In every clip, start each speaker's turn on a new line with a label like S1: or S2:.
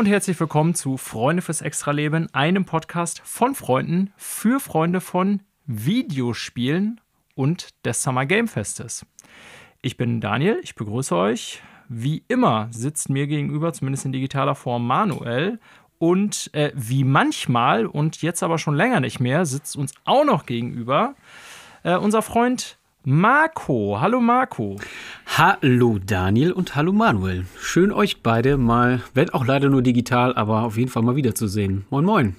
S1: Und herzlich willkommen zu Freunde fürs Extraleben, einem Podcast von Freunden für Freunde von Videospielen und des Summer Game Festes. Ich bin Daniel, ich begrüße euch. Wie immer sitzt mir gegenüber, zumindest in digitaler Form, Manuel. Und äh, wie manchmal und jetzt aber schon länger nicht mehr, sitzt uns auch noch gegenüber äh, unser Freund Marco. Hallo Marco.
S2: Hallo Daniel und hallo Manuel. Schön euch beide mal, wenn auch leider nur digital, aber auf jeden Fall mal wiederzusehen. Moin, moin.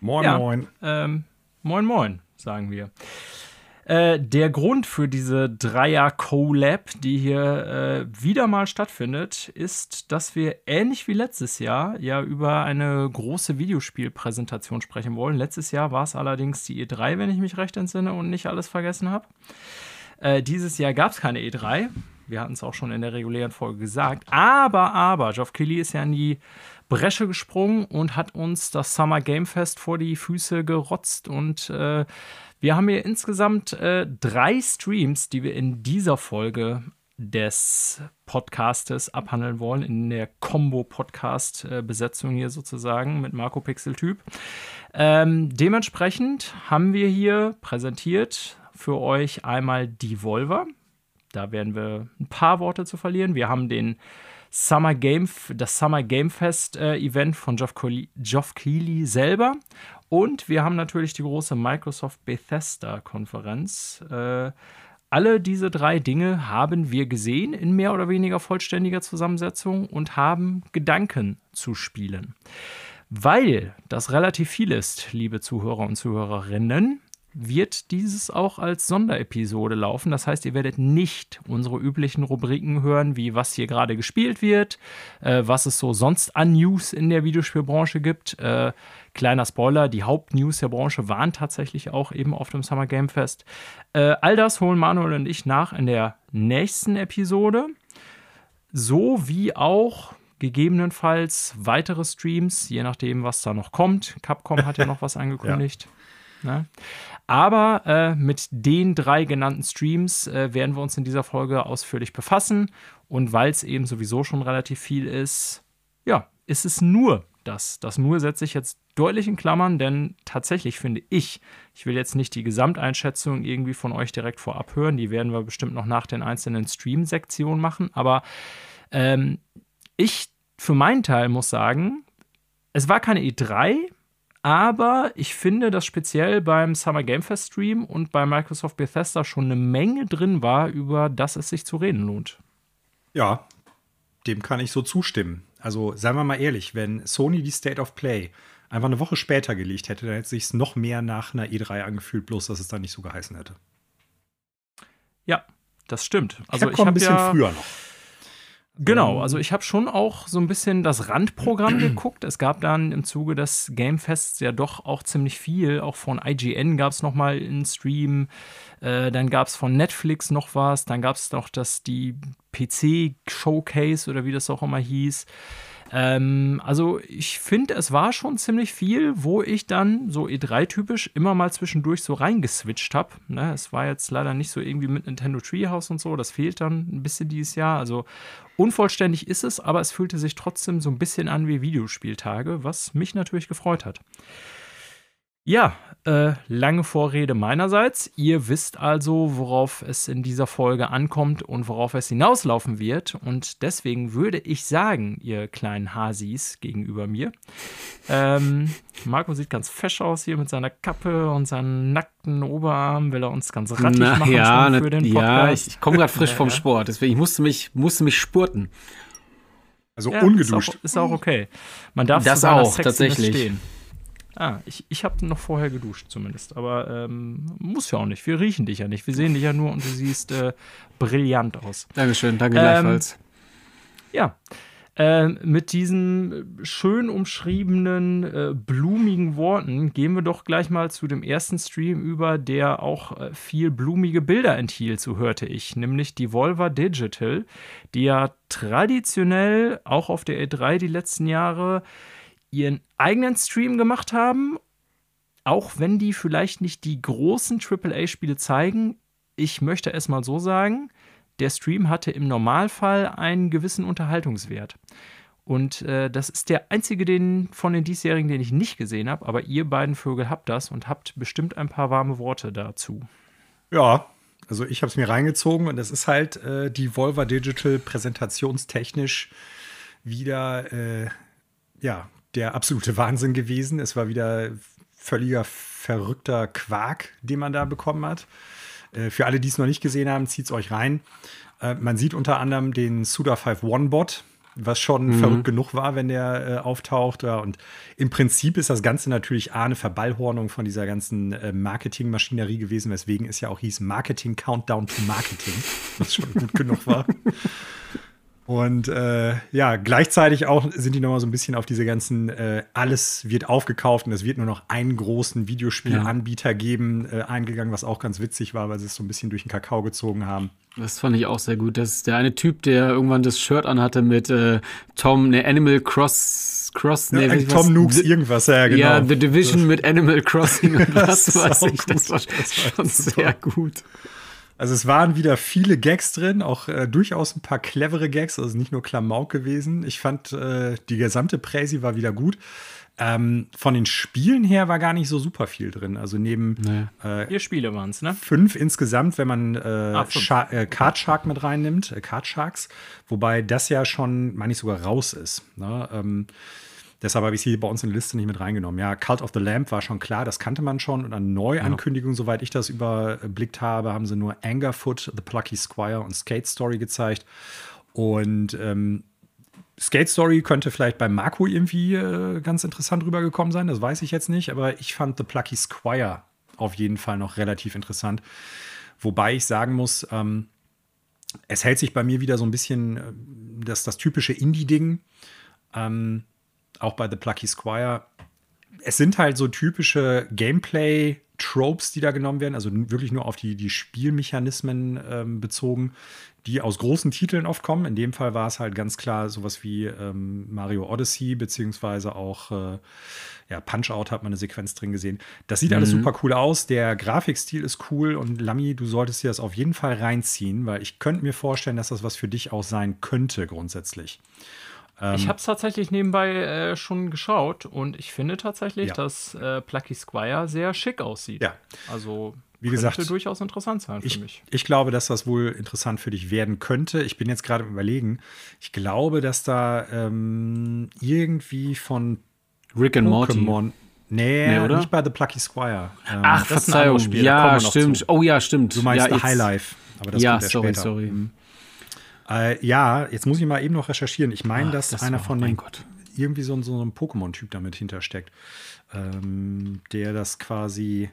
S1: Moin, ja, moin. Ähm, moin, moin, sagen wir. Äh, der Grund für diese Dreier-Collab, die hier äh, wieder mal stattfindet, ist, dass wir ähnlich wie letztes Jahr ja über eine große Videospielpräsentation sprechen wollen. Letztes Jahr war es allerdings die E3, wenn ich mich recht entsinne und nicht alles vergessen habe. Äh, dieses Jahr gab es keine E3. Wir hatten es auch schon in der regulären Folge gesagt. Aber, aber, Geoff Keighley ist ja in die Bresche gesprungen und hat uns das Summer Game Fest vor die Füße gerotzt und äh, wir haben hier insgesamt äh, drei Streams, die wir in dieser Folge des Podcastes abhandeln wollen, in der Combo-Podcast-Besetzung hier sozusagen mit Marco Pixel-Typ. Ähm, dementsprechend haben wir hier präsentiert für euch einmal Devolver. Da werden wir ein paar Worte zu verlieren. Wir haben den Summer Game, das Summer Game Fest äh, Event von Geoff, Keighley, selber und wir haben natürlich die große Microsoft Bethesda-Konferenz. Äh, alle diese drei Dinge haben wir gesehen in mehr oder weniger vollständiger Zusammensetzung und haben Gedanken zu spielen. Weil das relativ viel ist, liebe Zuhörer und Zuhörerinnen, wird dieses auch als Sonderepisode laufen. Das heißt, ihr werdet nicht unsere üblichen Rubriken hören, wie was hier gerade gespielt wird, äh, was es so sonst an News in der Videospielbranche gibt. Äh, kleiner Spoiler, die Hauptnews der Branche waren tatsächlich auch eben auf dem Summer Game Fest. Äh, all das holen Manuel und ich nach in der nächsten Episode. So wie auch gegebenenfalls weitere Streams, je nachdem, was da noch kommt. Capcom hat ja noch was angekündigt. ja. Ne? Aber äh, mit den drei genannten Streams äh, werden wir uns in dieser Folge ausführlich befassen. Und weil es eben sowieso schon relativ viel ist, ja, ist es nur das. Das nur setze ich jetzt deutlich in Klammern, denn tatsächlich finde ich, ich will jetzt nicht die Gesamteinschätzung irgendwie von euch direkt vorab hören, die werden wir bestimmt noch nach den einzelnen Stream-Sektionen machen, aber ähm, ich für meinen Teil muss sagen, es war keine E3, aber ich finde, dass speziell beim Summer Game Fest Stream und bei Microsoft Bethesda schon eine Menge drin war, über das es sich zu reden lohnt.
S3: Ja, dem kann ich so zustimmen. Also, seien wir mal ehrlich, wenn Sony die State of Play einfach eine Woche später gelegt hätte, dann hätte es sich noch mehr nach einer E3 angefühlt, bloß dass es dann nicht so geheißen hätte.
S1: Ja, das stimmt. Also,
S3: ich habe ein bisschen ja früher noch.
S1: Genau, ähm. also ich habe schon auch so ein bisschen das Randprogramm geguckt. Es gab dann im Zuge des Gamefests ja doch auch ziemlich viel. Auch von IGN gab es noch mal einen Stream. Äh, dann gab es von Netflix noch was. Dann gab es noch das die PC-Showcase oder wie das auch immer hieß. Ähm, also ich finde, es war schon ziemlich viel, wo ich dann so E3-typisch immer mal zwischendurch so reingeswitcht habe. Ne? Es war jetzt leider nicht so irgendwie mit Nintendo Treehouse und so, das fehlt dann ein bisschen dieses Jahr. Also unvollständig ist es, aber es fühlte sich trotzdem so ein bisschen an wie Videospieltage, was mich natürlich gefreut hat. Ja, äh, lange Vorrede meinerseits. Ihr wisst also, worauf es in dieser Folge ankommt und worauf es hinauslaufen wird. Und deswegen würde ich sagen, ihr kleinen Hasis gegenüber mir, ähm, Marco sieht ganz fesch aus hier mit seiner Kappe und seinen nackten Oberarm, will er uns ganz rattig Na, machen
S2: ja, für den Podcast. Ja, ich, ich komme gerade frisch vom Sport, deswegen ich musste mich, musste mich spurten.
S3: Also ja, ungeduscht.
S1: Ist auch, ist auch, okay. Man darf
S2: das auch tatsächlich
S1: stehen. Ah, ich, ich habe noch vorher geduscht zumindest. Aber ähm, muss ja auch nicht. Wir riechen dich ja nicht. Wir sehen dich ja nur und du siehst äh, brillant aus.
S2: Dankeschön, danke ähm, gleichfalls.
S1: Ja. Äh, mit diesen schön umschriebenen, äh, blumigen Worten gehen wir doch gleich mal zu dem ersten Stream über, der auch äh, viel blumige Bilder enthielt, so hörte ich, nämlich die Volva Digital, die ja traditionell auch auf der E3 die letzten Jahre ihren eigenen Stream gemacht haben, auch wenn die vielleicht nicht die großen AAA-Spiele zeigen. Ich möchte es mal so sagen, der Stream hatte im Normalfall einen gewissen Unterhaltungswert. Und äh, das ist der einzige den, von den diesjährigen, den ich nicht gesehen habe. Aber ihr beiden Vögel habt das und habt bestimmt ein paar warme Worte dazu.
S3: Ja, also ich habe es mir reingezogen und es ist halt äh, die Volva Digital präsentationstechnisch wieder äh, ja, der absolute Wahnsinn gewesen. Es war wieder völliger verrückter Quark, den man da bekommen hat. Äh, für alle, die es noch nicht gesehen haben, zieht es euch rein. Äh, man sieht unter anderem den Suda 5 One Bot, was schon mhm. verrückt genug war, wenn der äh, auftaucht. Ja, und im Prinzip ist das Ganze natürlich A, eine Verballhornung von dieser ganzen äh, Marketingmaschinerie gewesen, weswegen es ja auch hieß Marketing Countdown to Marketing, was schon gut genug war. Und äh, ja, gleichzeitig auch sind die nochmal so ein bisschen auf diese ganzen, äh, alles wird aufgekauft und es wird nur noch einen großen Videospielanbieter ja. geben, äh, eingegangen, was auch ganz witzig war, weil sie es so ein bisschen durch den Kakao gezogen haben.
S2: Das fand ich auch sehr gut. Das ist der eine Typ, der irgendwann das Shirt anhatte mit äh, Tom, ne, Animal Cross, Cross,
S3: ne, ja, Tom Nooks irgendwas, ja, genau. Ja,
S2: The Division mit Animal Crossing und was weiß ich. Das war, das war schon sehr gut.
S3: Also es waren wieder viele Gags drin, auch äh, durchaus ein paar clevere Gags, also nicht nur Klamauk gewesen. Ich fand, äh, die gesamte Präsi war wieder gut. Ähm, von den Spielen her war gar nicht so super viel drin. Also neben
S1: nee. äh, vier Spiele waren es, ne?
S3: Fünf insgesamt, wenn man äh, ah, äh, Card Shark mit reinnimmt, äh, Card Sharks, wobei das ja schon, meine ich, sogar raus ist. Ne? Ähm, Deshalb habe ich sie bei uns in die Liste nicht mit reingenommen. Ja, Cult of the Lamp war schon klar, das kannte man schon. Und an Neuankündigungen, ja. soweit ich das überblickt habe, haben sie nur Angerfoot, The Plucky Squire und Skate Story gezeigt. Und ähm, Skate Story könnte vielleicht bei Marco irgendwie äh, ganz interessant rübergekommen sein, das weiß ich jetzt nicht, aber ich fand The Plucky Squire auf jeden Fall noch relativ interessant. Wobei ich sagen muss, ähm, es hält sich bei mir wieder so ein bisschen äh, das, das typische Indie-Ding. Ähm, auch bei The Plucky Squire, es sind halt so typische Gameplay-Tropes, die da genommen werden, also wirklich nur auf die, die Spielmechanismen ähm, bezogen, die aus großen Titeln oft kommen. In dem Fall war es halt ganz klar sowas wie ähm, Mario Odyssey, beziehungsweise auch äh, ja, Punch-Out hat man eine Sequenz drin gesehen. Das sieht mhm. alles super cool aus. Der Grafikstil ist cool und Lami, du solltest dir das auf jeden Fall reinziehen, weil ich könnte mir vorstellen, dass das was für dich auch sein könnte, grundsätzlich.
S1: Ähm, ich habe es tatsächlich nebenbei äh, schon geschaut und ich finde tatsächlich, ja. dass äh, Plucky Squire sehr schick aussieht.
S3: Ja.
S1: Also
S3: wie gesagt,
S1: könnte durchaus interessant sein
S3: ich,
S1: für mich.
S3: Ich glaube, dass das wohl interessant für dich werden könnte. Ich bin jetzt gerade im Überlegen. Ich glaube, dass da ähm, irgendwie von
S2: Rick and Morty.
S3: Nee, nee, oder? nicht bei The Plucky Squire.
S2: Ähm, Ach, Verzeihung. Ja, stimmt. Oh ja, stimmt.
S3: Du meinst
S2: ja,
S3: The High Life.
S2: Aber das ja, sorry, später. sorry. Mhm.
S3: Äh, ja, jetzt muss ich mal eben noch recherchieren. Ich meine, dass das einer von den Gott. irgendwie so, so ein Pokémon-Typ damit hintersteckt, ähm, der das quasi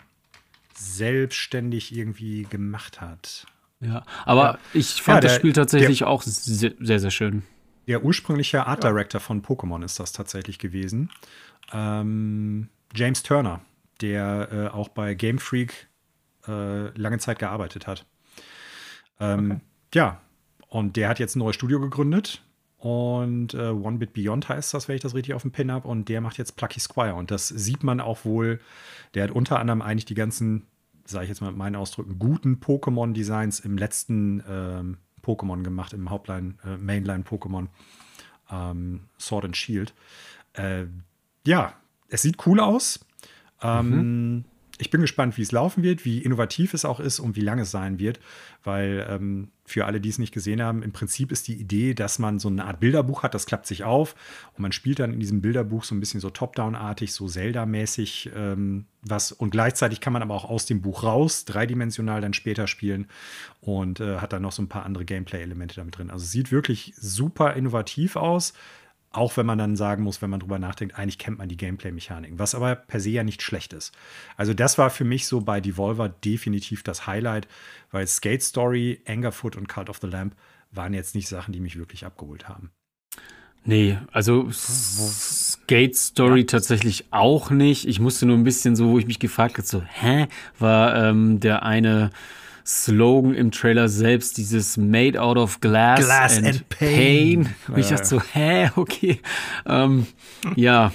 S3: selbstständig irgendwie gemacht hat.
S2: Ja, aber ja. ich fand ja, der, das Spiel tatsächlich der, auch sehr, sehr, sehr, schön.
S3: Der ursprüngliche Art Director von Pokémon ist das tatsächlich gewesen. Ähm, James Turner, der äh, auch bei Game Freak äh, lange Zeit gearbeitet hat. Ähm, okay. Ja, und der hat jetzt ein neues Studio gegründet. Und äh, One Bit Beyond heißt das, wenn ich das richtig auf dem Pin habe. Und der macht jetzt Plucky Squire. Und das sieht man auch wohl. Der hat unter anderem eigentlich die ganzen, sage ich jetzt mal mit meinen Ausdrücken, guten Pokémon-Designs im letzten ähm, Pokémon gemacht, im Hauptline, äh, Mainline-Pokémon ähm, Sword and Shield. Äh, ja, es sieht cool aus. Ähm, mhm ich bin gespannt, wie es laufen wird, wie innovativ es auch ist und wie lange es sein wird, weil ähm, für alle, die es nicht gesehen haben, im Prinzip ist die Idee, dass man so eine Art Bilderbuch hat, das klappt sich auf und man spielt dann in diesem Bilderbuch so ein bisschen so Top-Down-artig, so Zelda-mäßig ähm, was und gleichzeitig kann man aber auch aus dem Buch raus, dreidimensional dann später spielen und äh, hat dann noch so ein paar andere Gameplay-Elemente damit drin. Also sieht wirklich super innovativ aus. Auch wenn man dann sagen muss, wenn man drüber nachdenkt, eigentlich kennt man die Gameplay-Mechaniken, was aber per se ja nicht schlecht ist. Also, das war für mich so bei Devolver definitiv das Highlight, weil Skate Story, Angerfoot und Cult of the Lamp waren jetzt nicht Sachen, die mich wirklich abgeholt haben.
S2: Nee, also Skate Story ja. tatsächlich auch nicht. Ich musste nur ein bisschen so, wo ich mich gefragt habe, so, hä, war ähm, der eine Slogan im Trailer selbst, dieses Made out of Glass,
S3: glass and, and, Pain. pain.
S2: Und ich dachte so, hä, okay. Ähm, ja.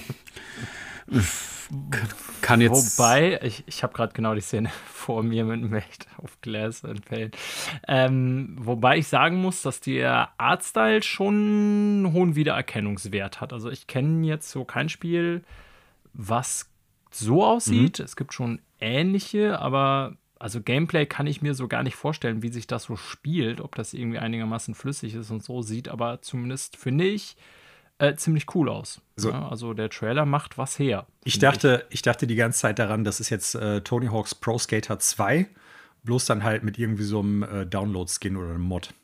S2: kann jetzt.
S1: Wobei, ich, ich habe gerade genau die Szene vor mir mit Mate auf Glass and Pain. Ähm, wobei ich sagen muss, dass der Artstyle schon einen hohen Wiedererkennungswert hat. Also ich kenne jetzt so kein Spiel, was so aussieht. Mhm. Es gibt schon ähnliche, aber also Gameplay kann ich mir so gar nicht vorstellen, wie sich das so spielt, ob das irgendwie einigermaßen flüssig ist und so sieht, aber zumindest finde ich äh, ziemlich cool aus. So. Ja, also der Trailer macht was her.
S3: Ich dachte, ich. ich. dachte die ganze Zeit daran, das ist jetzt äh, Tony Hawk's Pro Skater 2, bloß dann halt mit irgendwie so einem äh, Download-Skin oder einem Mod.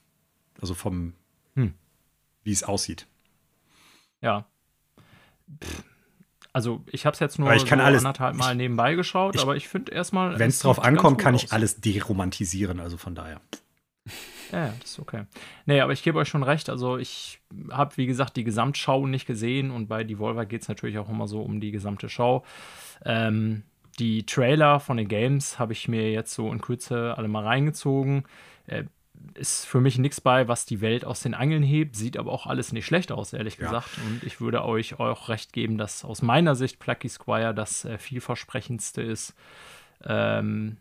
S3: Also vom, hm. wie es aussieht.
S1: Ja. Pff also ich habe es jetzt nur
S3: so
S1: anderthalb Mal ich, nebenbei geschaut, ich, aber ich finde erstmal.
S3: Wenn es drauf ankommt, kann ich alles deromantisieren, also von daher.
S1: Ja, das ist okay. Nee, aber ich gebe euch schon recht. Also ich habe, wie gesagt, die Gesamtschau nicht gesehen und bei Devolver geht es natürlich auch immer so um die gesamte Show. Ähm, die Trailer von den Games habe ich mir jetzt so in Kürze alle mal reingezogen. Äh, ist für mich nichts bei, was die Welt aus den Angeln hebt, sieht aber auch alles nicht schlecht aus, ehrlich ja. gesagt. Und ich würde euch auch recht geben, dass aus meiner Sicht Plucky Squire das äh, vielversprechendste ist. Ähm,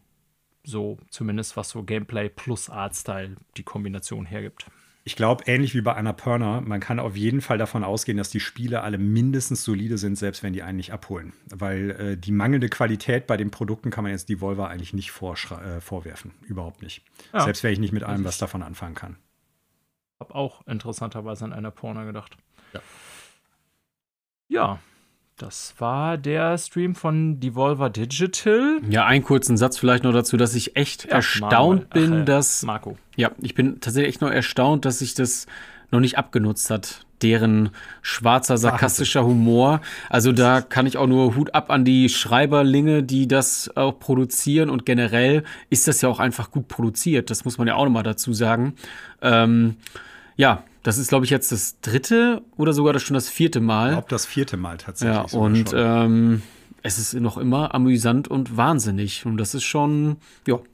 S1: so zumindest was so Gameplay plus Artstyle die Kombination hergibt.
S3: Ich glaube, ähnlich wie bei Annapurna, man kann auf jeden Fall davon ausgehen, dass die Spiele alle mindestens solide sind, selbst wenn die einen nicht abholen. Weil äh, die mangelnde Qualität bei den Produkten kann man jetzt Devolver eigentlich nicht äh, vorwerfen. Überhaupt nicht. Ja. Selbst wenn ich nicht mit allem was davon anfangen kann.
S1: Hab auch interessanterweise an Annapurna gedacht. Ja. Ja, das war der Stream von Devolver Digital.
S2: Ja, einen kurzen Satz vielleicht noch dazu, dass ich echt ja, erstaunt Manuel. bin, Ach, dass.
S1: Marco.
S2: Ja, ich bin tatsächlich echt noch erstaunt, dass sich das noch nicht abgenutzt hat. Deren schwarzer, sarkastischer Humor. Also da kann ich auch nur Hut ab an die Schreiberlinge, die das auch produzieren. Und generell ist das ja auch einfach gut produziert. Das muss man ja auch nochmal dazu sagen. Ähm, ja, das ist, glaube ich, jetzt das dritte oder sogar das schon das vierte Mal. Ich
S3: glaube, das vierte Mal tatsächlich.
S2: Ja, und ähm, es ist noch immer amüsant und wahnsinnig. Und das ist schon, ja, finde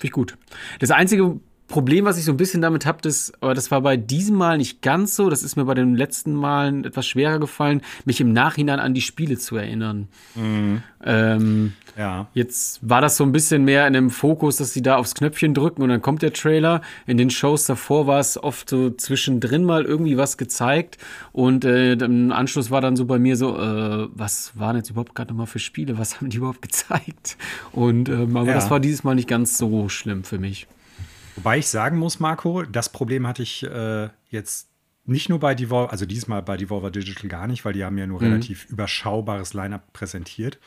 S2: ich gut. Das einzige Problem, was ich so ein bisschen damit habe, ist, aber das war bei diesem Mal nicht ganz so, das ist mir bei den letzten Malen etwas schwerer gefallen, mich im Nachhinein an die Spiele zu erinnern. Mhm. Ähm, ja. Jetzt war das so ein bisschen mehr in dem Fokus, dass sie da aufs Knöpfchen drücken und dann kommt der Trailer. In den Shows davor war es oft so zwischendrin mal irgendwie was gezeigt und äh, im Anschluss war dann so bei mir so, äh, was waren jetzt überhaupt gerade nochmal für Spiele? Was haben die überhaupt gezeigt? Und ähm, aber ja. das war dieses Mal nicht ganz so schlimm für mich.
S3: Wobei ich sagen muss, Marco, das Problem hatte ich äh, jetzt nicht nur bei Devolver, also diesmal bei Devolver Digital gar nicht, weil die haben ja nur mhm. relativ überschaubares Line-up präsentiert.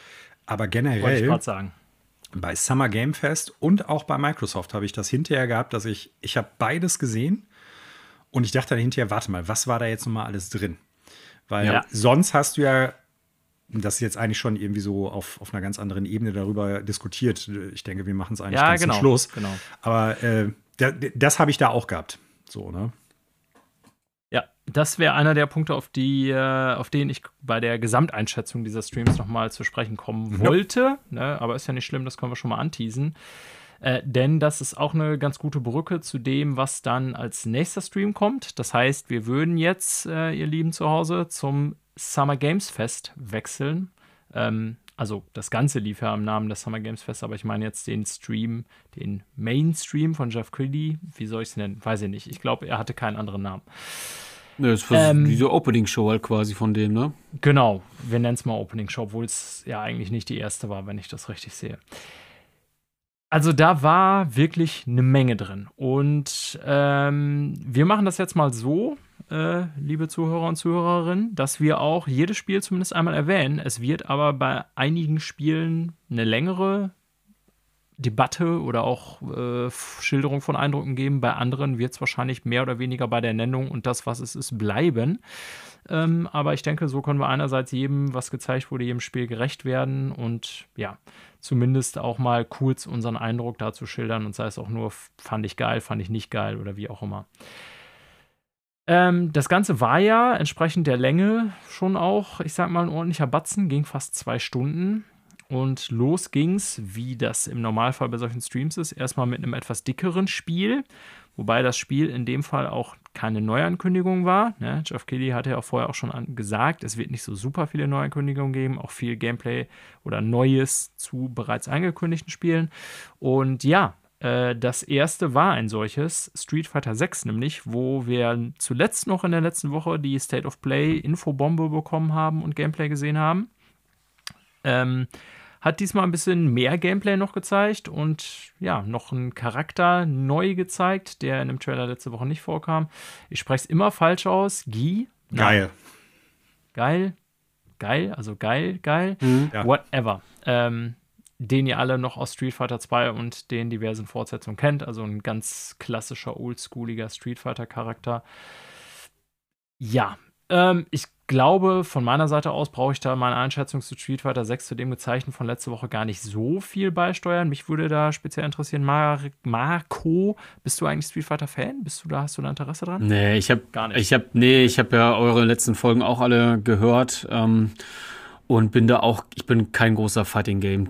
S3: Aber generell bei Summer Game Fest und auch bei Microsoft habe ich das hinterher gehabt, dass ich, ich habe beides gesehen und ich dachte dann hinterher, warte mal, was war da jetzt nochmal alles drin? Weil ja. sonst hast du ja das jetzt eigentlich schon irgendwie so auf, auf einer ganz anderen Ebene darüber diskutiert. Ich denke, wir machen es eigentlich ja, ganz genau, zum Schluss. Genau. Aber äh, das, das habe ich da auch gehabt. So, ne?
S1: Ja, das wäre einer der Punkte, auf, die, äh, auf den ich bei der Gesamteinschätzung dieser Streams nochmal zu sprechen kommen wollte. Ja. Ne? Aber ist ja nicht schlimm, das können wir schon mal anteasen. Äh, denn das ist auch eine ganz gute Brücke zu dem, was dann als nächster Stream kommt. Das heißt, wir würden jetzt, äh, ihr Lieben zu Hause, zum Summer Games Fest wechseln. Ähm, also das Ganze lief ja im Namen des Summer Games Fest, aber ich meine jetzt den Stream, den Mainstream von Jeff Creedy. Wie soll ich es nennen? Weiß ich nicht. Ich glaube, er hatte keinen anderen Namen.
S2: Ja, das war ähm, diese Opening-Show halt quasi von dem, ne?
S1: Genau, wir nennen es mal Opening-Show, obwohl es ja eigentlich nicht die erste war, wenn ich das richtig sehe. Also da war wirklich eine Menge drin. Und ähm, wir machen das jetzt mal so, äh, liebe Zuhörer und Zuhörerinnen, dass wir auch jedes Spiel zumindest einmal erwähnen. Es wird aber bei einigen Spielen eine längere Debatte oder auch äh, Schilderung von Eindrücken geben. Bei anderen wird es wahrscheinlich mehr oder weniger bei der Nennung und das, was es ist, bleiben. Ähm, aber ich denke, so können wir einerseits jedem, was gezeigt wurde, jedem Spiel gerecht werden und ja, zumindest auch mal kurz unseren Eindruck dazu schildern und sei es auch nur, fand ich geil, fand ich nicht geil oder wie auch immer. Ähm, das Ganze war ja entsprechend der Länge schon auch, ich sag mal, ein ordentlicher Batzen, ging fast zwei Stunden. Und los ging's, wie das im Normalfall bei solchen Streams ist, erstmal mit einem etwas dickeren Spiel, wobei das Spiel in dem Fall auch keine Neuankündigung war. Ne? Jeff Kelly hatte ja auch vorher auch schon gesagt, es wird nicht so super viele Neuankündigungen geben, auch viel Gameplay oder Neues zu bereits angekündigten Spielen. Und ja, das erste war ein solches, Street Fighter 6 nämlich, wo wir zuletzt noch in der letzten Woche die State of Play Infobombe bekommen haben und Gameplay gesehen haben. Ähm, hat diesmal ein bisschen mehr Gameplay noch gezeigt und ja, noch einen Charakter neu gezeigt, der in dem Trailer letzte Woche nicht vorkam. Ich spreche es immer falsch aus. Guy.
S3: Geil.
S1: Geil. Geil, also geil, geil. Mhm. Whatever. Ähm, den ihr alle noch aus Street Fighter 2 und den diversen Fortsetzungen kennt. Also ein ganz klassischer, oldschooliger Street Fighter-Charakter. Ja, ähm, ich glaube, von meiner Seite aus brauche ich da meine Einschätzung zu Street Fighter 6 zu dem Gezeichnen von letzter Woche gar nicht so viel beisteuern. Mich würde da speziell interessieren, Mar Marco, bist du eigentlich Street Fighter Fan? Bist du da, hast du da Interesse dran?
S2: Nee, ich habe gar nicht. Ich habe nee, ich habe ja eure letzten Folgen auch alle gehört ähm, und bin da auch, ich bin kein großer Fighting Game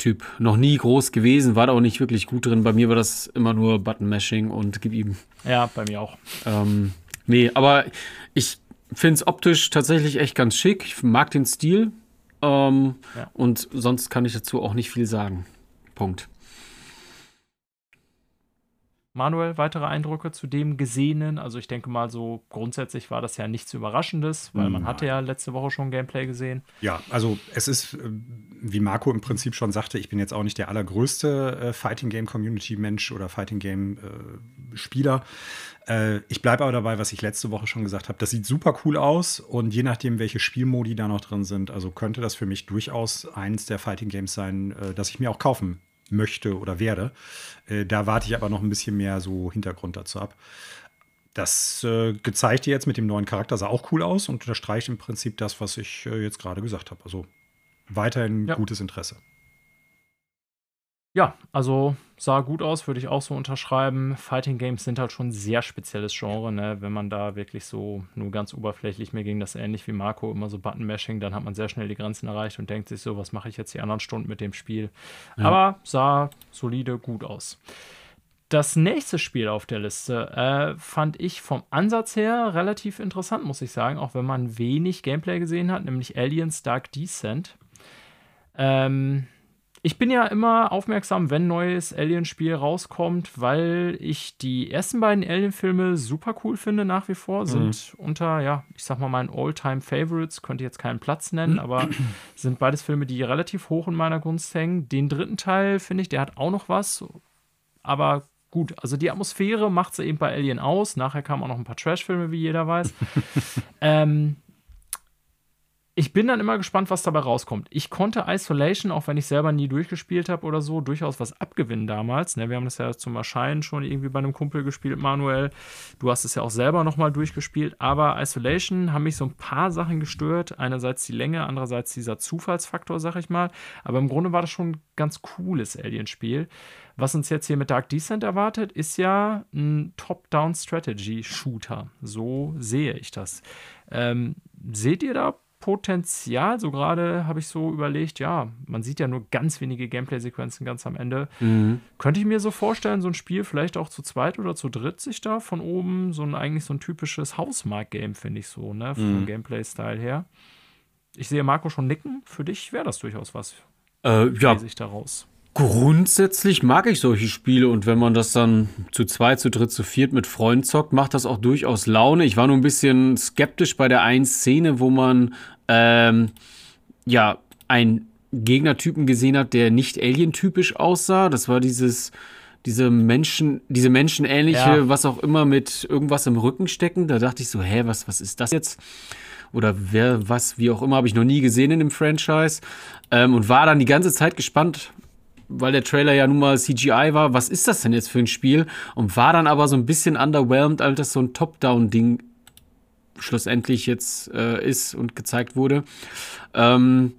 S2: Typ. Noch nie groß gewesen, war da auch nicht wirklich gut drin. Bei mir war das immer nur Button Mashing und gib ihm.
S1: Ja, bei mir auch.
S2: Ähm, nee, aber ich finde es optisch tatsächlich echt ganz schick. Ich mag den Stil. Ähm, ja. Und sonst kann ich dazu auch nicht viel sagen. Punkt.
S1: Manuel, weitere Eindrücke zu dem Gesehenen? Also ich denke mal so grundsätzlich war das ja nichts Überraschendes, weil man hatte ja letzte Woche schon Gameplay gesehen.
S3: Ja, also es ist, äh, wie Marco im Prinzip schon sagte, ich bin jetzt auch nicht der allergrößte äh, Fighting Game Community Mensch oder Fighting Game äh, Spieler. Ich bleibe aber dabei, was ich letzte Woche schon gesagt habe. Das sieht super cool aus und je nachdem, welche Spielmodi da noch drin sind, also könnte das für mich durchaus eins der Fighting Games sein, äh, das ich mir auch kaufen möchte oder werde. Äh, da warte ich aber noch ein bisschen mehr so Hintergrund dazu ab. Das äh, gezeigte jetzt mit dem neuen Charakter sah auch cool aus und unterstreicht im Prinzip das, was ich äh, jetzt gerade gesagt habe. Also weiterhin ja. gutes Interesse.
S1: Ja, also sah gut aus, würde ich auch so unterschreiben. Fighting Games sind halt schon ein sehr spezielles Genre, ne? Wenn man da wirklich so nur ganz oberflächlich, mir ging das ähnlich wie Marco, immer so Button-Mashing, dann hat man sehr schnell die Grenzen erreicht und denkt sich so, was mache ich jetzt die anderen Stunden mit dem Spiel? Ja. Aber sah solide gut aus. Das nächste Spiel auf der Liste äh, fand ich vom Ansatz her relativ interessant, muss ich sagen, auch wenn man wenig Gameplay gesehen hat, nämlich Aliens Dark Descent. Ähm, ich bin ja immer aufmerksam, wenn ein neues Alien-Spiel rauskommt, weil ich die ersten beiden Alien-Filme super cool finde nach wie vor. Sind mhm. unter, ja, ich sag mal, meinen All-Time-Favorites, könnte ich jetzt keinen Platz nennen, aber sind beides Filme, die relativ hoch in meiner Gunst hängen. Den dritten Teil, finde ich, der hat auch noch was, aber gut. Also die Atmosphäre macht sie eben bei Alien aus. Nachher kamen auch noch ein paar Trash-Filme, wie jeder weiß. ähm, ich bin dann immer gespannt, was dabei rauskommt. Ich konnte Isolation, auch wenn ich selber nie durchgespielt habe oder so, durchaus was abgewinnen damals. Ne, wir haben das ja zum Erscheinen schon irgendwie bei einem Kumpel gespielt, Manuel. Du hast es ja auch selber nochmal durchgespielt. Aber Isolation haben mich so ein paar Sachen gestört. Einerseits die Länge, andererseits dieser Zufallsfaktor, sag ich mal. Aber im Grunde war das schon ein ganz cooles Alien-Spiel. Was uns jetzt hier mit Dark Descent erwartet, ist ja ein Top-Down-Strategy-Shooter. So sehe ich das. Ähm, seht ihr da Potenzial. So gerade habe ich so überlegt, ja, man sieht ja nur ganz wenige Gameplay-Sequenzen ganz am Ende. Mhm. Könnte ich mir so vorstellen, so ein Spiel vielleicht auch zu zweit oder zu dritt sich da von oben so ein eigentlich so ein typisches Hausmark-Game, finde ich so, ne, vom mhm. Gameplay-Style her. Ich sehe Marco schon nicken. Für dich wäre das durchaus was.
S2: Äh, ja. Sich daraus. Grundsätzlich mag ich solche Spiele und wenn man das dann zu zweit, zu dritt, zu viert mit Freunden zockt, macht das auch durchaus Laune. Ich war nur ein bisschen skeptisch bei der einen Szene, wo man ähm, ja einen Gegnertypen gesehen hat, der nicht Alien-typisch aussah. Das war dieses diese Menschen, diese menschenähnliche, ja. was auch immer mit irgendwas im Rücken stecken. Da dachte ich so, hä, was, was ist das jetzt? Oder wer, was, wie auch immer, habe ich noch nie gesehen in dem Franchise. Ähm, und war dann die ganze Zeit gespannt, weil der Trailer ja nun mal CGI war, was ist das denn jetzt für ein Spiel? Und war dann aber so ein bisschen underwhelmed, als das so ein Top-Down-Ding schlussendlich jetzt äh, ist und gezeigt wurde. Ähm,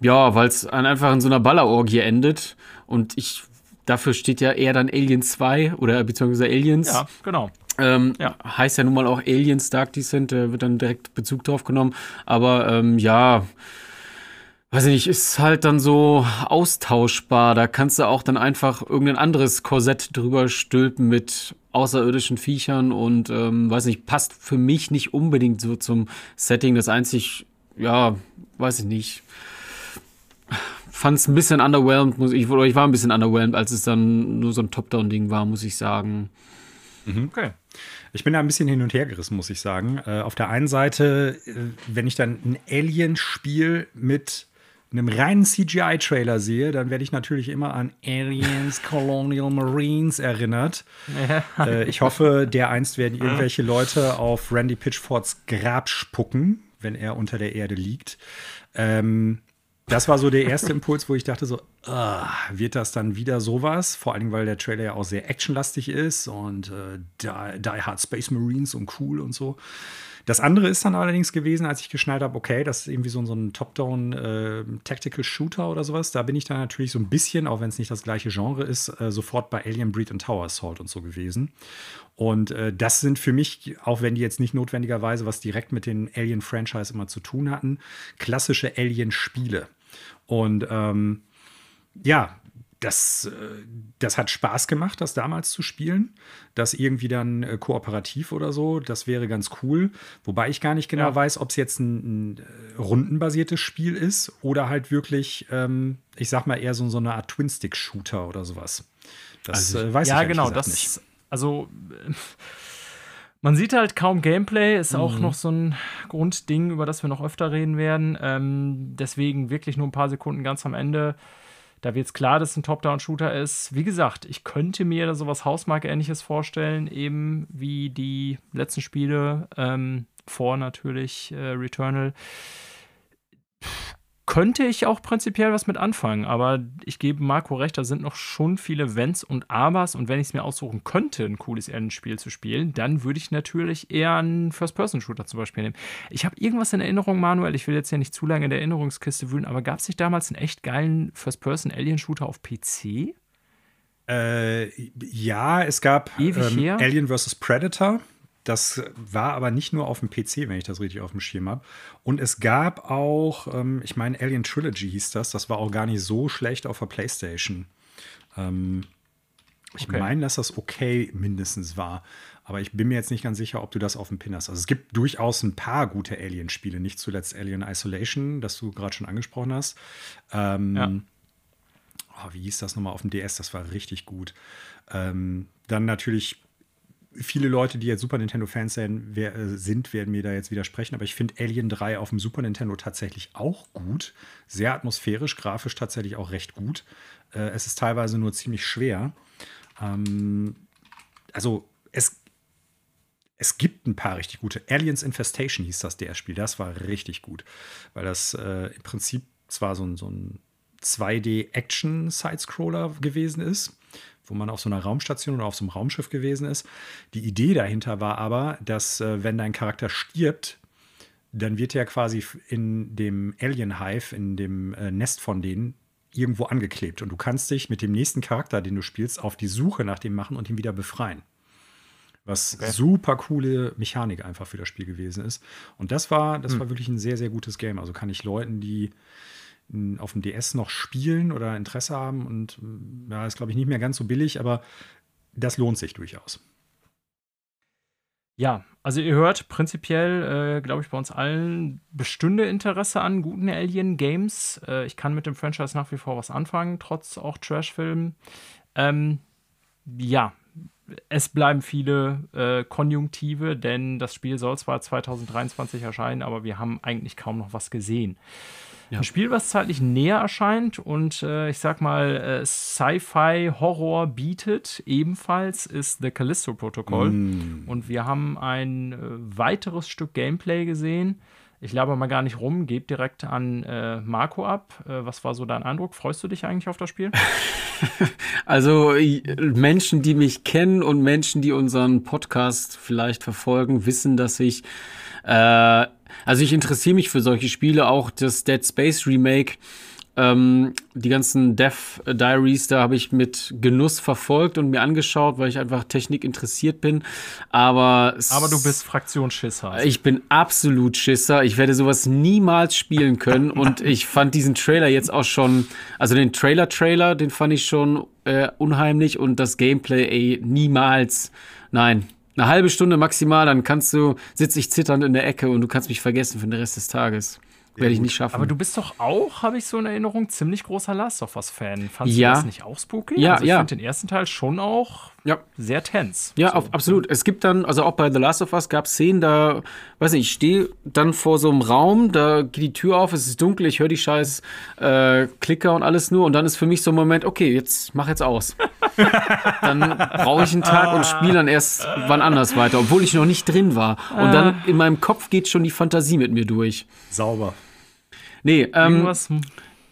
S2: ja, weil es einfach in so einer Ballerorgie endet. Und ich, dafür steht ja eher dann Alien 2 oder beziehungsweise Aliens.
S1: Ja, genau.
S2: Ähm, ja. Heißt ja nun mal auch Aliens Dark Descent, da wird dann direkt Bezug drauf genommen. Aber ähm, ja, weiß ich nicht, ist halt dann so austauschbar. Da kannst du auch dann einfach irgendein anderes Korsett drüber stülpen mit außerirdischen Viechern und ähm, weiß nicht, passt für mich nicht unbedingt so zum Setting. Das einzig, ja, weiß ich nicht. Fand es ein bisschen underwhelmed, muss ich, oder ich war ein bisschen underwhelmed, als es dann nur so ein Top-Down-Ding war, muss ich sagen.
S3: Mhm. Okay. Ich bin da ein bisschen hin und her gerissen, muss ich sagen. Äh, auf der einen Seite, äh, wenn ich dann ein Alien-Spiel mit einem reinen CGI-Trailer sehe, dann werde ich natürlich immer an Aliens Colonial Marines erinnert. Äh, ich hoffe, der einst werden irgendwelche Leute auf Randy Pitchfords Grab spucken, wenn er unter der Erde liegt. Ähm, das war so der erste Impuls, wo ich dachte so, uh, wird das dann wieder sowas? Vor allem, weil der Trailer ja auch sehr actionlastig ist und äh, Die, Die Hard Space Marines und cool und so. Das andere ist dann allerdings gewesen, als ich geschnallt habe, okay, das ist irgendwie so, so ein Top-Down äh, Tactical Shooter oder sowas. Da bin ich dann natürlich so ein bisschen, auch wenn es nicht das gleiche Genre ist, äh, sofort bei Alien Breed und Tower Assault und so gewesen. Und äh, das sind für mich, auch wenn die jetzt nicht notwendigerweise was direkt mit den Alien-Franchise immer zu tun hatten, klassische Alien-Spiele. Und ähm, ja, das, äh, das hat Spaß gemacht, das damals zu spielen. Das irgendwie dann äh, kooperativ oder so, das wäre ganz cool. Wobei ich gar nicht genau ja. weiß, ob es jetzt ein, ein, äh, rundenbasiertes Spiel ist oder halt wirklich, ähm, ich sag mal, eher so, so eine Art Twin-Stick-Shooter oder sowas.
S1: Das also, äh, weiß ja, ich genau, das, nicht. Also. Man sieht halt kaum Gameplay, ist auch mhm. noch so ein Grundding, über das wir noch öfter reden werden. Ähm, deswegen wirklich nur ein paar Sekunden ganz am Ende. Da wird es klar, dass es ein Top-Down-Shooter ist. Wie gesagt, ich könnte mir da sowas Hausmark-ähnliches vorstellen, eben wie die letzten Spiele ähm, vor natürlich äh, Returnal könnte ich auch prinzipiell was mit anfangen, aber ich gebe Marco recht, da sind noch schon viele Wenns und Abers und wenn ich es mir aussuchen könnte, ein cooles Endspiel zu spielen, dann würde ich natürlich eher einen First-Person-Shooter zum Beispiel nehmen. Ich habe irgendwas in Erinnerung, Manuel, ich will jetzt ja nicht zu lange in der Erinnerungskiste wühlen, aber gab es nicht damals einen echt geilen First-Person-Alien-Shooter auf PC?
S3: Äh, ja, es gab ähm, Alien vs. Predator. Das war aber nicht nur auf dem PC, wenn ich das richtig auf dem Schirm habe. Und es gab auch, ähm, ich meine, Alien Trilogy hieß das. Das war auch gar nicht so schlecht auf der PlayStation. Ähm, ich okay. meine, dass das okay mindestens war. Aber ich bin mir jetzt nicht ganz sicher, ob du das auf dem Pin hast. Also es gibt durchaus ein paar gute Alien-Spiele, nicht zuletzt Alien Isolation, das du gerade schon angesprochen hast. Ähm, ja. oh, wie hieß das nochmal auf dem DS? Das war richtig gut. Ähm, dann natürlich viele Leute, die jetzt Super Nintendo-Fans äh, sind, werden mir da jetzt widersprechen, aber ich finde Alien 3 auf dem Super Nintendo tatsächlich auch gut. Sehr atmosphärisch, grafisch tatsächlich auch recht gut. Äh, es ist teilweise nur ziemlich schwer. Ähm, also, es, es gibt ein paar richtig gute. Aliens Infestation hieß das der Spiel. Das war richtig gut, weil das äh, im Prinzip zwar so ein, so ein 2D-Action-Sidescroller gewesen ist wo man auf so einer Raumstation oder auf so einem Raumschiff gewesen ist. Die Idee dahinter war aber, dass äh, wenn dein Charakter stirbt, dann wird er quasi in dem Alien Hive, in dem äh, Nest von denen, irgendwo angeklebt. Und du kannst dich mit dem nächsten Charakter, den du spielst, auf die Suche nach dem machen und ihn wieder befreien. Was okay. super coole Mechanik einfach für das Spiel gewesen ist. Und das war, das hm. war wirklich ein sehr, sehr gutes Game. Also kann ich Leuten, die auf dem DS noch spielen oder Interesse haben. Und ja, ist, glaube ich, nicht mehr ganz so billig, aber das lohnt sich durchaus.
S1: Ja, also ihr hört prinzipiell, äh, glaube ich, bei uns allen bestünde Interesse an guten Alien-Games. Äh, ich kann mit dem Franchise nach wie vor was anfangen, trotz auch Trash-Filmen. Ähm, ja, es bleiben viele äh, Konjunktive, denn das Spiel soll zwar 2023 erscheinen, aber wir haben eigentlich kaum noch was gesehen. Ja. Ein Spiel, was zeitlich näher erscheint und äh, ich sag mal äh, Sci-Fi-Horror bietet, ebenfalls ist The Callisto Protocol. Mm. Und wir haben ein äh, weiteres Stück Gameplay gesehen. Ich laber mal gar nicht rum, gebe direkt an äh, Marco ab. Äh, was war so dein Eindruck? Freust du dich eigentlich auf das Spiel?
S2: also Menschen, die mich kennen und Menschen, die unseren Podcast vielleicht verfolgen, wissen, dass ich äh, also ich interessiere mich für solche Spiele, auch das Dead Space Remake. Ähm, die ganzen Death Diaries, da habe ich mit Genuss verfolgt und mir angeschaut, weil ich einfach Technik interessiert bin. Aber,
S1: Aber du bist Fraktionsschisser.
S2: Ich bin absolut Schisser. Ich werde sowas niemals spielen können. und ich fand diesen Trailer jetzt auch schon, also den Trailer-Trailer, den fand ich schon äh, unheimlich und das Gameplay, ey, niemals. Nein, eine halbe Stunde maximal, dann kannst du, sitze ich zitternd in der Ecke und du kannst mich vergessen für den Rest des Tages. Werde ich nicht schaffen.
S1: Aber du bist doch auch, habe ich so in Erinnerung, ziemlich großer Last of Us-Fan. Fandest
S2: ja.
S1: du das nicht auch spooky?
S2: Ja,
S1: also ich
S2: ja.
S1: finde den ersten Teil schon auch
S2: ja.
S1: sehr tense.
S2: Ja,
S1: so.
S2: auf, absolut. Es gibt dann, also auch bei The Last of Us gab es Szenen, da, weiß nicht, ich stehe dann vor so einem Raum, da geht die Tür auf, es ist dunkel, ich höre die scheiß äh, Klicker und alles nur und dann ist für mich so ein Moment, okay, jetzt mach jetzt aus. dann brauche ich einen Tag und spiele dann erst wann anders weiter, obwohl ich noch nicht drin war. Und dann in meinem Kopf geht schon die Fantasie mit mir durch.
S3: Sauber.
S2: Nee, ähm,
S1: Irgendwas,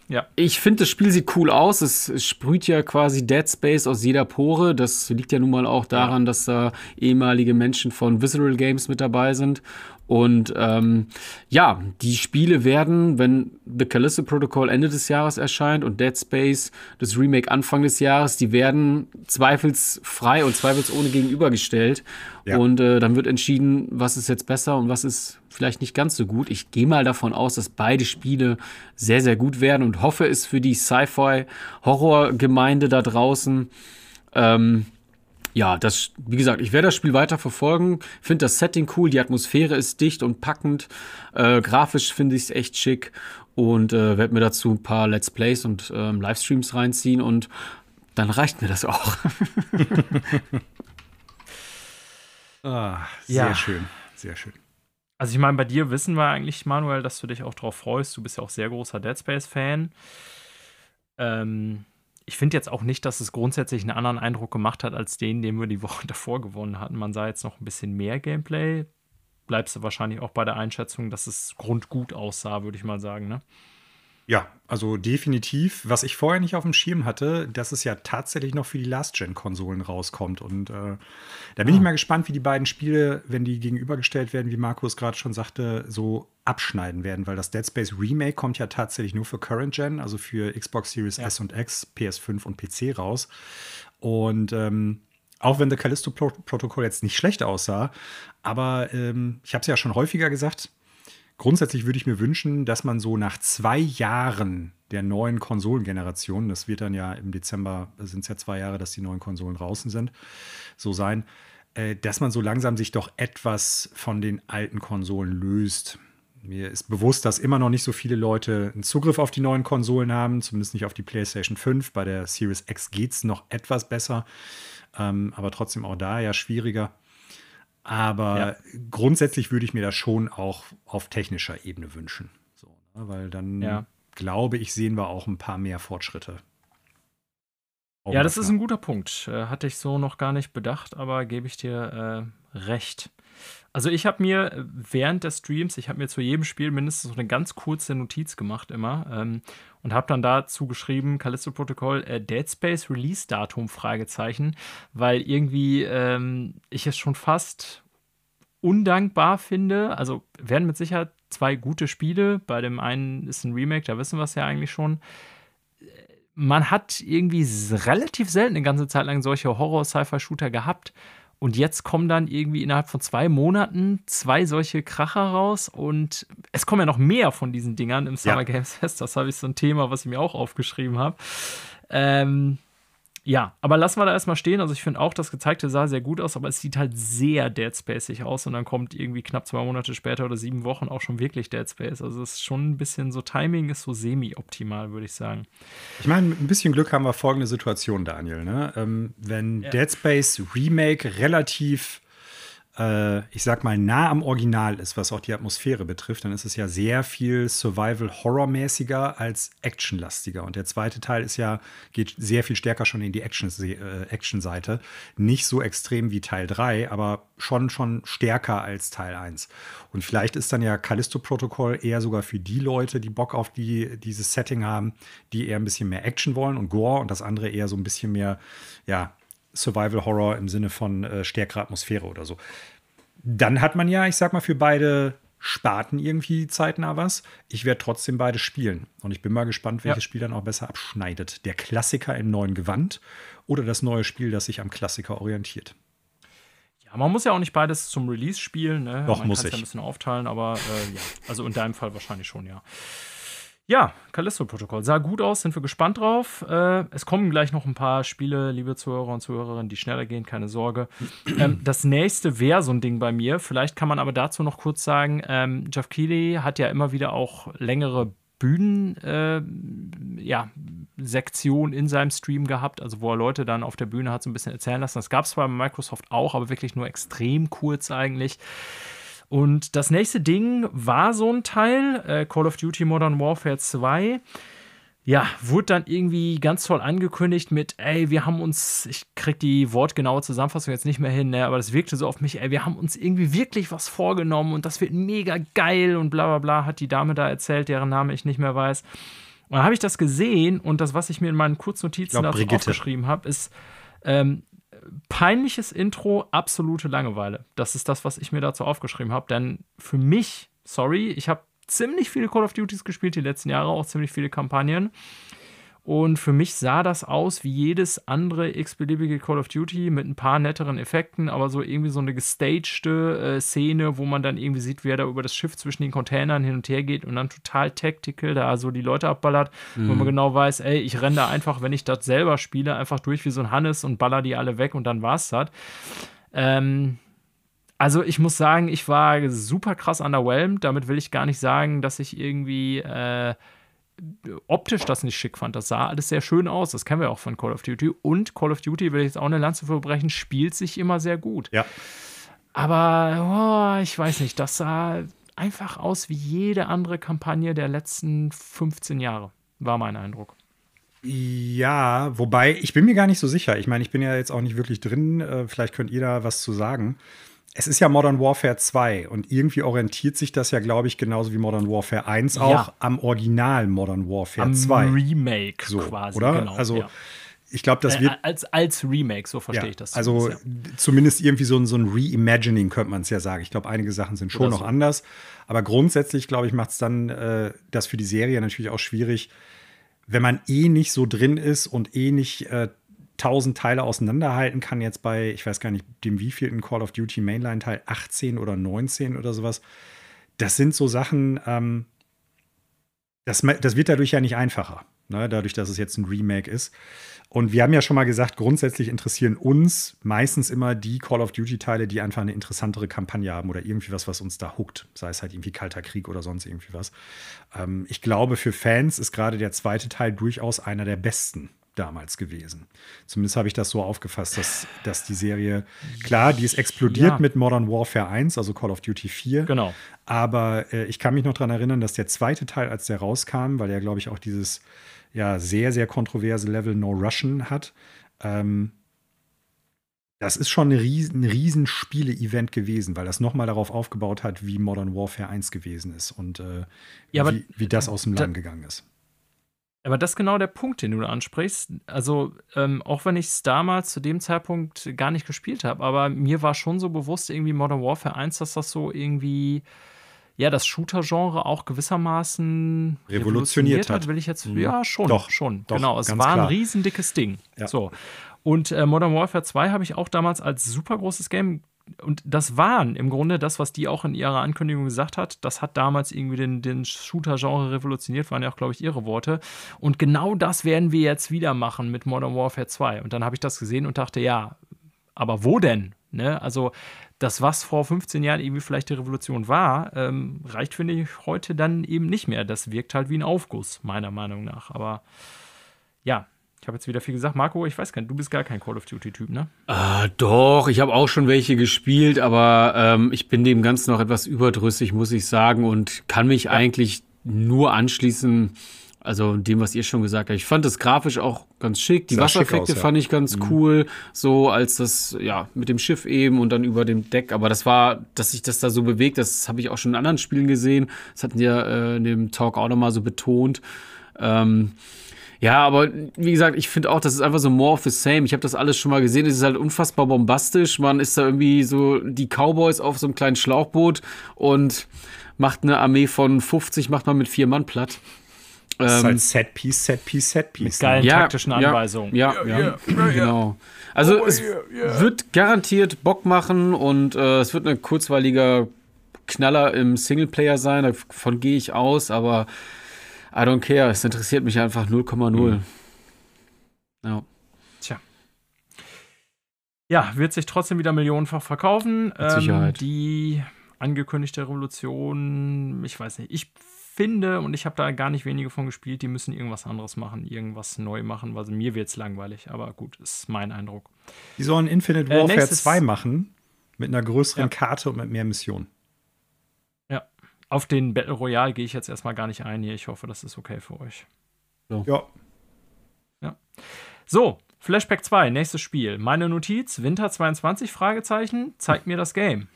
S1: ja.
S2: ich finde, das Spiel sieht cool aus. Es, es sprüht ja quasi Dead Space aus jeder Pore. Das liegt ja nun mal auch daran, ja. dass da ehemalige Menschen von Visceral Games mit dabei sind. Und ähm, ja, die Spiele werden, wenn The Callisto Protocol Ende des Jahres erscheint und Dead Space das Remake Anfang des Jahres, die werden zweifelsfrei und zweifelsohne gegenübergestellt. Ja. Und äh, dann wird entschieden, was ist jetzt besser und was ist vielleicht nicht ganz so gut. Ich gehe mal davon aus, dass beide Spiele sehr, sehr gut werden und hoffe es für die Sci-Fi-Horror-Gemeinde da draußen. Ähm, ja, das, wie gesagt, ich werde das Spiel weiter verfolgen. Finde das Setting cool, die Atmosphäre ist dicht und packend. Äh, grafisch finde ich es echt schick und äh, werde mir dazu ein paar Let's Plays und ähm, Livestreams reinziehen und dann reicht mir das auch.
S3: ah, sehr ja. schön, sehr schön.
S1: Also ich meine, bei dir wissen wir eigentlich, Manuel, dass du dich auch drauf freust. Du bist ja auch sehr großer Dead Space-Fan. Ähm, ich finde jetzt auch nicht, dass es grundsätzlich einen anderen Eindruck gemacht hat, als den, den wir die Woche davor gewonnen hatten. Man sah jetzt noch ein bisschen mehr Gameplay. Bleibst du wahrscheinlich auch bei der Einschätzung, dass es grundgut aussah, würde ich mal sagen, ne?
S3: Ja, also definitiv. Was ich vorher nicht auf dem Schirm hatte, dass es ja tatsächlich noch für die Last-Gen-Konsolen rauskommt. Und äh, da bin ah. ich mal gespannt, wie die beiden Spiele, wenn die gegenübergestellt werden, wie Markus gerade schon sagte, so abschneiden werden, weil das Dead Space Remake kommt ja tatsächlich nur für Current Gen, also für Xbox Series ja. S und X, PS5 und PC raus. Und ähm, auch wenn The Callisto Protocol jetzt nicht schlecht aussah, aber ähm, ich habe es ja schon häufiger gesagt, Grundsätzlich würde ich mir wünschen, dass man so nach zwei Jahren der neuen Konsolengeneration, das wird dann ja im Dezember, sind es ja zwei Jahre, dass die neuen Konsolen draußen sind, so sein, äh, dass man so langsam sich doch etwas von den alten Konsolen löst. Mir ist bewusst, dass immer noch nicht so viele Leute einen Zugriff auf die neuen Konsolen haben, zumindest nicht auf die PlayStation 5. Bei der Series X geht es noch etwas besser, ähm, aber trotzdem auch da ja schwieriger. Aber ja. grundsätzlich würde ich mir das schon auch auf technischer Ebene wünschen. So, ne? Weil dann, ja. glaube ich, sehen wir auch ein paar mehr Fortschritte.
S1: Ja, das ist ein guter Punkt. Äh, hatte ich so noch gar nicht bedacht, aber gebe ich dir äh, recht. Also ich habe mir äh, während des Streams, ich habe mir zu jedem Spiel mindestens so eine ganz kurze Notiz gemacht immer ähm, und habe dann dazu geschrieben, Callisto Protocol, äh, Dead Space Release Datum, Fragezeichen, weil irgendwie ähm, ich es schon fast undankbar finde. Also werden mit Sicherheit zwei gute Spiele. Bei dem einen ist ein Remake, da wissen wir es ja eigentlich schon. Man hat irgendwie relativ selten eine ganze Zeit lang solche Horror-Sci-Fi-Shooter gehabt und jetzt kommen dann irgendwie innerhalb von zwei Monaten zwei solche Kracher raus und es kommen ja noch mehr von diesen Dingern im Summer ja. Games Fest. Das habe ich so ein Thema, was ich mir auch aufgeschrieben habe. Ähm, ja, aber lassen wir da erstmal stehen. Also ich finde auch, das gezeigte sah sehr gut aus, aber es sieht halt sehr Dead Spacig aus und dann kommt irgendwie knapp zwei Monate später oder sieben Wochen auch schon wirklich Dead Space. Also es ist schon ein bisschen so, Timing ist so semi-optimal, würde ich sagen.
S3: Ich meine, mit ein bisschen Glück haben wir folgende Situation, Daniel. Ne? Ähm, wenn ja. Dead Space Remake relativ ich sag mal, nah am Original ist, was auch die Atmosphäre betrifft, dann ist es ja sehr viel Survival-Horror-mäßiger als Actionlastiger. Und der zweite Teil ist ja, geht sehr viel stärker schon in die äh, Action-Seite. Nicht so extrem wie Teil 3, aber schon, schon stärker als Teil 1. Und vielleicht ist dann ja Callisto-Protokoll eher sogar für die Leute, die Bock auf die, dieses Setting haben, die eher ein bisschen mehr Action wollen und Gore und das andere eher so ein bisschen mehr, ja, Survival Horror im Sinne von äh, stärkerer Atmosphäre oder so. Dann hat man ja, ich sag mal, für beide Sparten irgendwie zeitnah was. Ich werde trotzdem beide spielen. Und ich bin mal gespannt, welches ja. Spiel dann auch besser abschneidet. Der Klassiker im neuen Gewand oder das neue Spiel, das sich am Klassiker orientiert.
S1: Ja, man muss ja auch nicht beides zum Release spielen. Ne?
S3: Doch,
S1: man
S3: muss ich.
S1: Ja ein bisschen aufteilen, aber äh, ja, also in deinem Fall wahrscheinlich schon, ja. Ja, Callisto-Protokoll. Sah gut aus, sind wir gespannt drauf. Äh, es kommen gleich noch ein paar Spiele, liebe Zuhörer und Zuhörerinnen, die schneller gehen, keine Sorge. ähm, das nächste wäre so ein Ding bei mir. Vielleicht kann man aber dazu noch kurz sagen: ähm, Jeff Keighley hat ja immer wieder auch längere Bühnen, äh, ja, in seinem Stream gehabt, also wo er Leute dann auf der Bühne hat so ein bisschen erzählen lassen. Das gab es bei Microsoft auch, aber wirklich nur extrem kurz eigentlich. Und das nächste Ding war so ein Teil, äh, Call of Duty Modern Warfare 2. Ja, wurde dann irgendwie ganz toll angekündigt mit, ey, wir haben uns, ich krieg die wortgenaue Zusammenfassung jetzt nicht mehr hin, ne, aber das wirkte so auf mich, ey, wir haben uns irgendwie wirklich was vorgenommen und das wird mega geil und bla bla bla, hat die Dame da erzählt, deren Name ich nicht mehr weiß. Und dann habe ich das gesehen und das, was ich mir in meinen Kurznotizen
S3: glaub,
S1: dazu aufgeschrieben habe, ist, ähm, peinliches Intro, absolute Langeweile. Das ist das, was ich mir dazu aufgeschrieben habe. Denn für mich, sorry, ich habe ziemlich viele Call of Duties gespielt die letzten Jahre, auch ziemlich viele Kampagnen. Und für mich sah das aus wie jedes andere x-beliebige Call of Duty mit ein paar netteren Effekten, aber so irgendwie so eine gestagte äh, Szene, wo man dann irgendwie sieht, wer da über das Schiff zwischen den Containern hin und her geht und dann total tactical da so die Leute abballert, mhm. wo man genau weiß, ey, ich renne da einfach, wenn ich das selber spiele, einfach durch wie so ein Hannes und baller die alle weg und dann war's das. Ähm, also ich muss sagen, ich war super krass underwhelmed. Damit will ich gar nicht sagen, dass ich irgendwie äh, optisch das nicht schick fand. Das sah alles sehr schön aus. Das kennen wir auch von Call of Duty. Und Call of Duty, will ich jetzt auch eine Lanze verbrechen, spielt sich immer sehr gut.
S3: Ja.
S1: Aber oh, ich weiß nicht, das sah einfach aus wie jede andere Kampagne der letzten 15 Jahre, war mein Eindruck.
S3: Ja, wobei ich bin mir gar nicht so sicher. Ich meine, ich bin ja jetzt auch nicht wirklich drin. Äh, vielleicht könnt ihr da was zu sagen es ist ja Modern Warfare 2 und irgendwie orientiert sich das ja, glaube ich, genauso wie Modern Warfare 1 auch ja. am Original Modern Warfare am 2.
S1: Remake so, quasi.
S3: Oder? Genau, also ja. ich glaube, das äh, wird. Äh,
S1: als, als Remake, so verstehe ja, ich das.
S3: Also zumindest irgendwie so, so ein Reimagining könnte man es ja sagen. Ich glaube, einige Sachen sind schon so. noch anders. Aber grundsätzlich, glaube ich, macht es dann äh, das für die Serie natürlich auch schwierig, wenn man eh nicht so drin ist und eh nicht äh, tausend Teile auseinanderhalten kann, jetzt bei, ich weiß gar nicht, dem wievielten Call of Duty Mainline-Teil, 18 oder 19 oder sowas. Das sind so Sachen, ähm, das, das wird dadurch ja nicht einfacher, ne? dadurch, dass es jetzt ein Remake ist. Und wir haben ja schon mal gesagt, grundsätzlich interessieren uns meistens immer die Call of Duty-Teile, die einfach eine interessantere Kampagne haben oder irgendwie was, was uns da huckt. Sei es halt irgendwie Kalter Krieg oder sonst irgendwie was. Ähm, ich glaube, für Fans ist gerade der zweite Teil durchaus einer der besten damals gewesen. Zumindest habe ich das so aufgefasst, dass, dass die Serie, klar, die ist explodiert ja. mit Modern Warfare 1, also Call of Duty 4.
S1: Genau.
S3: Aber äh, ich kann mich noch daran erinnern, dass der zweite Teil, als der rauskam, weil er, glaube ich, auch dieses ja, sehr, sehr kontroverse Level No Russian hat, ähm, das ist schon ein riesen, riesen Spiele-Event gewesen, weil das nochmal darauf aufgebaut hat, wie Modern Warfare 1 gewesen ist und äh, ja, wie, wie, das aus dem Land gegangen ist.
S1: Aber das ist genau der Punkt, den du ansprichst. Also, ähm, auch wenn ich es damals zu dem Zeitpunkt gar nicht gespielt habe, aber mir war schon so bewusst, irgendwie Modern Warfare 1, dass das so irgendwie, ja, das Shooter-Genre auch gewissermaßen
S3: revolutioniert, revolutioniert hat.
S1: Will ich jetzt, mhm. ja, schon, doch, schon. Doch, genau, es war klar. ein riesendickes Ding. Ja. So. Und äh, Modern Warfare 2 habe ich auch damals als super großes Game und das waren im Grunde das, was die auch in ihrer Ankündigung gesagt hat. Das hat damals irgendwie den, den Shooter-Genre revolutioniert, waren ja auch, glaube ich, ihre Worte. Und genau das werden wir jetzt wieder machen mit Modern Warfare 2. Und dann habe ich das gesehen und dachte, ja, aber wo denn? Ne? Also, das, was vor 15 Jahren irgendwie vielleicht die Revolution war, ähm, reicht, finde ich, heute dann eben nicht mehr. Das wirkt halt wie ein Aufguss, meiner Meinung nach. Aber ja, ich habe jetzt wieder viel gesagt. Marco, ich weiß gar nicht, du bist gar kein Call of Duty-Typ, ne?
S2: Äh, doch, ich habe auch schon welche gespielt, aber ähm, ich bin dem Ganzen noch etwas überdrüssig, muss ich sagen, und kann mich ja. eigentlich nur anschließen, also dem, was ihr schon gesagt habt. Ich fand das grafisch auch ganz schick. Die Wassereffekte aus, ja. fand ich ganz mhm. cool, so als das, ja, mit dem Schiff eben und dann über dem Deck. Aber das war, dass sich das da so bewegt, das habe ich auch schon in anderen Spielen gesehen. Das hatten wir äh, in dem Talk auch nochmal so betont. Ähm, ja, aber wie gesagt, ich finde auch, das ist einfach so more of the same. Ich habe das alles schon mal gesehen. Es ist halt unfassbar bombastisch. Man ist da irgendwie so die Cowboys auf so einem kleinen Schlauchboot und macht eine Armee von 50, macht man mit vier Mann platt.
S3: Das ist halt ähm, Set-Piece, Set-Piece, Set-Piece.
S1: Mit geilen ja, taktischen Anweisungen.
S2: Ja, ja, ja, ja genau. Also oh, es yeah, wird garantiert Bock machen und äh, es wird ein kurzweiliger Knaller im Singleplayer sein, davon gehe ich aus, aber I don't care. Es interessiert mich einfach 0,0. Mhm.
S1: Ja. Tja. Ja, wird sich trotzdem wieder millionenfach verkaufen. Mit Sicherheit. Ähm, die angekündigte Revolution, ich weiß nicht, ich finde, und ich habe da gar nicht wenige von gespielt, die müssen irgendwas anderes machen, irgendwas neu machen, weil mir wird es langweilig. Aber gut, ist mein Eindruck.
S3: Die sollen Infinite äh, Warfare äh, 2 machen, mit einer größeren ja. Karte und mit mehr Missionen.
S1: Auf den Battle Royale gehe ich jetzt erstmal gar nicht ein hier. Ich hoffe, das ist okay für euch.
S3: So. Ja.
S1: Ja. So, Flashback 2, nächstes Spiel. Meine Notiz, Winter 22, Fragezeichen, zeigt mir das Game.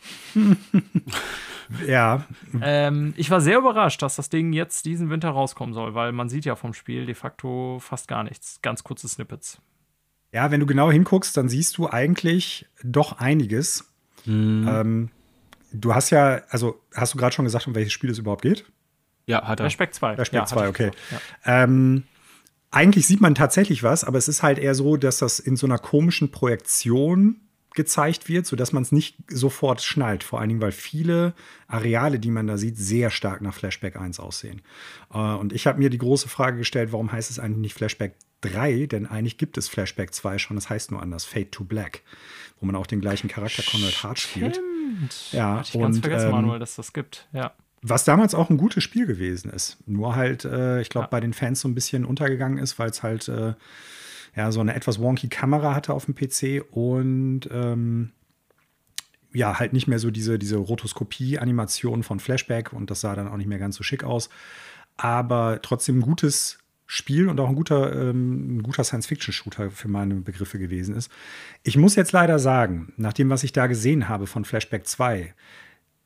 S3: Ja.
S1: Ähm, ich war sehr überrascht, dass das Ding jetzt diesen Winter rauskommen soll, weil man sieht ja vom Spiel de facto fast gar nichts. Ganz kurze Snippets.
S3: Ja, wenn du genau hinguckst, dann siehst du eigentlich doch einiges. Mhm. Ähm, du hast ja, also hast du gerade schon gesagt, um welches Spiel es überhaupt geht?
S1: Ja, hat er.
S3: Flashback 2. Flashback ja, 2, okay. Ja. Ähm, eigentlich sieht man tatsächlich was, aber es ist halt eher so, dass das in so einer komischen Projektion gezeigt wird, sodass man es nicht sofort schnallt. Vor allen Dingen, weil viele Areale, die man da sieht, sehr stark nach Flashback 1 aussehen. Äh, und ich habe mir die große Frage gestellt, warum heißt es eigentlich nicht Flashback 3? Denn eigentlich gibt es Flashback 2 schon, das heißt nur anders, Fade to Black, wo man auch den gleichen Charakter Conrad Hart spielt.
S1: Ja, Hatte ich und, ganz vergessen, ähm, Manuel, dass das gibt. Ja.
S3: Was damals auch ein gutes Spiel gewesen ist. Nur halt, äh, ich glaube, ja. bei den Fans so ein bisschen untergegangen ist, weil es halt äh, ja, so eine etwas wonky Kamera hatte auf dem PC und ähm, ja, halt nicht mehr so diese, diese Rotoskopie-Animation von Flashback und das sah dann auch nicht mehr ganz so schick aus. Aber trotzdem ein gutes Spiel und auch ein guter, ähm, guter Science-Fiction-Shooter für meine Begriffe gewesen ist. Ich muss jetzt leider sagen, nach dem, was ich da gesehen habe von Flashback 2,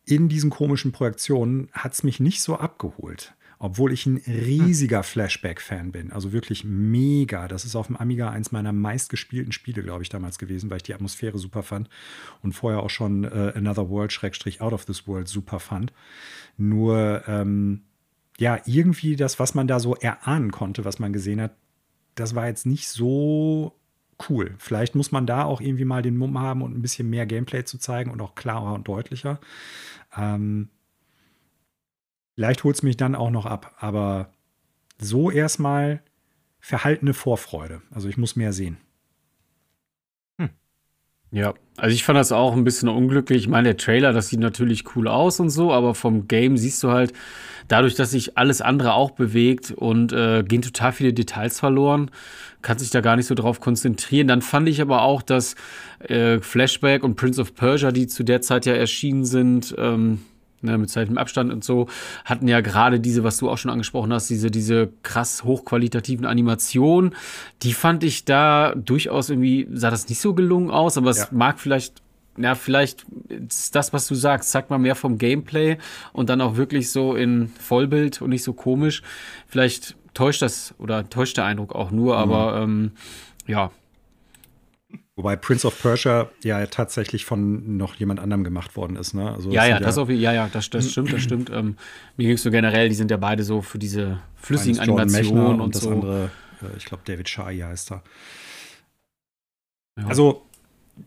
S3: in diesen komischen Projektionen hat es mich nicht so abgeholt obwohl ich ein riesiger Flashback-Fan bin. Also wirklich mega. Das ist auf dem Amiga eins meiner meistgespielten Spiele, glaube ich, damals gewesen, weil ich die Atmosphäre super fand und vorher auch schon äh, Another World, Schrägstrich Out of This World super fand. Nur, ähm, ja, irgendwie das, was man da so erahnen konnte, was man gesehen hat, das war jetzt nicht so cool. Vielleicht muss man da auch irgendwie mal den Mumm haben und ein bisschen mehr Gameplay zu zeigen und auch klarer und deutlicher. Ähm, Vielleicht holt es mich dann auch noch ab, aber so erstmal verhaltene Vorfreude. Also ich muss mehr sehen.
S2: Ja, also ich fand das auch ein bisschen unglücklich. Ich meine, der Trailer, das sieht natürlich cool aus und so, aber vom Game siehst du halt, dadurch, dass sich alles andere auch bewegt und äh, gehen total viele Details verloren, kann sich da gar nicht so drauf konzentrieren. Dann fand ich aber auch, dass äh, Flashback und Prince of Persia, die zu der Zeit ja erschienen sind, ähm, ne, mit zeitem Abstand und so, hatten ja gerade diese, was du auch schon angesprochen hast, diese, diese krass hochqualitativen Animationen. Die fand ich da durchaus irgendwie, sah das nicht so gelungen aus, aber es ja. mag vielleicht ja, vielleicht ist das, was du sagst, zeig mal mehr vom Gameplay und dann auch wirklich so in Vollbild und nicht so komisch. Vielleicht täuscht das oder täuscht der Eindruck auch nur, mhm. aber ähm, ja,
S3: Wobei Prince of Persia ja tatsächlich von noch jemand anderem gemacht worden ist, ne?
S2: Also ja, ja, das auf, ja, ja, das, das stimmt, das stimmt. Ähm, mir ging es so generell, die sind ja beide so für diese flüssigen Animationen und, und,
S3: das
S2: so.
S3: andere, äh, ich glaube, David Shai heißt er. Ja. Also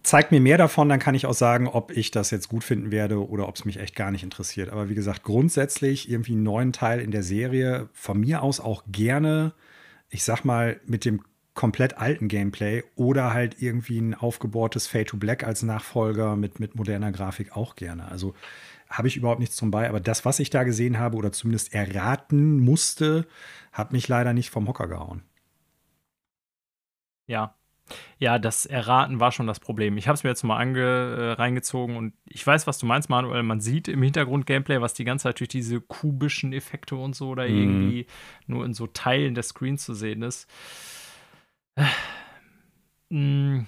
S3: zeigt mir mehr davon, dann kann ich auch sagen, ob ich das jetzt gut finden werde oder ob es mich echt gar nicht interessiert. Aber wie gesagt, grundsätzlich irgendwie einen neuen Teil in der Serie, von mir aus auch gerne, ich sag mal, mit dem komplett alten Gameplay oder halt irgendwie ein aufgebohrtes Fade to Black als Nachfolger mit, mit moderner Grafik auch gerne. Also habe ich überhaupt nichts zum bei, aber das, was ich da gesehen habe oder zumindest erraten musste, hat mich leider nicht vom Hocker gehauen.
S1: Ja. Ja, das Erraten war schon das Problem. Ich habe es mir jetzt mal ange, äh, reingezogen und ich weiß, was du meinst, Manuel. Man sieht im Hintergrund Gameplay, was die ganze Zeit durch diese kubischen Effekte und so oder mhm. irgendwie nur in so Teilen des Screens zu sehen ist. Mm,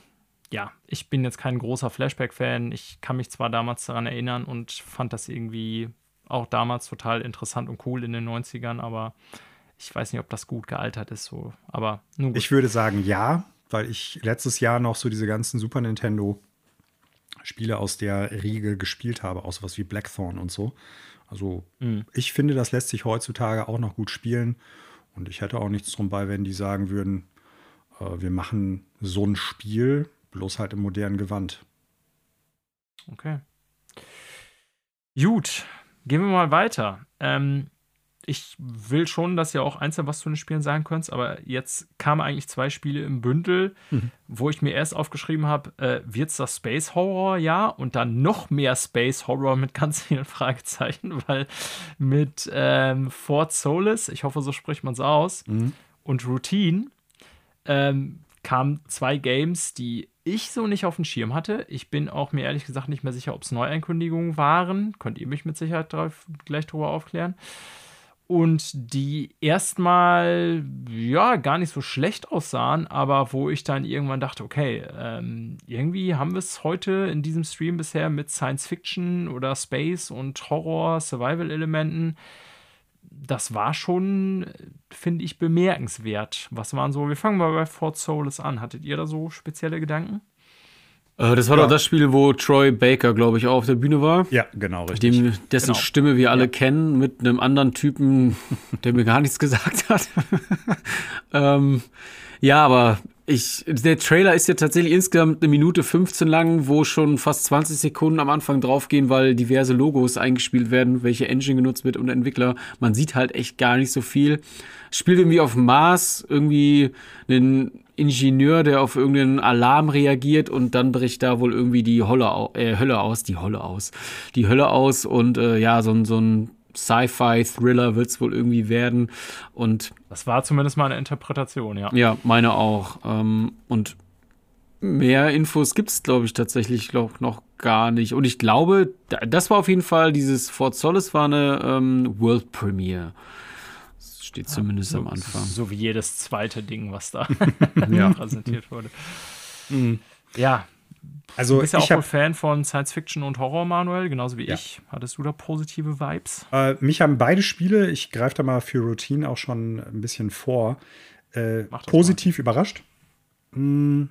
S1: ja, ich bin jetzt kein großer Flashback-Fan. Ich kann mich zwar damals daran erinnern und fand das irgendwie auch damals total interessant und cool in den 90ern, aber ich weiß nicht, ob das gut gealtert ist. So. Aber.
S3: Ich würde sagen ja, weil ich letztes Jahr noch so diese ganzen Super Nintendo Spiele aus der Riege gespielt habe, auch sowas wie Blackthorn und so. Also mhm. ich finde, das lässt sich heutzutage auch noch gut spielen. Und ich hätte auch nichts drum bei, wenn die sagen würden, wir machen so ein Spiel, bloß halt im modernen Gewand.
S1: Okay. Gut, gehen wir mal weiter. Ähm, ich will schon, dass ihr auch einzeln was zu den Spielen sagen könnt, aber jetzt kamen eigentlich zwei Spiele im Bündel, mhm. wo ich mir erst aufgeschrieben habe, äh, wird es das Space Horror ja und dann noch mehr Space Horror mit ganz vielen Fragezeichen, weil mit ähm, Fort Solis, ich hoffe, so spricht man es aus, mhm. und Routine ähm, kamen zwei Games, die ich so nicht auf dem Schirm hatte. Ich bin auch mir ehrlich gesagt nicht mehr sicher, ob es Neueinkündigungen waren. Könnt ihr mich mit Sicherheit drauf, gleich darüber aufklären. Und die erstmal, ja, gar nicht so schlecht aussahen, aber wo ich dann irgendwann dachte, okay, ähm, irgendwie haben wir es heute in diesem Stream bisher mit Science Fiction oder Space und Horror, Survival-Elementen das war schon, finde ich, bemerkenswert. Was waren so, wir fangen mal bei Fort Solis an. Hattet ihr da so spezielle Gedanken?
S2: Äh, das war ja. doch das Spiel, wo Troy Baker, glaube ich, auch auf der Bühne war.
S3: Ja, genau, richtig.
S2: Dem, dessen genau. Stimme wir alle ja. kennen, mit einem anderen Typen, der mir gar nichts gesagt hat. ähm, ja, aber ich, der Trailer ist ja tatsächlich insgesamt eine Minute 15 lang, wo schon fast 20 Sekunden am Anfang draufgehen, weil diverse Logos eingespielt werden, welche Engine genutzt wird und Entwickler. Man sieht halt echt gar nicht so viel. Spielt irgendwie auf Mars, irgendwie einen Ingenieur, der auf irgendeinen Alarm reagiert und dann bricht da wohl irgendwie die Hölle, äh, Hölle aus, die Hölle aus, die Hölle aus und äh, ja, so, so ein Sci-Fi-Thriller wird es wohl irgendwie werden. Und
S1: das war zumindest mal eine Interpretation, ja.
S2: Ja, meine auch. Ähm, und mehr Infos gibt es, glaube ich, tatsächlich glaub, noch gar nicht. Und ich glaube, das war auf jeden Fall, dieses Fort Solis war eine ähm, World Premiere. Das steht zumindest ja, so, am Anfang.
S1: So wie jedes zweite Ding, was da präsentiert wurde. Mhm. Ja, also du bist ja auch hab, Fan von Science Fiction und Horror, Manuel, genauso wie ja. ich. Hattest du da positive Vibes?
S3: Äh, mich haben beide Spiele, ich greife da mal für Routine auch schon ein bisschen vor, äh, positiv mal. überrascht. Hm.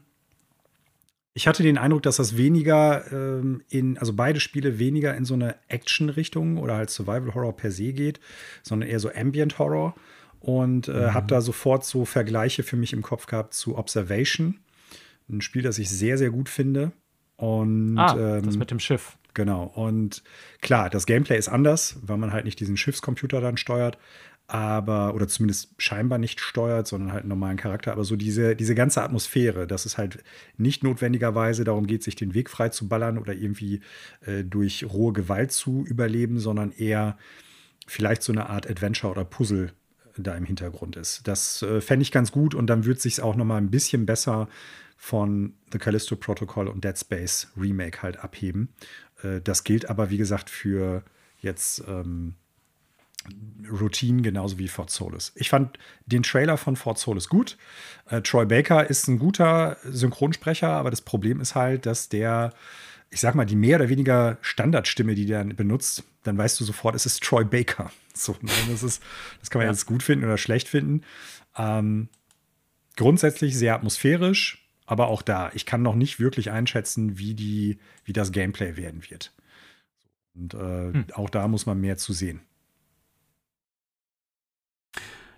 S3: Ich hatte den Eindruck, dass das weniger ähm, in, also beide Spiele weniger in so eine Action-Richtung oder halt Survival Horror per se geht, sondern eher so Ambient Horror. Und äh, mhm. habe da sofort so Vergleiche für mich im Kopf gehabt zu Observation. Ein Spiel, das ich sehr, sehr gut finde. Und,
S1: ah, ähm, das mit dem Schiff.
S3: Genau. Und klar, das Gameplay ist anders, weil man halt nicht diesen Schiffscomputer dann steuert, aber, oder zumindest scheinbar nicht steuert, sondern halt einen normalen Charakter. Aber so diese, diese ganze Atmosphäre, dass es halt nicht notwendigerweise darum geht, sich den Weg frei zu ballern oder irgendwie äh, durch rohe Gewalt zu überleben, sondern eher vielleicht so eine Art Adventure oder Puzzle da im Hintergrund ist. Das äh, fände ich ganz gut und dann wird sich auch noch mal ein bisschen besser von The Callisto Protocol und Dead Space Remake halt abheben. Äh, das gilt aber, wie gesagt, für jetzt ähm, Routine genauso wie Fort Solis. Ich fand den Trailer von Fort Solis gut. Äh, Troy Baker ist ein guter Synchronsprecher, aber das Problem ist halt, dass der, ich sag mal, die mehr oder weniger Standardstimme, die der benutzt, dann weißt du sofort, es ist Troy Baker. So, ne, das, ist, das kann man ja. jetzt gut finden oder schlecht finden. Ähm, grundsätzlich sehr atmosphärisch, aber auch da, ich kann noch nicht wirklich einschätzen, wie, die, wie das Gameplay werden wird. Und äh, hm. auch da muss man mehr zu sehen.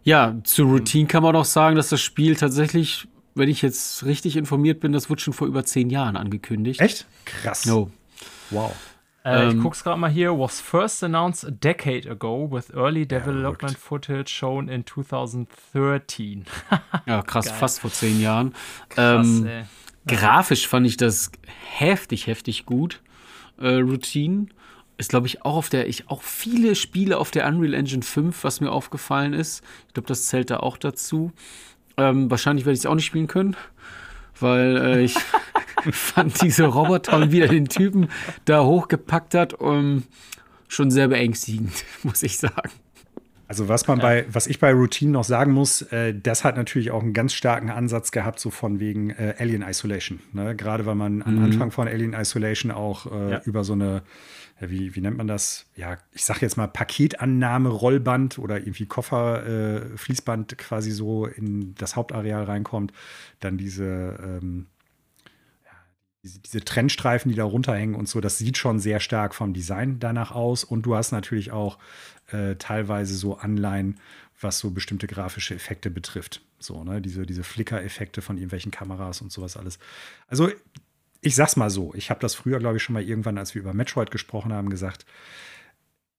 S2: Ja, zu Routine kann man auch sagen, dass das Spiel tatsächlich, wenn ich jetzt richtig informiert bin, das wurde schon vor über zehn Jahren angekündigt.
S3: Echt? Krass.
S2: No.
S1: Wow. Äh, ähm, ich guck's gerade mal hier. Was first announced a decade ago with early development ja, footage shown in 2013.
S2: ja, krass, Geil. fast vor zehn Jahren. Krass, ähm, grafisch fand ich das heftig, heftig gut. Äh, Routine ist, glaube ich, auch auf der, ich auch viele Spiele auf der Unreal Engine 5, was mir aufgefallen ist. Ich glaube, das zählt da auch dazu. Ähm, wahrscheinlich werde ich es auch nicht spielen können weil äh, ich fand diese Roboter und wie er den Typen da hochgepackt hat, um, schon sehr beängstigend, muss ich sagen.
S3: Also was man bei, was ich bei Routine noch sagen muss, äh, das hat natürlich auch einen ganz starken Ansatz gehabt, so von wegen äh, Alien Isolation. Ne? Gerade weil man am mhm. Anfang von Alien Isolation auch äh, ja. über so eine wie, wie nennt man das? Ja, ich sage jetzt mal Paketannahme, Rollband oder irgendwie Koffer, äh, Fließband quasi so in das Hauptareal reinkommt. Dann diese, ähm, diese, diese Trennstreifen, die da runterhängen und so, das sieht schon sehr stark vom Design danach aus. Und du hast natürlich auch äh, teilweise so Anleihen, was so bestimmte grafische Effekte betrifft. So, ne, diese, diese Flicker-Effekte von irgendwelchen Kameras und sowas alles. Also ich sag's mal so, ich habe das früher, glaube ich, schon mal irgendwann, als wir über Metroid gesprochen haben, gesagt,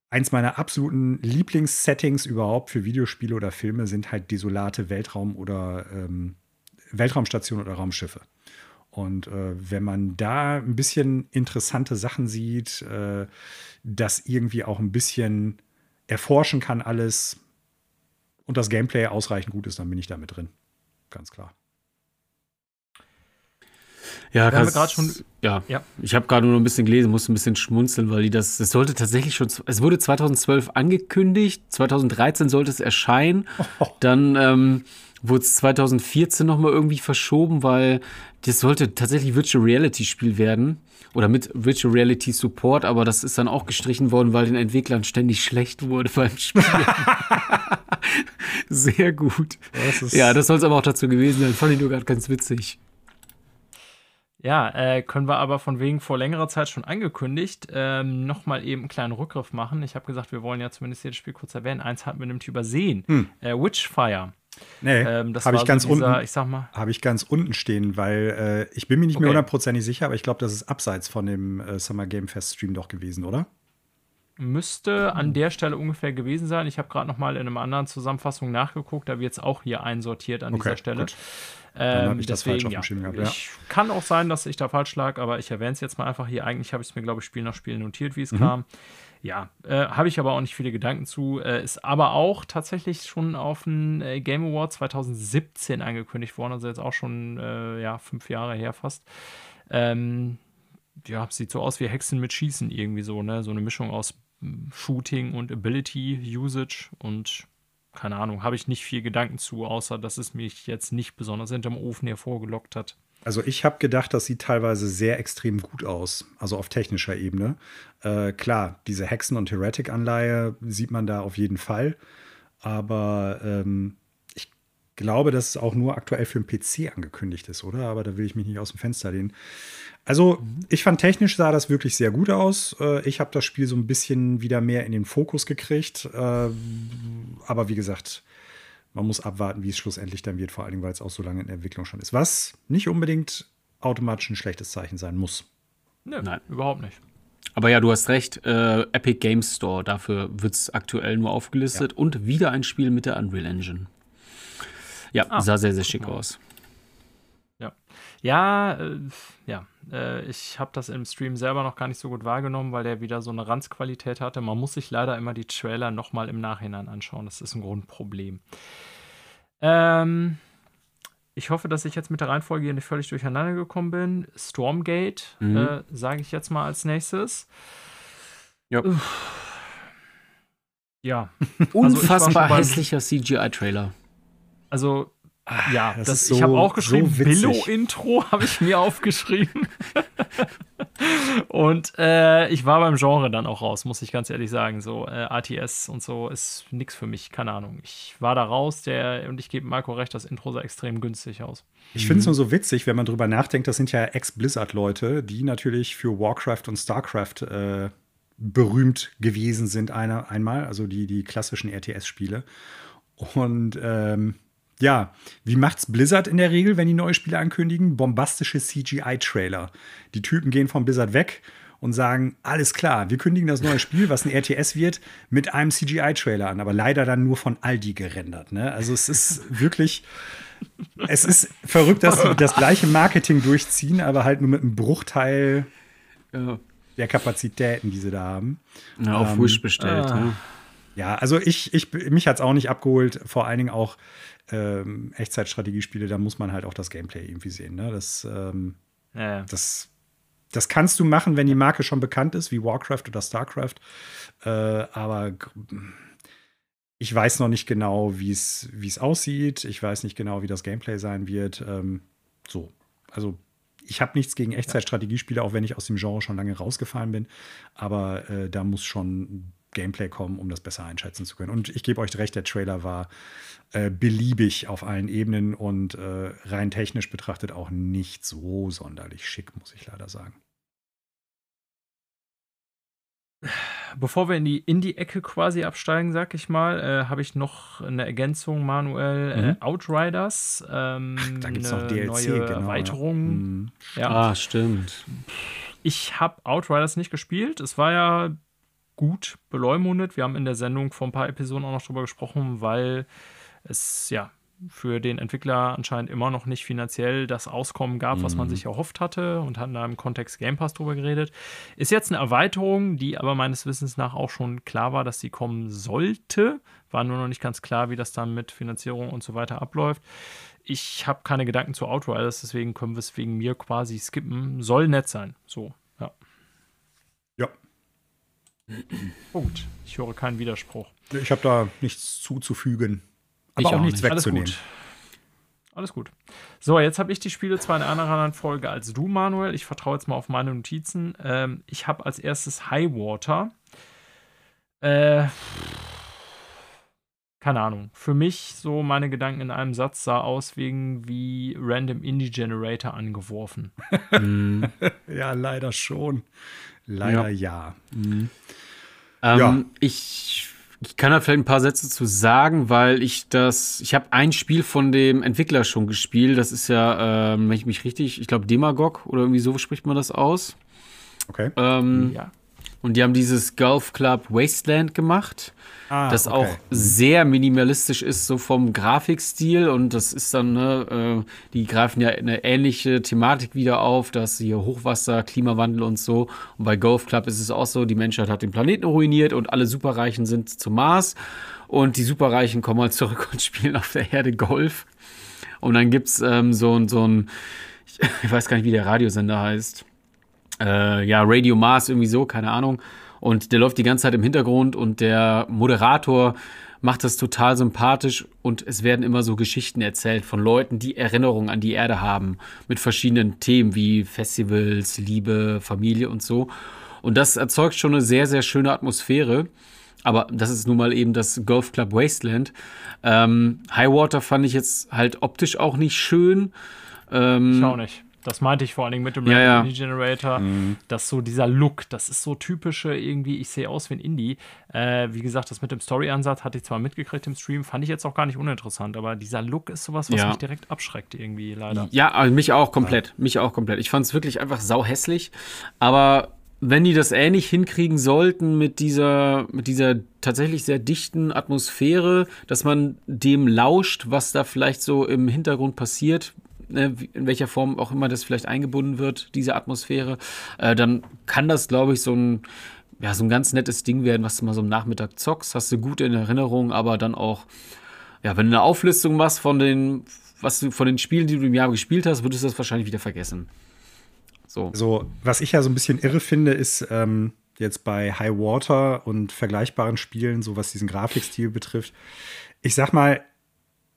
S3: eins meiner absoluten Lieblingssettings überhaupt für Videospiele oder Filme sind halt desolate Weltraum- oder ähm, Weltraumstationen oder Raumschiffe. Und äh, wenn man da ein bisschen interessante Sachen sieht, äh, das irgendwie auch ein bisschen erforschen kann, alles und das Gameplay ausreichend gut ist, dann bin ich da mit drin. Ganz klar.
S2: Ja, wir gerade schon. Ja, ja. ich habe gerade nur ein bisschen gelesen, musste ein bisschen schmunzeln, weil die das. Das sollte tatsächlich schon. Es wurde 2012 angekündigt, 2013 sollte es erscheinen. Oh. Dann ähm, wurde es 2014 nochmal irgendwie verschoben, weil das sollte tatsächlich Virtual Reality Spiel werden. Oder mit Virtual Reality Support, aber das ist dann auch gestrichen worden, weil den Entwicklern ständig schlecht wurde beim Spiel. Sehr gut. Das ja, das soll es aber auch dazu gewesen sein. Fand ich nur gerade ganz witzig.
S1: Ja, äh, können wir aber von wegen vor längerer Zeit schon angekündigt, ähm, nochmal eben einen kleinen Rückgriff machen. Ich habe gesagt, wir wollen ja zumindest jedes Spiel kurz erwähnen. Eins hatten wir nämlich übersehen. Hm. Äh, Witchfire.
S3: Nee, ähm, habe ich ganz so dieser, unten. Ich sag mal. Habe ich ganz unten stehen, weil äh, ich bin mir nicht okay. mehr hundertprozentig sicher, aber ich glaube, das ist abseits von dem äh, Summer Game Fest Stream doch gewesen, oder?
S1: Müsste an der Stelle ungefähr gewesen sein. Ich habe gerade noch mal in einer anderen Zusammenfassung nachgeguckt, da wird es auch hier einsortiert an okay, dieser Stelle. Gut. Ähm, ich das dem Schirm gehabt. Ja. Ich, kann auch sein, dass ich da falsch lag, aber ich erwähne es jetzt mal einfach hier. Eigentlich habe ich es mir, glaube ich, Spiel nach Spiel notiert, wie es mhm. kam. Ja, äh, habe ich aber auch nicht viele Gedanken zu. Äh, ist aber auch tatsächlich schon auf den äh, Game Award 2017 angekündigt worden, also jetzt auch schon äh, ja, fünf Jahre her fast. Ähm, ja, sieht so aus wie Hexen mit Schießen irgendwie so, ne? So eine Mischung aus Shooting und Ability Usage und keine Ahnung, habe ich nicht viel Gedanken zu, außer dass es mich jetzt nicht besonders hinterm Ofen hervorgelockt hat.
S3: Also ich habe gedacht, das sieht teilweise sehr extrem gut aus, also auf technischer Ebene. Äh, klar, diese Hexen- und Heretic-Anleihe sieht man da auf jeden Fall. Aber ähm, ich glaube, dass es auch nur aktuell für den PC angekündigt ist, oder? Aber da will ich mich nicht aus dem Fenster lehnen. Also, ich fand technisch sah das wirklich sehr gut aus. Äh, ich habe das Spiel so ein bisschen wieder mehr in den Fokus gekriegt. Äh, aber wie gesagt, man muss abwarten, wie es schlussendlich dann wird, vor allem, weil es auch so lange in der Entwicklung schon ist. Was nicht unbedingt automatisch ein schlechtes Zeichen sein muss.
S1: Nee, Nein, überhaupt nicht.
S2: Aber ja, du hast recht, äh, Epic Games Store, dafür wird es aktuell nur aufgelistet ja. und wieder ein Spiel mit der Unreal Engine. Ja, ah, sah sehr, sehr schick aus.
S1: Ja, ja, äh, ja. Äh, ich habe das im Stream selber noch gar nicht so gut wahrgenommen, weil der wieder so eine Ranzqualität hatte. Man muss sich leider immer die Trailer nochmal im Nachhinein anschauen. Das ist ein Grundproblem. Ähm, ich hoffe, dass ich jetzt mit der Reihenfolge hier nicht völlig durcheinander gekommen bin. Stormgate, mhm. äh, sage ich jetzt mal als nächstes.
S2: Ja. Ja. Unfassbar also hässlicher CGI-Trailer.
S1: Also ja, das, das so, ich habe auch geschrieben, so Billo-Intro habe ich mir aufgeschrieben. und äh, ich war beim Genre dann auch raus, muss ich ganz ehrlich sagen. So äh, ATS und so ist nichts für mich, keine Ahnung. Ich war da raus, der und ich gebe Marco recht, das Intro sah extrem günstig aus.
S3: Ich finde es nur so witzig, wenn man drüber nachdenkt, das sind ja Ex-Blizzard-Leute, die natürlich für Warcraft und Starcraft äh, berühmt gewesen sind einer, einmal, also die, die klassischen RTS-Spiele. Und ähm, ja, wie macht's Blizzard in der Regel, wenn die neue Spiele ankündigen? Bombastische CGI-Trailer. Die Typen gehen von Blizzard weg und sagen, alles klar, wir kündigen das neue Spiel, was ein RTS wird, mit einem CGI-Trailer an, aber leider dann nur von Aldi gerendert. Ne? Also es ist wirklich, es ist verrückt, dass sie das gleiche Marketing durchziehen, aber halt nur mit einem Bruchteil ja. der Kapazitäten, die sie da haben.
S2: Ja, auf ähm, Wish bestellt. Ah.
S3: Ja. ja, also ich, ich, mich hat es auch nicht abgeholt, vor allen Dingen auch ähm, Echtzeitstrategiespiele, da muss man halt auch das Gameplay irgendwie sehen. Ne? Das, ähm, ja. das, das kannst du machen, wenn die Marke schon bekannt ist, wie Warcraft oder StarCraft. Äh, aber ich weiß noch nicht genau, wie es aussieht. Ich weiß nicht genau, wie das Gameplay sein wird. Ähm, so, also ich habe nichts gegen Echtzeitstrategiespiele, auch wenn ich aus dem Genre schon lange rausgefallen bin. Aber äh, da muss schon Gameplay kommen, um das besser einschätzen zu können. Und ich gebe euch recht, der Trailer war äh, beliebig auf allen Ebenen und äh, rein technisch betrachtet auch nicht so sonderlich schick, muss ich leider sagen.
S1: Bevor wir in die Indie-Ecke quasi absteigen, sag ich mal, äh, habe ich noch eine Ergänzung, Manuel. Äh, mhm. Outriders, ähm,
S3: da gibt es noch DLC,
S1: neue genau, Erweiterung. Mhm.
S2: Ja. Ah, stimmt.
S1: Ich habe Outriders nicht gespielt. Es war ja gut beleumundet. Wir haben in der Sendung vor ein paar Episoden auch noch drüber gesprochen, weil es ja für den Entwickler anscheinend immer noch nicht finanziell das Auskommen gab, was man mhm. sich erhofft hatte und hatten da im Kontext Game Pass drüber geredet. Ist jetzt eine Erweiterung, die aber meines Wissens nach auch schon klar war, dass sie kommen sollte. War nur noch nicht ganz klar, wie das dann mit Finanzierung und so weiter abläuft. Ich habe keine Gedanken zu Outriders, deswegen können wir es wegen mir quasi skippen. Soll nett sein. So. Ja. Punkt. Ich höre keinen Widerspruch.
S3: Ich habe da nichts zuzufügen. Aber auch, auch nichts nicht. wegzunehmen.
S1: Alles gut. Alles gut. So, jetzt habe ich die Spiele zwar in einer anderen Folge als du, Manuel. Ich vertraue jetzt mal auf meine Notizen. Ähm, ich habe als erstes Highwater. Äh, keine Ahnung. Für mich so meine Gedanken in einem Satz sah aus wegen wie Random Indie Generator angeworfen.
S3: Mhm. ja, leider schon. Leider ja. ja. Mhm.
S2: Ähm, ja. Ich ich kann da vielleicht ein paar Sätze zu sagen, weil ich das, ich habe ein Spiel von dem Entwickler schon gespielt. Das ist ja, ähm, wenn ich mich richtig, ich glaube Demagog oder irgendwie so spricht man das aus.
S3: Okay.
S2: Ähm, ja. Und die haben dieses Golf Club Wasteland gemacht, ah, das okay. auch sehr minimalistisch ist, so vom Grafikstil. Und das ist dann, ne, äh, die greifen ja eine ähnliche Thematik wieder auf, dass hier Hochwasser, Klimawandel und so. Und bei Golf Club ist es auch so, die Menschheit hat den Planeten ruiniert und alle Superreichen sind zum Mars. Und die Superreichen kommen halt zurück und spielen auf der Erde Golf. Und dann gibt's ähm, so, so ein, ich weiß gar nicht, wie der Radiosender heißt äh, ja, Radio Mars, irgendwie so, keine Ahnung. Und der läuft die ganze Zeit im Hintergrund und der Moderator macht das total sympathisch und es werden immer so Geschichten erzählt von Leuten, die Erinnerungen an die Erde haben mit verschiedenen Themen wie Festivals, Liebe, Familie und so. Und das erzeugt schon eine sehr, sehr schöne Atmosphäre. Aber das ist nun mal eben das Golf Club Wasteland. Ähm, Highwater fand ich jetzt halt optisch auch nicht schön.
S1: Ähm, ich auch nicht. Das meinte ich vor allen Dingen mit dem ja, ja. Indie Generator, mhm. dass so dieser Look, das ist so typische irgendwie, ich sehe aus wie ein Indie. Äh, wie gesagt, das mit dem Story-Ansatz hatte ich zwar mitgekriegt im Stream, fand ich jetzt auch gar nicht uninteressant, aber dieser Look ist sowas, was ja. mich direkt abschreckt irgendwie, leider.
S2: Ja, also mich auch komplett, mich auch komplett. Ich fand es wirklich einfach sauhässlich, aber wenn die das ähnlich hinkriegen sollten mit dieser, mit dieser tatsächlich sehr dichten Atmosphäre, dass man dem lauscht, was da vielleicht so im Hintergrund passiert, in welcher Form auch immer das vielleicht eingebunden wird, diese Atmosphäre, äh, dann kann das, glaube ich, so ein, ja, so ein ganz nettes Ding werden, was du mal so am Nachmittag zockst, hast du gut in Erinnerung, aber dann auch, ja, wenn du eine Auflistung machst von den, was du von den Spielen, die du im Jahr gespielt hast, würdest du das wahrscheinlich wieder vergessen.
S3: So. so was ich ja so ein bisschen irre finde, ist ähm, jetzt bei High Water und vergleichbaren Spielen, so was diesen Grafikstil betrifft. Ich sag mal,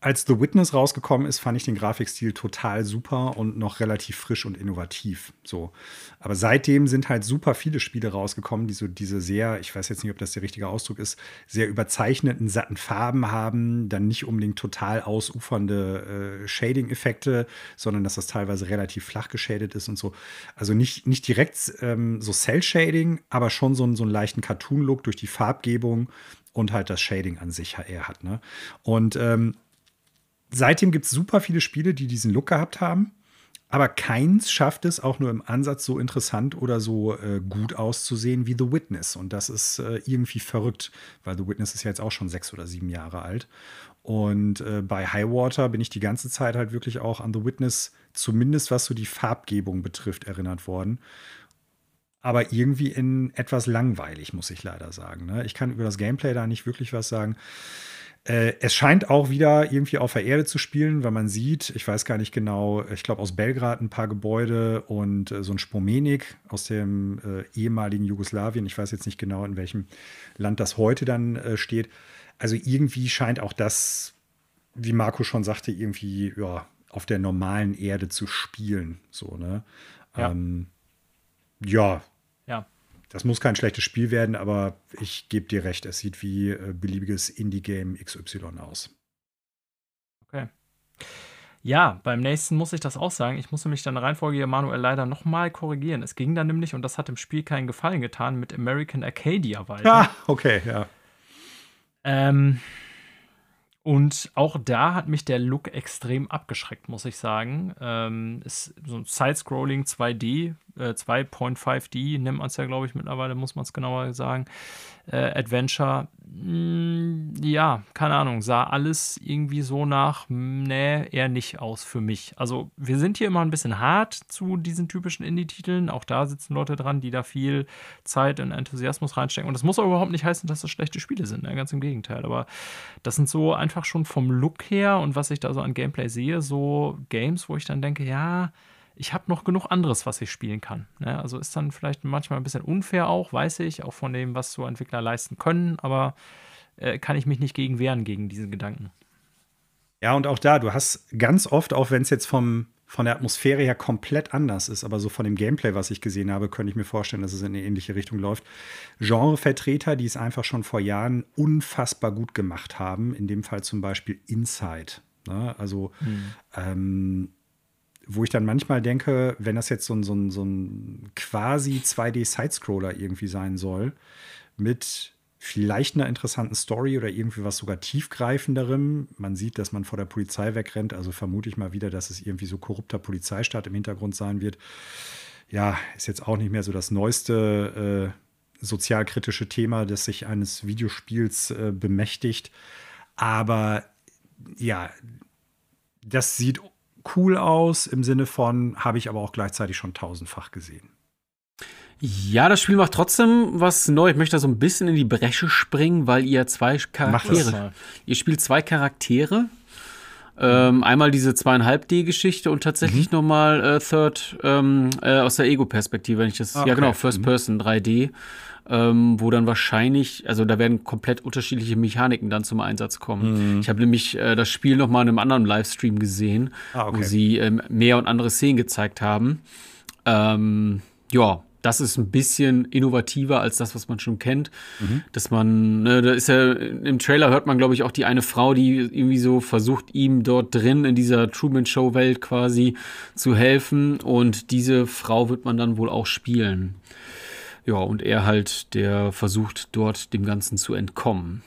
S3: als The Witness rausgekommen ist, fand ich den Grafikstil total super und noch relativ frisch und innovativ. So. Aber seitdem sind halt super viele Spiele rausgekommen, die so diese sehr, ich weiß jetzt nicht, ob das der richtige Ausdruck ist, sehr überzeichneten, satten Farben haben, dann nicht unbedingt total ausufernde äh, Shading-Effekte, sondern dass das teilweise relativ flach geschadet ist und so. Also nicht, nicht direkt ähm, so Cell-Shading, aber schon so, so einen leichten Cartoon-Look durch die Farbgebung und halt das Shading an sich eher hat. Ne? Und ähm, seitdem gibt es super viele Spiele, die diesen Look gehabt haben. Aber keins schafft es auch nur im Ansatz so interessant oder so äh, gut auszusehen wie The Witness. Und das ist äh, irgendwie verrückt, weil The Witness ist ja jetzt auch schon sechs oder sieben Jahre alt. Und äh, bei Highwater bin ich die ganze Zeit halt wirklich auch an The Witness, zumindest was so die Farbgebung betrifft, erinnert worden. Aber irgendwie in etwas langweilig, muss ich leider sagen. Ne? Ich kann über das Gameplay da nicht wirklich was sagen. Äh, es scheint auch wieder irgendwie auf der Erde zu spielen, weil man sieht, ich weiß gar nicht genau, ich glaube aus Belgrad ein paar Gebäude und äh, so ein Spomenik aus dem äh, ehemaligen Jugoslawien. Ich weiß jetzt nicht genau, in welchem Land das heute dann äh, steht. Also irgendwie scheint auch das, wie Marco schon sagte, irgendwie ja, auf der normalen Erde zu spielen. So, ne? Ja. Ähm, ja, das muss kein schlechtes Spiel werden, aber ich gebe dir recht, es sieht wie äh, beliebiges Indie-Game XY aus.
S1: Okay. Ja, beim nächsten muss ich das auch sagen. Ich muss nämlich dann Reihenfolge hier Manuel leider nochmal korrigieren. Es ging dann nämlich, und das hat dem Spiel keinen Gefallen getan, mit American Arcadia weiter.
S3: Ah, okay, ja.
S1: Ähm, Und auch da hat mich der Look extrem abgeschreckt, muss ich sagen. Ähm, ist so ein Side-Scrolling 2D, äh, 2.5D nennt man es ja, glaube ich, mittlerweile, muss man es genauer sagen. Äh, Adventure, mh, hm, ja, keine Ahnung, sah alles irgendwie so nach, nee, eher nicht aus für mich. Also, wir sind hier immer ein bisschen hart zu diesen typischen Indie-Titeln. Auch da sitzen Leute dran, die da viel Zeit und Enthusiasmus reinstecken. Und das muss auch überhaupt nicht heißen, dass das schlechte Spiele sind, ne? ganz im Gegenteil. Aber das sind so einfach schon vom Look her und was ich da so an Gameplay sehe, so Games, wo ich dann denke, ja, ich habe noch genug anderes, was ich spielen kann. Ne? Also ist dann vielleicht manchmal ein bisschen unfair auch, weiß ich, auch von dem, was so Entwickler leisten können, aber äh, kann ich mich nicht gegen wehren, gegen diesen Gedanken.
S3: Ja, und auch da, du hast ganz oft, auch wenn es jetzt vom, von der Atmosphäre her komplett anders ist, aber so von dem Gameplay, was ich gesehen habe, könnte ich mir vorstellen, dass es in eine ähnliche Richtung läuft. Genrevertreter, die es einfach schon vor Jahren unfassbar gut gemacht haben, in dem Fall zum Beispiel Inside. Ne? Also hm. ähm, wo ich dann manchmal denke, wenn das jetzt so ein, so ein, so ein quasi 2D-Sidescroller irgendwie sein soll, mit vielleicht einer interessanten Story oder irgendwie was sogar tiefgreifenderem. Man sieht, dass man vor der Polizei wegrennt, also vermute ich mal wieder, dass es irgendwie so korrupter Polizeistaat im Hintergrund sein wird. Ja, ist jetzt auch nicht mehr so das neueste äh, sozialkritische Thema, das sich eines Videospiels äh, bemächtigt. Aber ja, das sieht cool aus im Sinne von, habe ich aber auch gleichzeitig schon tausendfach gesehen.
S2: Ja, das Spiel macht trotzdem was neu. Ich möchte da so ein bisschen in die Bresche springen, weil ihr zwei Charaktere. Ihr spielt zwei Charaktere. Ähm, einmal diese zweieinhalb D-Geschichte und tatsächlich mhm. nochmal äh, Third ähm, äh, aus der Ego-Perspektive, wenn ich das. Okay. Ja, genau, First mhm. Person 3D ähm, wo dann wahrscheinlich, also da werden komplett unterschiedliche Mechaniken dann zum Einsatz kommen. Mhm. Ich habe nämlich äh, das Spiel noch mal in einem anderen Livestream gesehen, ah, okay. wo sie ähm, mehr und andere Szenen gezeigt haben. Ähm, ja, das ist ein bisschen innovativer als das, was man schon kennt. Mhm. Dass man, ne, da ist ja, im Trailer hört man, glaube ich, auch die eine Frau, die irgendwie so versucht, ihm dort drin in dieser Truman-Show-Welt quasi zu helfen. Und diese Frau wird man dann wohl auch spielen. Ja, und er halt, der versucht dort dem Ganzen zu entkommen.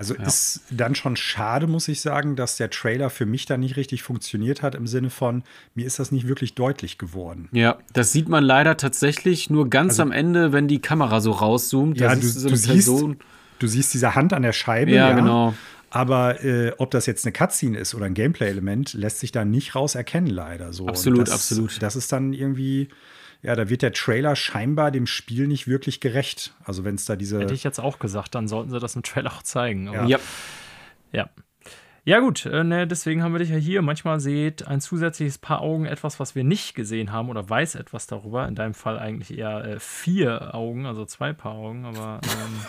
S3: Also ja. ist dann schon schade, muss ich sagen, dass der Trailer für mich da nicht richtig funktioniert hat, im Sinne von, mir ist das nicht wirklich deutlich geworden.
S2: Ja, das sieht man leider tatsächlich nur ganz also, am Ende, wenn die Kamera so rauszoomt.
S3: Ja, du, so du, siehst, du siehst diese Hand an der Scheibe.
S2: Ja, ja. genau.
S3: Aber äh, ob das jetzt eine Cutscene ist oder ein Gameplay-Element, lässt sich da nicht raus erkennen, leider. So.
S2: Absolut,
S3: das,
S2: absolut.
S3: Das ist dann irgendwie ja, da wird der Trailer scheinbar dem Spiel nicht wirklich gerecht. Also wenn es da diese.
S1: Hätte ich jetzt auch gesagt, dann sollten sie das im Trailer auch zeigen.
S2: Aber ja.
S1: ja. Ja, gut, äh, ne, deswegen haben wir dich ja hier. Manchmal seht ein zusätzliches Paar Augen etwas, was wir nicht gesehen haben oder weiß etwas darüber. In deinem Fall eigentlich eher äh, vier Augen, also zwei Paar Augen, aber.
S3: Ähm,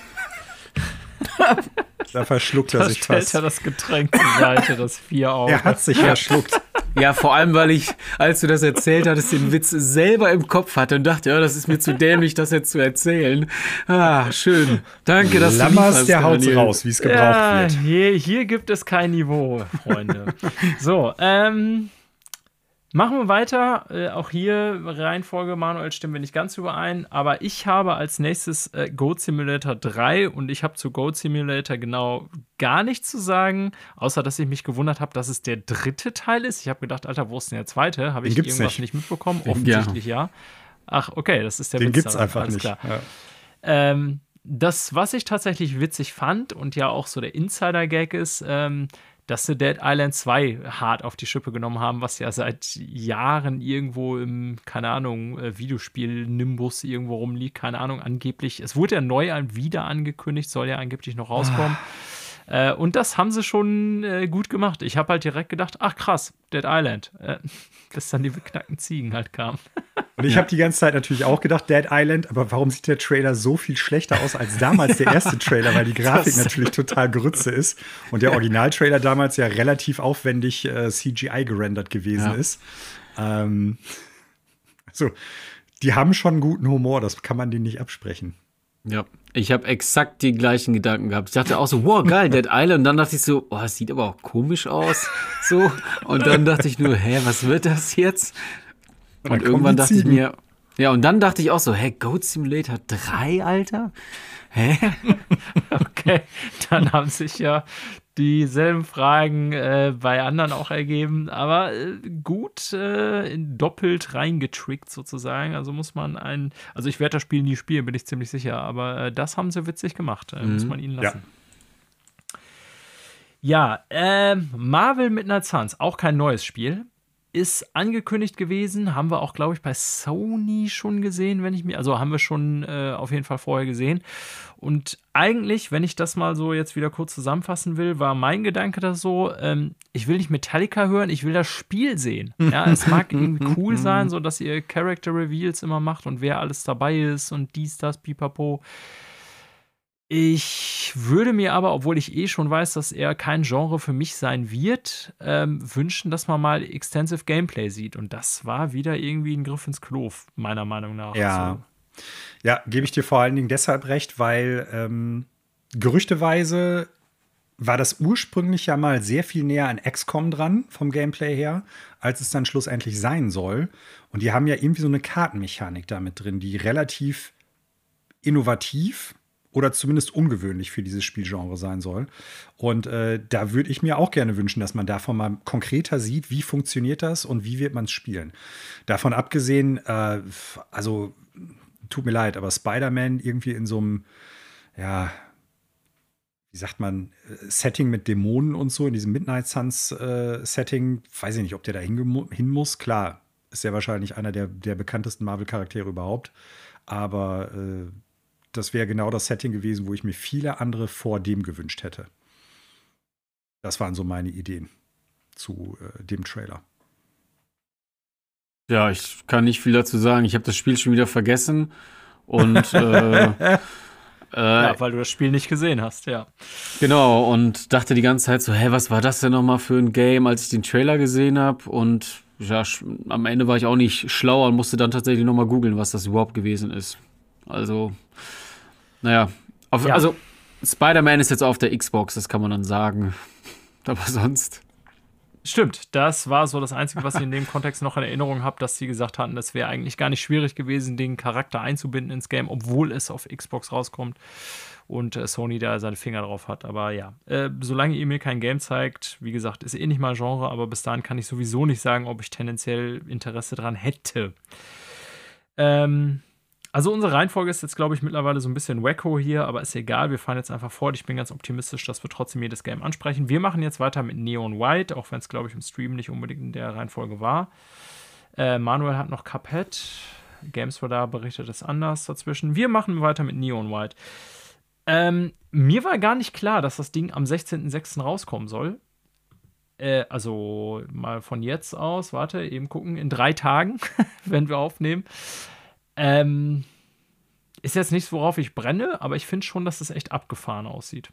S3: da verschluckt er sich fast.
S1: Da stellt er das Getränk zur Seite, das vier Augen.
S3: Er hat sich verschluckt.
S2: Ja, vor allem, weil ich, als du das erzählt hattest, den Witz selber im Kopf hatte und dachte, ja, das ist mir zu dämlich, das jetzt zu erzählen. Ah, schön. Danke, dass
S3: Lammers, du der haut raus, wie es gebraucht ja, wird.
S1: Hier, hier gibt es kein Niveau, Freunde. so, ähm, Machen wir weiter. Äh, auch hier Reihenfolge, Manuel, stimmen wir nicht ganz überein. Aber ich habe als nächstes äh, Goat Simulator 3 und ich habe zu Goat Simulator genau gar nichts zu sagen, außer dass ich mich gewundert habe, dass es der dritte Teil ist. Ich habe gedacht, Alter, wo ist denn der zweite? Habe ich irgendwas nicht. nicht, mitbekommen? Offensichtlich ja. ja. Ach, okay, das ist der
S3: Den gibt es einfach nicht. Ja.
S1: Ähm, das, was ich tatsächlich witzig fand und ja auch so der Insider-Gag ist, ähm, dass sie Dead Island 2 hart auf die Schippe genommen haben, was ja seit Jahren irgendwo im, keine Ahnung, äh, Videospiel-Nimbus irgendwo rumliegt, keine Ahnung, angeblich. Es wurde ja neu wieder angekündigt, soll ja angeblich noch rauskommen. Ah. Äh, und das haben sie schon äh, gut gemacht. Ich habe halt direkt gedacht, ach krass, Dead Island. Äh, bis dann die beknackten Ziegen halt kamen.
S3: Und ich habe die ganze Zeit natürlich auch gedacht, Dead Island, aber warum sieht der Trailer so viel schlechter aus als damals der erste Trailer, weil die Grafik natürlich total Grütze ist und der Originaltrailer damals ja relativ aufwendig äh, CGI gerendert gewesen ja. ist. Ähm, also, die haben schon guten Humor, das kann man denen nicht absprechen.
S2: Ja, ich habe exakt die gleichen Gedanken gehabt. Ich dachte auch so, wow, geil, Dead Island. Und dann dachte ich so, oh, das sieht aber auch komisch aus. So. Und dann dachte ich nur, hä, was wird das jetzt? Und, und irgendwann dachte ich mir, ja, und dann dachte ich auch so, hä, Goat Simulator 3, Alter? Hä?
S1: okay, dann haben sich ja dieselben Fragen äh, bei anderen auch ergeben. Aber äh, gut äh, doppelt reingetrickt sozusagen. Also muss man ein. Also ich werde das Spiel nie spielen, bin ich ziemlich sicher. Aber äh, das haben sie witzig gemacht. Mhm. Muss man ihnen lassen. Ja, ja ähm, Marvel Midnight Suns, auch kein neues Spiel ist angekündigt gewesen, haben wir auch, glaube ich, bei Sony schon gesehen, wenn ich mir, also haben wir schon äh, auf jeden Fall vorher gesehen. Und eigentlich, wenn ich das mal so jetzt wieder kurz zusammenfassen will, war mein Gedanke das so, ähm, ich will nicht Metallica hören, ich will das Spiel sehen. Ja, es mag irgendwie cool sein, so dass ihr Character Reveals immer macht und wer alles dabei ist und dies, das, pipapo. Ich würde mir aber, obwohl ich eh schon weiß, dass er kein Genre für mich sein wird, ähm, wünschen, dass man mal Extensive Gameplay sieht. Und das war wieder irgendwie ein Griff ins Klo, meiner Meinung nach.
S3: Ja. So. Ja, gebe ich dir vor allen Dingen deshalb recht, weil ähm, gerüchteweise war das ursprünglich ja mal sehr viel näher an XCOM dran, vom Gameplay her, als es dann schlussendlich sein soll. Und die haben ja irgendwie so eine Kartenmechanik damit drin, die relativ innovativ oder zumindest ungewöhnlich für dieses Spielgenre sein soll. Und äh, da würde ich mir auch gerne wünschen, dass man davon mal konkreter sieht, wie funktioniert das und wie wird man es spielen. Davon abgesehen, äh, also tut mir leid, aber Spider-Man irgendwie in so einem, ja, wie sagt man, äh, Setting mit Dämonen und so, in diesem Midnight Suns-Setting, äh, weiß ich nicht, ob der da hin, muss. Klar, ist ja wahrscheinlich einer der, der bekanntesten Marvel-Charaktere überhaupt. Aber äh, das wäre genau das Setting gewesen, wo ich mir viele andere vor dem gewünscht hätte. Das waren so meine Ideen zu äh, dem Trailer.
S2: Ja, ich kann nicht viel dazu sagen. Ich habe das Spiel schon wieder vergessen und äh,
S1: äh, ja, weil du das Spiel nicht gesehen hast, ja.
S2: Genau, und dachte die ganze Zeit so, hä, was war das denn nochmal für ein Game, als ich den Trailer gesehen habe? Und ja, am Ende war ich auch nicht schlauer und musste dann tatsächlich nochmal googeln, was das überhaupt gewesen ist. Also, naja, auf, ja. also Spider-Man ist jetzt auf der Xbox, das kann man dann sagen. Aber sonst.
S1: Stimmt, das war so das Einzige, was ich in dem Kontext noch in Erinnerung habe, dass sie gesagt hatten, es wäre eigentlich gar nicht schwierig gewesen, den Charakter einzubinden ins Game, obwohl es auf Xbox rauskommt und äh, Sony da seine Finger drauf hat. Aber ja, äh, solange ihr mir kein Game zeigt, wie gesagt, ist eh nicht mal Genre, aber bis dahin kann ich sowieso nicht sagen, ob ich tendenziell Interesse dran hätte. Ähm, also unsere Reihenfolge ist jetzt, glaube ich, mittlerweile so ein bisschen wacko hier, aber ist egal. Wir fahren jetzt einfach fort. Ich bin ganz optimistisch, dass wir trotzdem jedes Game ansprechen. Wir machen jetzt weiter mit Neon White, auch wenn es, glaube ich, im Stream nicht unbedingt in der Reihenfolge war. Äh, Manuel hat noch Cuphead. Da berichtet es anders dazwischen. Wir machen weiter mit Neon White. Ähm, mir war gar nicht klar, dass das Ding am 16.06. rauskommen soll. Äh, also mal von jetzt aus, warte, eben gucken, in drei Tagen, wenn wir aufnehmen. Ähm, ist jetzt nichts, worauf ich brenne, aber ich finde schon, dass es echt abgefahren aussieht.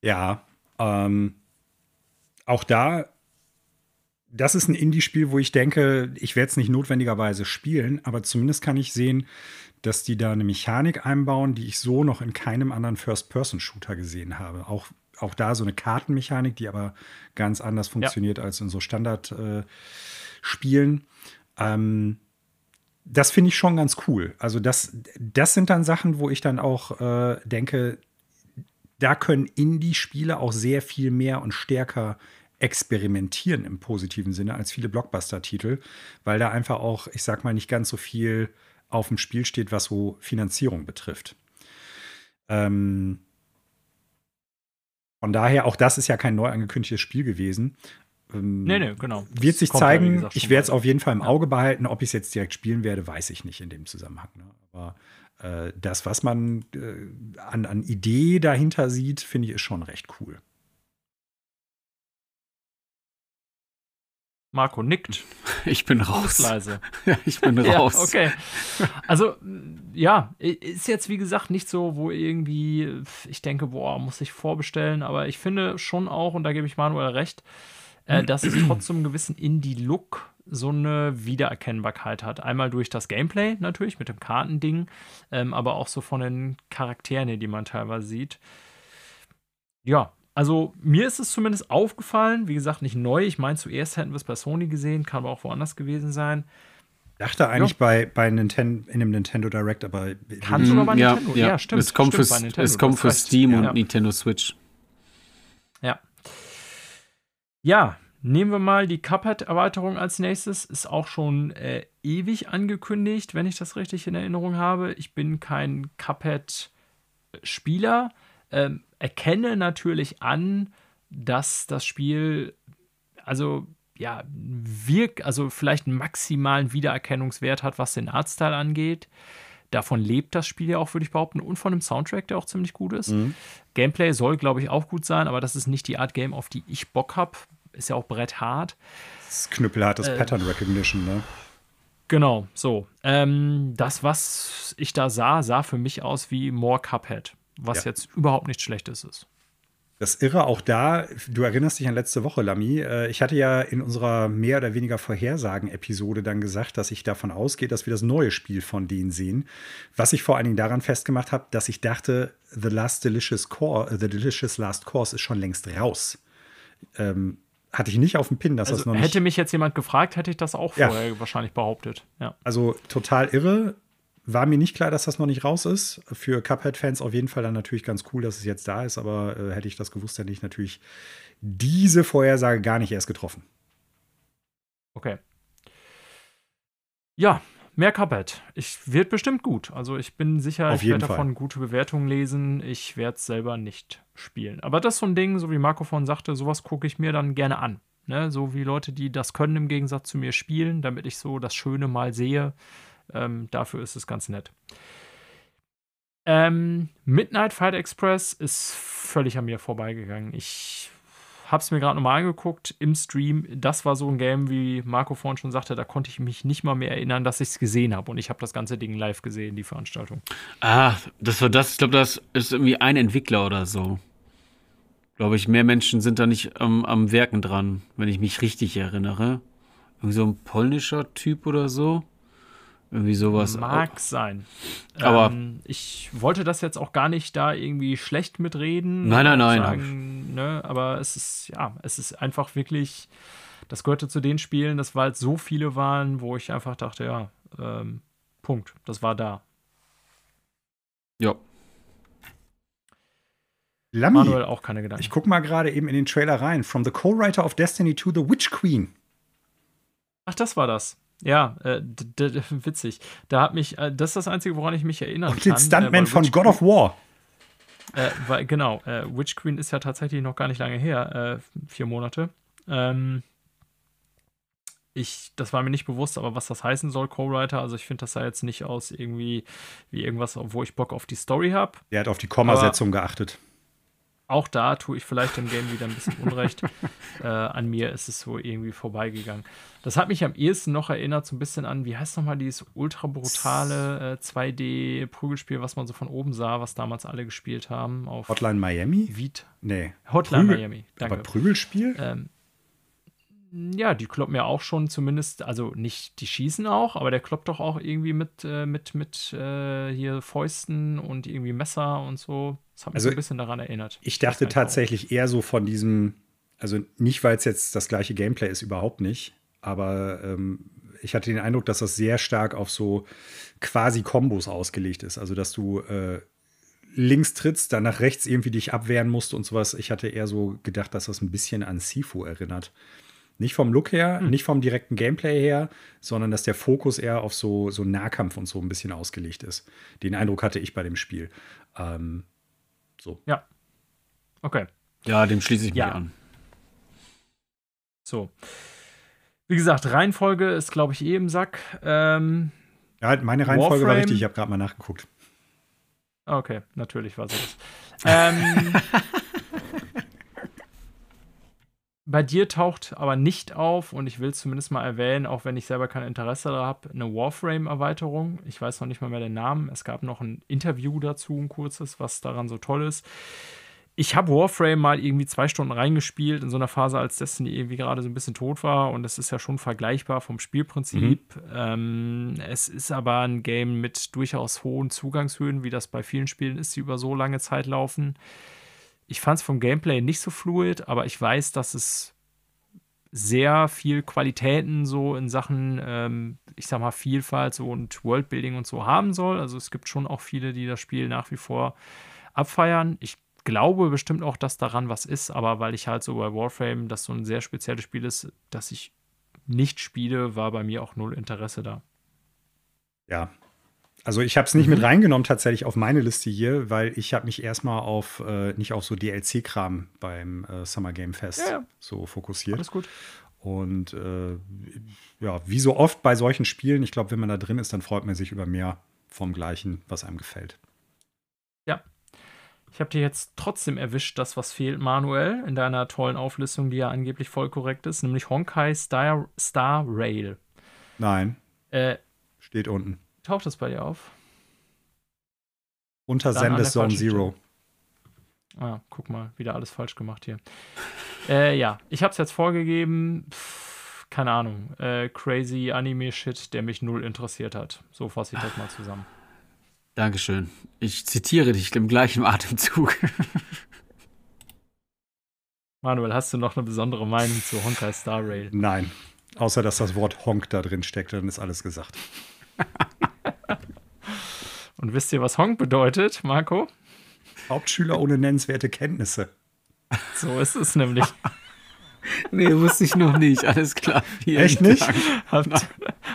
S3: Ja, ähm, auch da, das ist ein Indie-Spiel, wo ich denke, ich werde es nicht notwendigerweise spielen, aber zumindest kann ich sehen, dass die da eine Mechanik einbauen, die ich so noch in keinem anderen First-Person-Shooter gesehen habe. Auch, auch da so eine Kartenmechanik, die aber ganz anders funktioniert ja. als in so Standard-Spielen. Äh, ähm, das finde ich schon ganz cool. Also das, das sind dann Sachen, wo ich dann auch äh, denke, da können Indie-Spiele auch sehr viel mehr und stärker experimentieren im positiven Sinne als viele Blockbuster-Titel, weil da einfach auch, ich sag mal, nicht ganz so viel auf dem Spiel steht, was so Finanzierung betrifft. Ähm, von daher, auch das ist ja kein neu angekündigtes Spiel gewesen.
S1: Ähm, nee, nee, genau.
S3: Wird sich zeigen. Ja, gesagt, ich werde es auf jeden Fall im Auge behalten. Ob ich es jetzt direkt spielen werde, weiß ich nicht in dem Zusammenhang. Ne? Aber äh, das, was man äh, an, an Idee dahinter sieht, finde ich, ist schon recht cool.
S1: Marco nickt.
S2: Ich bin raus.
S1: Leise.
S2: ja, ich bin raus.
S1: Ja, okay. Also, ja, ist jetzt wie gesagt nicht so, wo irgendwie ich denke, boah, muss ich vorbestellen, aber ich finde schon auch, und da gebe ich Manuel recht, äh, dass es trotzdem einen gewissen Indie-Look so eine Wiedererkennbarkeit hat. Einmal durch das Gameplay natürlich mit dem Kartending, ähm, aber auch so von den Charakteren, die man teilweise sieht. Ja, also mir ist es zumindest aufgefallen, wie gesagt, nicht neu. Ich meine, zuerst hätten wir es bei Sony gesehen, kann aber auch woanders gewesen sein.
S3: Dachte eigentlich ja. bei, bei Nintendo, in dem Nintendo Direct, aber.
S1: Kann sogar bei Nintendo,
S2: ja, ja. ja stimmt. Es kommt, stimmt, für, es kommt für Steam und Nintendo Switch.
S1: Ja, Ja, nehmen wir mal die Cuphead-Erweiterung als nächstes. Ist auch schon äh, ewig angekündigt, wenn ich das richtig in Erinnerung habe. Ich bin kein Cuphead-Spieler. Ähm, erkenne natürlich an, dass das Spiel, also ja, wirk, also vielleicht einen maximalen Wiedererkennungswert hat, was den Artstyle angeht. Davon lebt das Spiel ja auch, würde ich behaupten, und von dem Soundtrack, der auch ziemlich gut ist. Mhm. Gameplay soll, glaube ich, auch gut sein, aber das ist nicht die Art Game, auf die ich Bock habe. Ist ja auch bretthart.
S3: Das ist knüppelhartes äh, Pattern Recognition, ne?
S1: Genau, so. Ähm, das, was ich da sah, sah für mich aus wie More Cuphead, was ja. jetzt überhaupt nichts Schlechtes ist.
S3: Das Irre auch da, du erinnerst dich an letzte Woche, Lami. Äh, ich hatte ja in unserer mehr oder weniger Vorhersagen-Episode dann gesagt, dass ich davon ausgehe, dass wir das neue Spiel von denen sehen. Was ich vor allen Dingen daran festgemacht habe, dass ich dachte, The Last Delicious Core, äh, The Delicious Last Course ist schon längst raus. Ähm, hatte ich nicht auf dem Pin, dass
S1: also
S3: das noch
S1: nicht. Hätte mich jetzt jemand gefragt, hätte ich das auch vorher ja. wahrscheinlich behauptet. Ja.
S3: Also total irre. War mir nicht klar, dass das noch nicht raus ist. Für Cuphead-Fans auf jeden Fall dann natürlich ganz cool, dass es jetzt da ist, aber äh, hätte ich das gewusst, hätte ich natürlich diese Vorhersage gar nicht erst getroffen.
S1: Okay. Ja, mehr Cuphead. Ich wird bestimmt gut. Also ich bin sicher,
S3: Auf
S1: ich werde davon gute Bewertungen lesen. Ich werde es selber nicht spielen. Aber das ist so ein Ding, so wie Marco vorhin sagte, sowas gucke ich mir dann gerne an. Ne? So wie Leute, die das können im Gegensatz zu mir spielen, damit ich so das Schöne mal sehe. Ähm, dafür ist es ganz nett. Ähm, Midnight Fight Express ist völlig an mir vorbeigegangen. Ich habe es mir gerade nochmal angeguckt im Stream. Das war so ein Game, wie Marco vorhin schon sagte, da konnte ich mich nicht mal mehr erinnern, dass ich es gesehen habe. Und ich habe das ganze Ding live gesehen, die Veranstaltung.
S2: Ah, das war das. Ich glaube, das ist irgendwie ein Entwickler oder so. Glaube ich, mehr Menschen sind da nicht ähm, am Werken dran, wenn ich mich richtig erinnere. Irgendwie so ein polnischer Typ oder so. Irgendwie sowas.
S1: Mag sein.
S2: Aber
S1: ähm, ich wollte das jetzt auch gar nicht da irgendwie schlecht mitreden.
S2: Nein, nein, nein. Sagen,
S1: ne, aber es ist, ja, es ist einfach wirklich, das gehörte zu den Spielen, das weil es so viele waren, wo ich einfach dachte, ja, ähm, Punkt, das war da.
S2: Ja.
S3: Lammi,
S1: Manuel auch keine Gedanken.
S3: Ich guck mal gerade eben in den Trailer rein. From the Co-Writer of Destiny to the Witch Queen.
S1: Ach, das war das. Ja, äh, witzig. Da hat mich, äh, das ist das Einzige, woran ich mich erinnern
S3: Und kann. Und den Stuntman äh, von God of War.
S1: Äh, weil, genau, äh, Witch Queen ist ja tatsächlich noch gar nicht lange her, äh, vier Monate. Ähm, ich, das war mir nicht bewusst, aber was das heißen soll, Co-Writer, also ich finde, das sah jetzt nicht aus irgendwie wie irgendwas, wo ich Bock auf die Story habe.
S3: Er hat auf die Kommasetzung geachtet
S1: auch da tue ich vielleicht dem Game wieder ein bisschen Unrecht. äh, an mir ist es so irgendwie vorbeigegangen. Das hat mich am ehesten noch erinnert, so ein bisschen an, wie heißt nochmal dieses ultra brutale äh, 2D-Prügelspiel, was man so von oben sah, was damals alle gespielt haben. Auf
S3: Hotline Miami?
S1: Vita.
S3: Nee.
S1: Hotline Prügel Miami.
S3: Danke. Aber Prügelspiel?
S1: Ähm, ja, die kloppen ja auch schon zumindest, also nicht, die schießen auch, aber der kloppt doch auch irgendwie mit, äh, mit, mit äh, hier Fäusten und irgendwie Messer und so. Das hat mich also, so ein bisschen daran erinnert.
S3: Ich dachte tatsächlich eher so von diesem, also nicht, weil es jetzt das gleiche Gameplay ist, überhaupt nicht, aber ähm, ich hatte den Eindruck, dass das sehr stark auf so quasi Kombos ausgelegt ist. Also, dass du äh, links trittst, dann nach rechts irgendwie dich abwehren musst und sowas. Ich hatte eher so gedacht, dass das ein bisschen an Sifu erinnert. Nicht vom Look her, hm. nicht vom direkten Gameplay her, sondern dass der Fokus eher auf so, so Nahkampf und so ein bisschen ausgelegt ist. Den Eindruck hatte ich bei dem Spiel. Ähm, so.
S1: Ja. Okay.
S2: Ja, dem schließe ich
S1: ja.
S2: mich an.
S1: So. Wie gesagt, Reihenfolge ist, glaube ich, eh im Sack. Ähm,
S3: ja, meine Reihenfolge Warframe. war richtig. Ich habe gerade mal nachgeguckt.
S1: Okay, natürlich war sie das. ähm, bei dir taucht aber nicht auf, und ich will es zumindest mal erwähnen, auch wenn ich selber kein Interesse daran habe, eine Warframe-Erweiterung. Ich weiß noch nicht mal mehr den Namen. Es gab noch ein Interview dazu, ein kurzes, was daran so toll ist. Ich habe Warframe mal irgendwie zwei Stunden reingespielt, in so einer Phase, als Destiny irgendwie gerade so ein bisschen tot war. Und das ist ja schon vergleichbar vom Spielprinzip. Mhm. Ähm, es ist aber ein Game mit durchaus hohen Zugangshöhen, wie das bei vielen Spielen ist, die über so lange Zeit laufen. Ich fand es vom Gameplay nicht so fluid, aber ich weiß, dass es sehr viel Qualitäten so in Sachen, ähm, ich sag mal, Vielfalt so und Worldbuilding und so haben soll. Also es gibt schon auch viele, die das Spiel nach wie vor abfeiern. Ich glaube bestimmt auch, dass daran was ist, aber weil ich halt so bei Warframe, das so ein sehr spezielles Spiel ist, das ich nicht spiele, war bei mir auch null Interesse da.
S3: Ja. Also ich habe es nicht mhm. mit reingenommen tatsächlich auf meine Liste hier, weil ich habe mich erstmal auf äh, nicht auf so DLC-Kram beim äh, Summer Game Fest ja, ja. so fokussiert.
S1: Alles gut.
S3: Und äh, ja, wie so oft bei solchen Spielen, ich glaube, wenn man da drin ist, dann freut man sich über mehr vom Gleichen, was einem gefällt.
S1: Ja. Ich habe dir jetzt trotzdem erwischt, das, was fehlt, Manuel, in deiner tollen Auflistung, die ja angeblich voll korrekt ist, nämlich Honkai Star, Star Rail.
S3: Nein. Äh, Steht unten.
S1: Taucht das bei dir auf?
S3: Unter Sendes Zone Zero.
S1: Ah, guck mal, wieder alles falsch gemacht hier. äh, ja, ich habe es jetzt vorgegeben. Pff, keine Ahnung. Äh, crazy Anime-Shit, der mich null interessiert hat. So fasse ich das mal zusammen.
S2: Dankeschön. Ich zitiere dich im gleichen Atemzug.
S1: Manuel, hast du noch eine besondere Meinung zu Honkai Star Rail?
S3: Nein. Außer, dass das Wort Honk da drin steckt, dann ist alles gesagt.
S1: Und wisst ihr, was Honk bedeutet, Marco?
S3: Hauptschüler ohne nennenswerte Kenntnisse.
S1: So ist es nämlich.
S2: nee, wusste ich noch nicht. Alles klar.
S3: Vielen Echt nicht?
S1: Habt,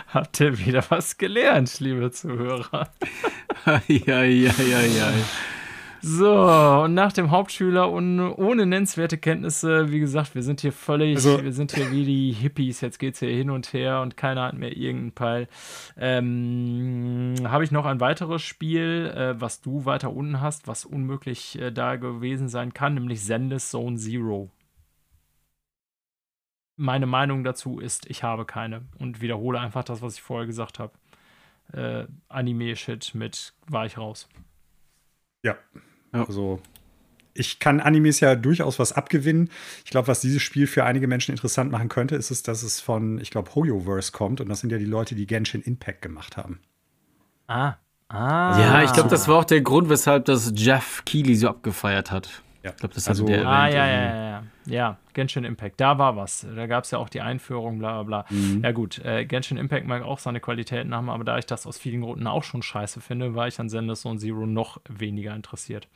S1: habt ihr wieder was gelernt, liebe Zuhörer?
S2: ja, ja, ja, ja.
S1: So, und nach dem Hauptschüler und ohne nennenswerte Kenntnisse, wie gesagt, wir sind hier völlig, also, wir sind hier wie die Hippies, jetzt geht es hier hin und her und keiner hat mehr irgendeinen Peil. Ähm, Habe ich noch ein weiteres Spiel, äh, was du weiter unten hast, was unmöglich äh, da gewesen sein kann, nämlich Zendes Zone Zero. Meine Meinung dazu ist, ich habe keine und wiederhole einfach das, was ich vorher gesagt habe. Äh, Anime-Shit mit war ich raus.
S3: Ja, ja. Also ich kann Animes ja durchaus was abgewinnen. Ich glaube, was dieses Spiel für einige Menschen interessant machen könnte, ist es, dass es von, ich glaube, Hoyoverse kommt. Und das sind ja die Leute, die Genshin Impact gemacht haben.
S1: Ah. Ah.
S2: Ja, ich glaube, das war auch der Grund, weshalb das Jeff Keighley so abgefeiert hat.
S3: Ja.
S2: Ich glaube, das
S1: also,
S2: der
S1: Ah, ja, ja, ja, ja. Ja, Genshin Impact, da war was. Da gab es ja auch die Einführung, bla bla bla. Mhm. Ja, gut, äh, Genshin Impact mag auch seine Qualitäten haben, aber da ich das aus vielen Gründen auch schon scheiße finde, war ich an Zenless Zone Zero noch weniger interessiert.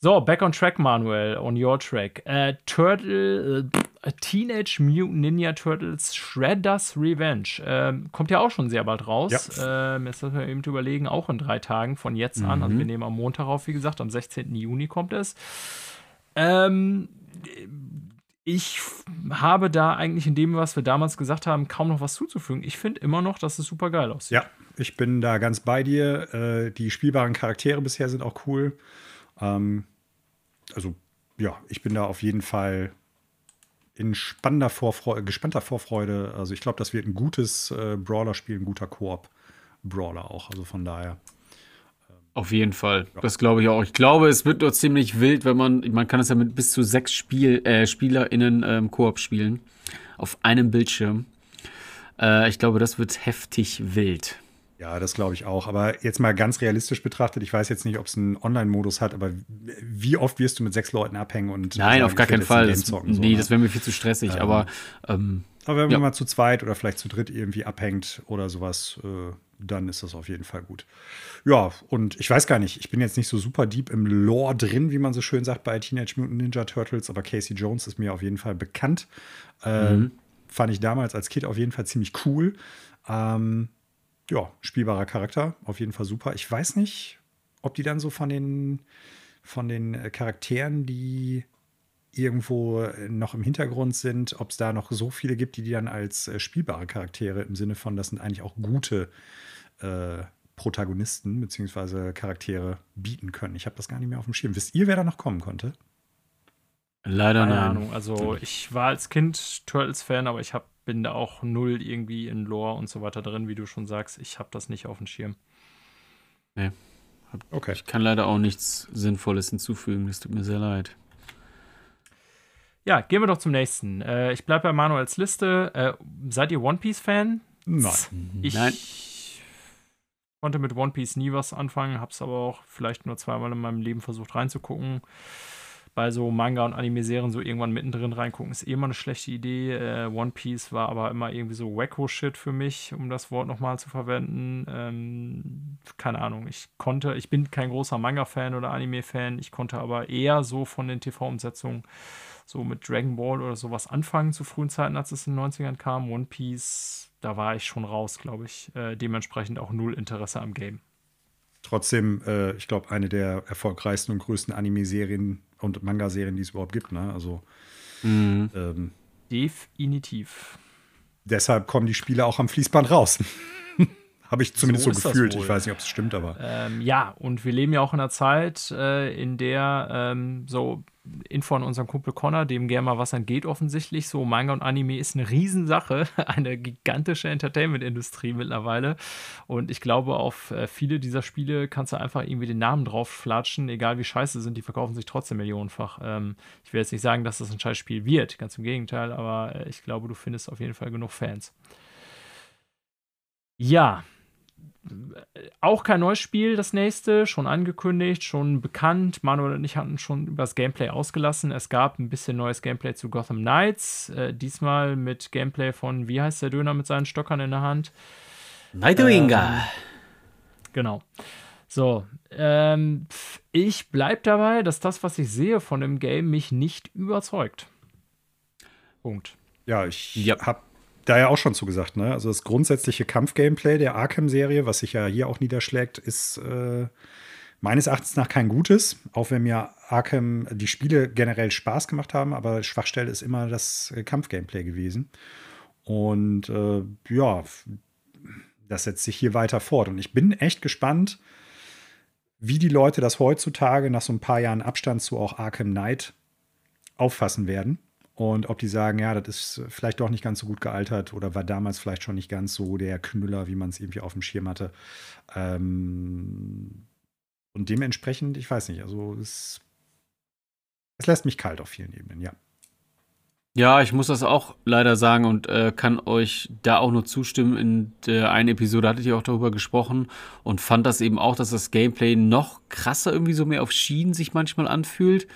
S1: So, back on track, Manuel, on your track. Äh, Turtle, äh, Teenage Mutant Ninja Turtles Shredder's Revenge. Äh, kommt ja auch schon sehr bald raus. Ja. Ähm, jetzt müssen wir eben überlegen, auch in drei Tagen von jetzt an. Also mhm. wir nehmen am Montag auf, wie gesagt, am 16. Juni kommt es. Ähm, ich habe da eigentlich in dem, was wir damals gesagt haben, kaum noch was zuzufügen. Ich finde immer noch, dass es super geil aussieht.
S3: Ja, ich bin da ganz bei dir. Äh, die spielbaren Charaktere bisher sind auch cool. Ähm, also, ja, ich bin da auf jeden Fall in spannender Vorfreude, gespannter Vorfreude. Also, ich glaube, das wird ein gutes äh, Brawler-Spiel, ein guter Koop-Brawler auch. Also, von daher.
S2: Auf jeden Fall. Ja. Das glaube ich auch. Ich glaube, es wird nur ziemlich wild, wenn man, man kann es ja mit bis zu sechs Spiel, äh, SpielerInnen ähm, Koop spielen. Auf einem Bildschirm. Äh, ich glaube, das wird heftig wild.
S3: Ja, das glaube ich auch. Aber jetzt mal ganz realistisch betrachtet, ich weiß jetzt nicht, ob es einen Online-Modus hat, aber wie oft wirst du mit sechs Leuten abhängen und.
S2: Nein, auf gar keinen Fall. Das, zocken, nee, ne? das wäre mir viel zu stressig, ähm, aber. Ähm,
S3: aber wenn ja. man mal zu zweit oder vielleicht zu dritt irgendwie abhängt oder sowas, äh, dann ist das auf jeden Fall gut. Ja, und ich weiß gar nicht, ich bin jetzt nicht so super deep im Lore drin, wie man so schön sagt bei Teenage Mutant Ninja Turtles, aber Casey Jones ist mir auf jeden Fall bekannt. Ähm, mhm. Fand ich damals als Kind auf jeden Fall ziemlich cool. Ähm, ja, spielbarer Charakter, auf jeden Fall super. Ich weiß nicht, ob die dann so von den, von den äh, Charakteren, die irgendwo äh, noch im Hintergrund sind, ob es da noch so viele gibt, die die dann als äh, spielbare Charaktere im Sinne von, das sind eigentlich auch gute äh, Protagonisten bzw. Charaktere bieten können. Ich habe das gar nicht mehr auf dem Schirm. Wisst ihr, wer da noch kommen konnte?
S1: Leider Keine Ahnung. Also ich war als Kind Turtles-Fan, aber ich habe bin da auch null irgendwie in Lore und so weiter drin, wie du schon sagst. Ich habe das nicht auf dem Schirm.
S2: Nee. Okay. Ich kann leider auch nichts Sinnvolles hinzufügen. Das tut mir sehr leid.
S1: Ja, gehen wir doch zum nächsten. Äh, ich bleibe bei Manuels Liste. Äh, seid ihr One Piece-Fan?
S3: Nein.
S1: Ich
S2: Nein.
S1: konnte mit One Piece nie was anfangen, habe es aber auch vielleicht nur zweimal in meinem Leben versucht reinzugucken bei so Manga- und Anime-Serien so irgendwann mittendrin reingucken, ist eh immer eine schlechte Idee. Äh, One Piece war aber immer irgendwie so Wacko-Shit für mich, um das Wort nochmal zu verwenden. Ähm, keine Ahnung, ich konnte, ich bin kein großer Manga-Fan oder Anime-Fan, ich konnte aber eher so von den TV-Umsetzungen so mit Dragon Ball oder sowas anfangen zu frühen Zeiten, als es in den 90ern kam. One Piece, da war ich schon raus, glaube ich. Äh, dementsprechend auch null Interesse am Game.
S3: Trotzdem, äh, ich glaube, eine der erfolgreichsten und größten Anime-Serien und Manga-Serien, die es überhaupt gibt. Ne? Also
S1: mhm. ähm, definitiv.
S3: Deshalb kommen die Spiele auch am Fließband raus. Habe ich zumindest so, so gefühlt. Ich weiß nicht, ob es stimmt, aber.
S1: Ähm, ja, und wir leben ja auch in einer Zeit, äh, in der ähm, so Info an unseren Kumpel Connor, dem gerne mal was entgeht, offensichtlich. So, Manga und Anime ist eine Riesensache, eine gigantische Entertainment-Industrie mittlerweile. Und ich glaube, auf äh, viele dieser Spiele kannst du einfach irgendwie den Namen drauf flatschen, egal wie scheiße sind, die verkaufen sich trotzdem millionenfach. Ähm, ich will jetzt nicht sagen, dass das ein scheiß Spiel wird, ganz im Gegenteil, aber äh, ich glaube, du findest auf jeden Fall genug Fans. Ja, auch kein neues Spiel, das nächste, schon angekündigt, schon bekannt. Manuel und ich hatten schon über das Gameplay ausgelassen. Es gab ein bisschen neues Gameplay zu Gotham Knights. Äh, diesmal mit Gameplay von, wie heißt der Döner mit seinen Stockern in der Hand?
S2: Nightwinger. Ähm,
S1: genau. So, ähm, ich bleibe dabei, dass das, was ich sehe von dem Game, mich nicht überzeugt. Punkt.
S3: Ja, ich ja. habe da ja auch schon zugesagt, ne? Also das grundsätzliche Kampfgameplay der Arkham-Serie, was sich ja hier auch niederschlägt, ist äh, meines Erachtens nach kein gutes. Auch wenn mir Arkham die Spiele generell Spaß gemacht haben, aber Schwachstelle ist immer das Kampfgameplay gewesen. Und äh, ja, das setzt sich hier weiter fort. Und ich bin echt gespannt, wie die Leute das heutzutage nach so ein paar Jahren Abstand zu auch Arkham Knight auffassen werden. Und ob die sagen, ja, das ist vielleicht doch nicht ganz so gut gealtert oder war damals vielleicht schon nicht ganz so der Knüller, wie man es irgendwie auf dem Schirm hatte. Ähm und dementsprechend, ich weiß nicht, also es, es lässt mich kalt auf vielen Ebenen, ja.
S2: Ja, ich muss das auch leider sagen und äh, kann euch da auch nur zustimmen. In der einen Episode hattet ihr auch darüber gesprochen und fand das eben auch, dass das Gameplay noch krasser irgendwie so mehr auf Schienen sich manchmal anfühlt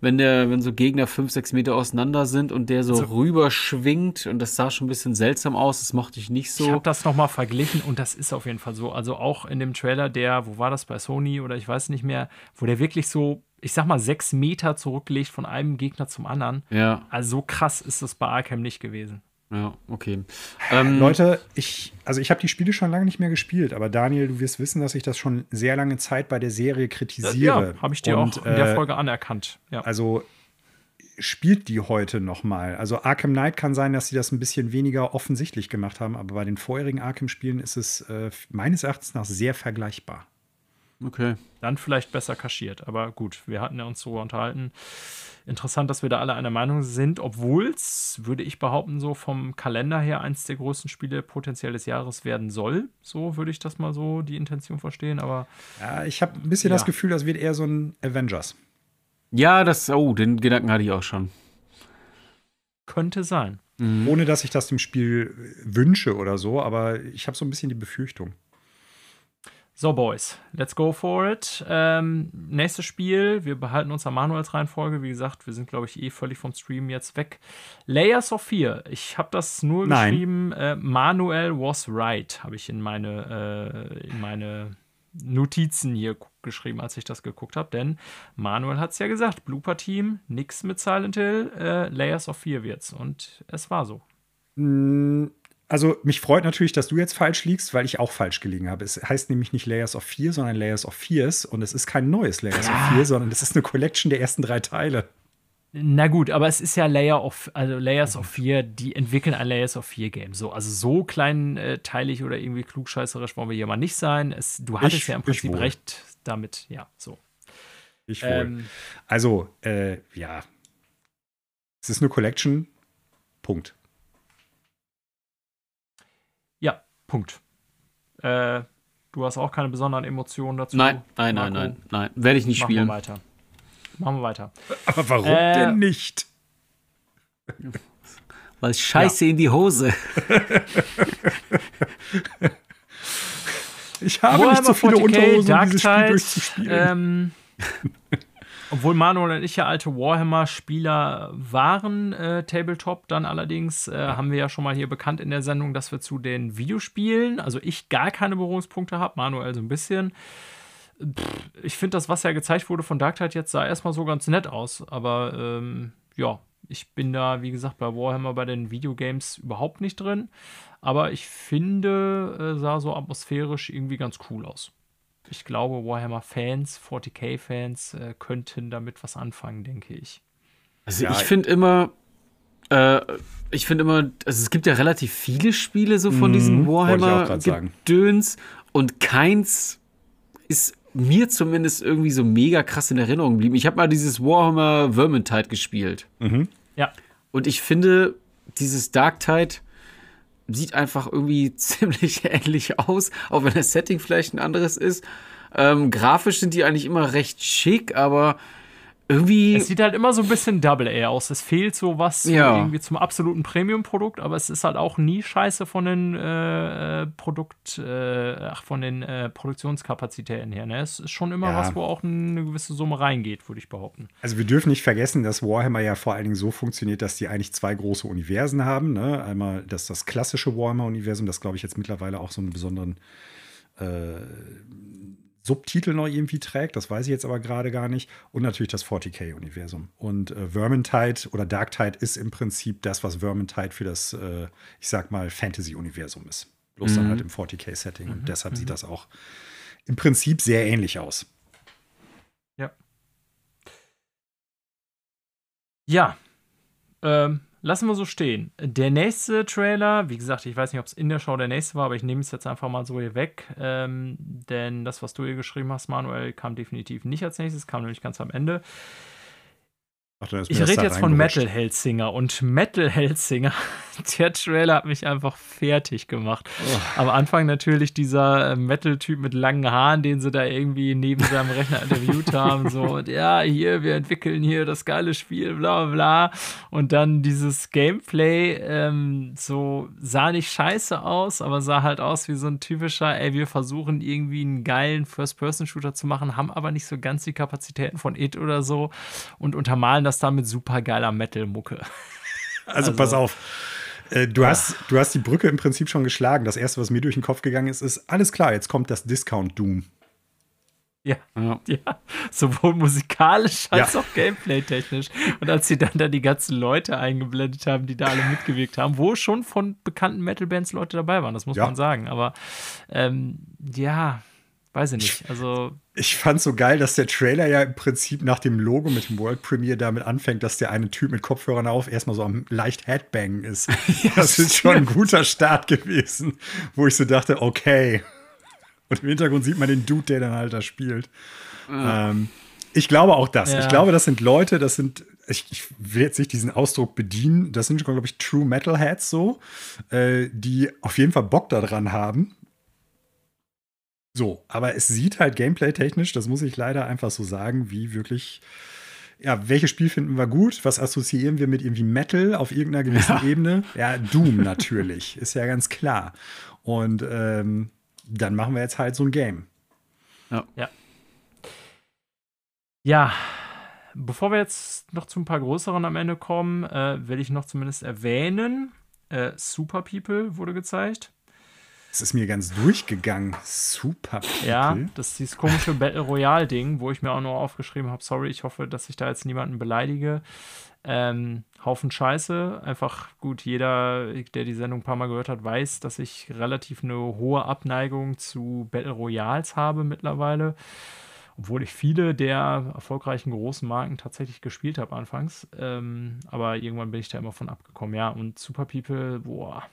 S2: wenn der, wenn so Gegner fünf, sechs Meter auseinander sind und der so also, rüber schwingt und das sah schon ein bisschen seltsam aus, das mochte ich nicht so.
S1: Ich habe das nochmal verglichen und das ist auf jeden Fall so. Also auch in dem Trailer, der, wo war das bei Sony oder ich weiß nicht mehr, wo der wirklich so, ich sag mal, sechs Meter zurücklegt von einem Gegner zum anderen.
S2: Ja.
S1: Also so krass ist das bei Arkham nicht gewesen.
S2: Ja, okay.
S3: Ähm, Leute, ich, also ich habe die Spiele schon lange nicht mehr gespielt, aber Daniel, du wirst wissen, dass ich das schon sehr lange Zeit bei der Serie kritisiere.
S1: Ja, habe ich dir Und, auch in der äh, Folge anerkannt. Ja.
S3: Also spielt die heute noch mal. Also Arkham Knight kann sein, dass sie das ein bisschen weniger offensichtlich gemacht haben, aber bei den vorherigen Arkham-Spielen ist es äh, meines Erachtens nach sehr vergleichbar.
S1: Okay. Dann vielleicht besser kaschiert, aber gut, wir hatten ja uns so unterhalten. Interessant, dass wir da alle einer Meinung sind, obwohl es, würde ich behaupten, so vom Kalender her eins der größten Spiele potenziell des Jahres werden soll. So würde ich das mal so die Intention verstehen, aber.
S3: Ja, ich habe ein bisschen ja. das Gefühl, das wird eher so ein Avengers.
S2: Ja, das, oh, den Gedanken hatte ich auch schon.
S1: Könnte sein.
S3: Mhm. Ohne dass ich das dem Spiel wünsche oder so, aber ich habe so ein bisschen die Befürchtung.
S1: So, Boys, let's go for it. Ähm, nächstes Spiel, wir behalten uns an Manuels Reihenfolge. Wie gesagt, wir sind, glaube ich, eh völlig vom Stream jetzt weg. Layers of Fear. Ich habe das nur Nein. geschrieben. Äh, Manuel was right, habe ich in meine, äh, in meine Notizen hier geschrieben, als ich das geguckt habe. Denn Manuel hat es ja gesagt: Blooper Team, nix mit Silent Hill, äh, Layers of Fear wird's. Und es war so.
S3: Mm, also mich freut natürlich, dass du jetzt falsch liegst, weil ich auch falsch gelegen habe. Es heißt nämlich nicht Layers of 4, sondern Layers of Fears. Und es ist kein neues Layers ja. of 4, sondern es ist eine Collection der ersten drei Teile.
S1: Na gut, aber es ist ja Layer of, also Layers of 4, die entwickeln ein Layers of 4 Game. So, also so kleinteilig äh, oder irgendwie klugscheißerisch wollen wir hier mal nicht sein. Es, du hattest ich, ja im Prinzip recht damit, ja, so.
S3: Ich wohl. Ähm, also, äh, ja. Es ist eine Collection. Punkt.
S1: Punkt. Äh, du hast auch keine besonderen Emotionen dazu.
S2: Nein, nein, Marco. nein, nein, nein. Werde ich nicht
S1: Machen
S2: spielen.
S1: Wir weiter. Machen wir weiter.
S3: Aber warum äh, denn nicht?
S2: Weil Scheiße ja. in die Hose.
S3: ich habe Warhammer nicht so viele 40K, Unterhosen, um dieses Spiel durchzuspielen.
S1: Ähm, Obwohl Manuel und ich ja alte Warhammer-Spieler waren, äh, Tabletop, dann allerdings äh, haben wir ja schon mal hier bekannt in der Sendung, dass wir zu den Videospielen, also ich gar keine Berührungspunkte habe, Manuel so ein bisschen. Pff, ich finde das, was ja gezeigt wurde von Dark Tide jetzt, sah erstmal so ganz nett aus, aber ähm, ja, ich bin da, wie gesagt, bei Warhammer bei den Videogames überhaupt nicht drin. Aber ich finde, äh, sah so atmosphärisch irgendwie ganz cool aus. Ich glaube, Warhammer-Fans, 40k-Fans äh, könnten damit was anfangen, denke ich.
S2: Also ja, ich finde immer, äh, ich finde immer, also es gibt ja relativ viele Spiele so von diesen mhm, Warhammer-Gedöns und keins ist mir zumindest irgendwie so mega krass in Erinnerung geblieben. Ich habe mal dieses Warhammer Vermintide gespielt.
S1: Mhm. Ja.
S2: Und ich finde, dieses Dark Tide sieht einfach irgendwie ziemlich ähnlich aus, auch wenn das Setting vielleicht ein anderes ist. Ähm, grafisch sind die eigentlich immer recht schick, aber irgendwie.
S1: Es sieht halt immer so ein bisschen Double A aus. Es fehlt so was ja. irgendwie zum absoluten Premium-Produkt, aber es ist halt auch nie scheiße von den äh, Produkt, äh, ach, von den äh, Produktionskapazitäten her. Ne? Es ist schon immer ja. was, wo auch eine gewisse Summe reingeht, würde ich behaupten.
S3: Also wir dürfen nicht vergessen, dass Warhammer ja vor allen Dingen so funktioniert, dass die eigentlich zwei große Universen haben. Ne? Einmal das, das klassische Warhammer-Universum, das glaube ich jetzt mittlerweile auch so einen besonderen äh, Subtitel noch irgendwie trägt, das weiß ich jetzt aber gerade gar nicht. Und natürlich das 40k-Universum. Und äh, Vermintide oder Darktide ist im Prinzip das, was Vermintide für das, äh, ich sag mal, Fantasy-Universum ist. Bloß mhm. dann halt im 40k-Setting. Mhm. Und deshalb mhm. sieht das auch im Prinzip sehr ähnlich aus.
S1: Ja. Ja. Ähm, lassen wir so stehen. Der nächste Trailer, wie gesagt, ich weiß nicht, ob es in der Show der nächste war, aber ich nehme es jetzt einfach mal so hier weg. Ähm, denn das, was du hier geschrieben hast, Manuel, kam definitiv nicht als nächstes, kam nämlich ganz am Ende. Ach, ich rede jetzt von Metal Hellsinger und Metal Hellsinger, der Trailer hat mich einfach fertig gemacht. Oh. Am Anfang natürlich dieser äh, Metal-Typ mit langen Haaren, den sie da irgendwie neben seinem Rechner interviewt haben. So, und ja, hier, wir entwickeln hier das geile Spiel, bla bla. Und dann dieses Gameplay, ähm, so sah nicht scheiße aus, aber sah halt aus wie so ein typischer, ey, wir versuchen irgendwie einen geilen First-Person-Shooter zu machen, haben aber nicht so ganz die Kapazitäten von It oder so und untermalen das das dann mit super geiler Metal-Mucke.
S3: Also, also, pass auf. Äh, du, ja. hast, du hast die Brücke im Prinzip schon geschlagen. Das erste, was mir durch den Kopf gegangen ist, ist: alles klar, jetzt kommt das Discount Doom.
S1: Ja, ja, ja, sowohl musikalisch als ja. auch gameplay-technisch. Und als sie dann da die ganzen Leute eingeblendet haben, die da alle mitgewirkt haben, wo schon von bekannten Metal-Bands Leute dabei waren, das muss man sagen. Aber ähm, ja, weiß ich nicht. Also
S3: ich fand so geil, dass der Trailer ja im Prinzip nach dem Logo mit dem World Premiere damit anfängt, dass der eine Typ mit Kopfhörern auf erstmal so am leicht Headbang ist. ja, das ist schon ein guter Start gewesen, wo ich so dachte, okay. Und im Hintergrund sieht man den Dude, der dann halt da spielt. Ja. Ähm, ich glaube auch das. Ja. Ich glaube, das sind Leute, das sind, ich, ich, will jetzt nicht diesen Ausdruck bedienen, das sind, glaube ich, True Metalheads so, äh, die auf jeden Fall Bock daran haben so, aber es sieht halt gameplay-technisch, das muss ich leider einfach so sagen, wie wirklich ja, welches Spiel finden wir gut? Was assoziieren wir mit irgendwie Metal auf irgendeiner gewissen ja. Ebene? Ja, Doom natürlich, ist ja ganz klar. Und ähm, dann machen wir jetzt halt so ein Game.
S1: Ja. ja. Ja, bevor wir jetzt noch zu ein paar größeren am Ende kommen, äh, will ich noch zumindest erwähnen: äh, Super People wurde gezeigt.
S3: Es ist mir ganz durchgegangen. Super.
S1: People. Ja, das ist dieses komische Battle Royale-Ding, wo ich mir auch nur aufgeschrieben habe, sorry, ich hoffe, dass ich da jetzt niemanden beleidige. Ähm, Haufen Scheiße. Einfach gut, jeder, der die Sendung ein paar Mal gehört hat, weiß, dass ich relativ eine hohe Abneigung zu Battle Royals habe mittlerweile. Obwohl ich viele der erfolgreichen großen Marken tatsächlich gespielt habe anfangs. Ähm, aber irgendwann bin ich da immer von abgekommen. Ja, und Super People, boah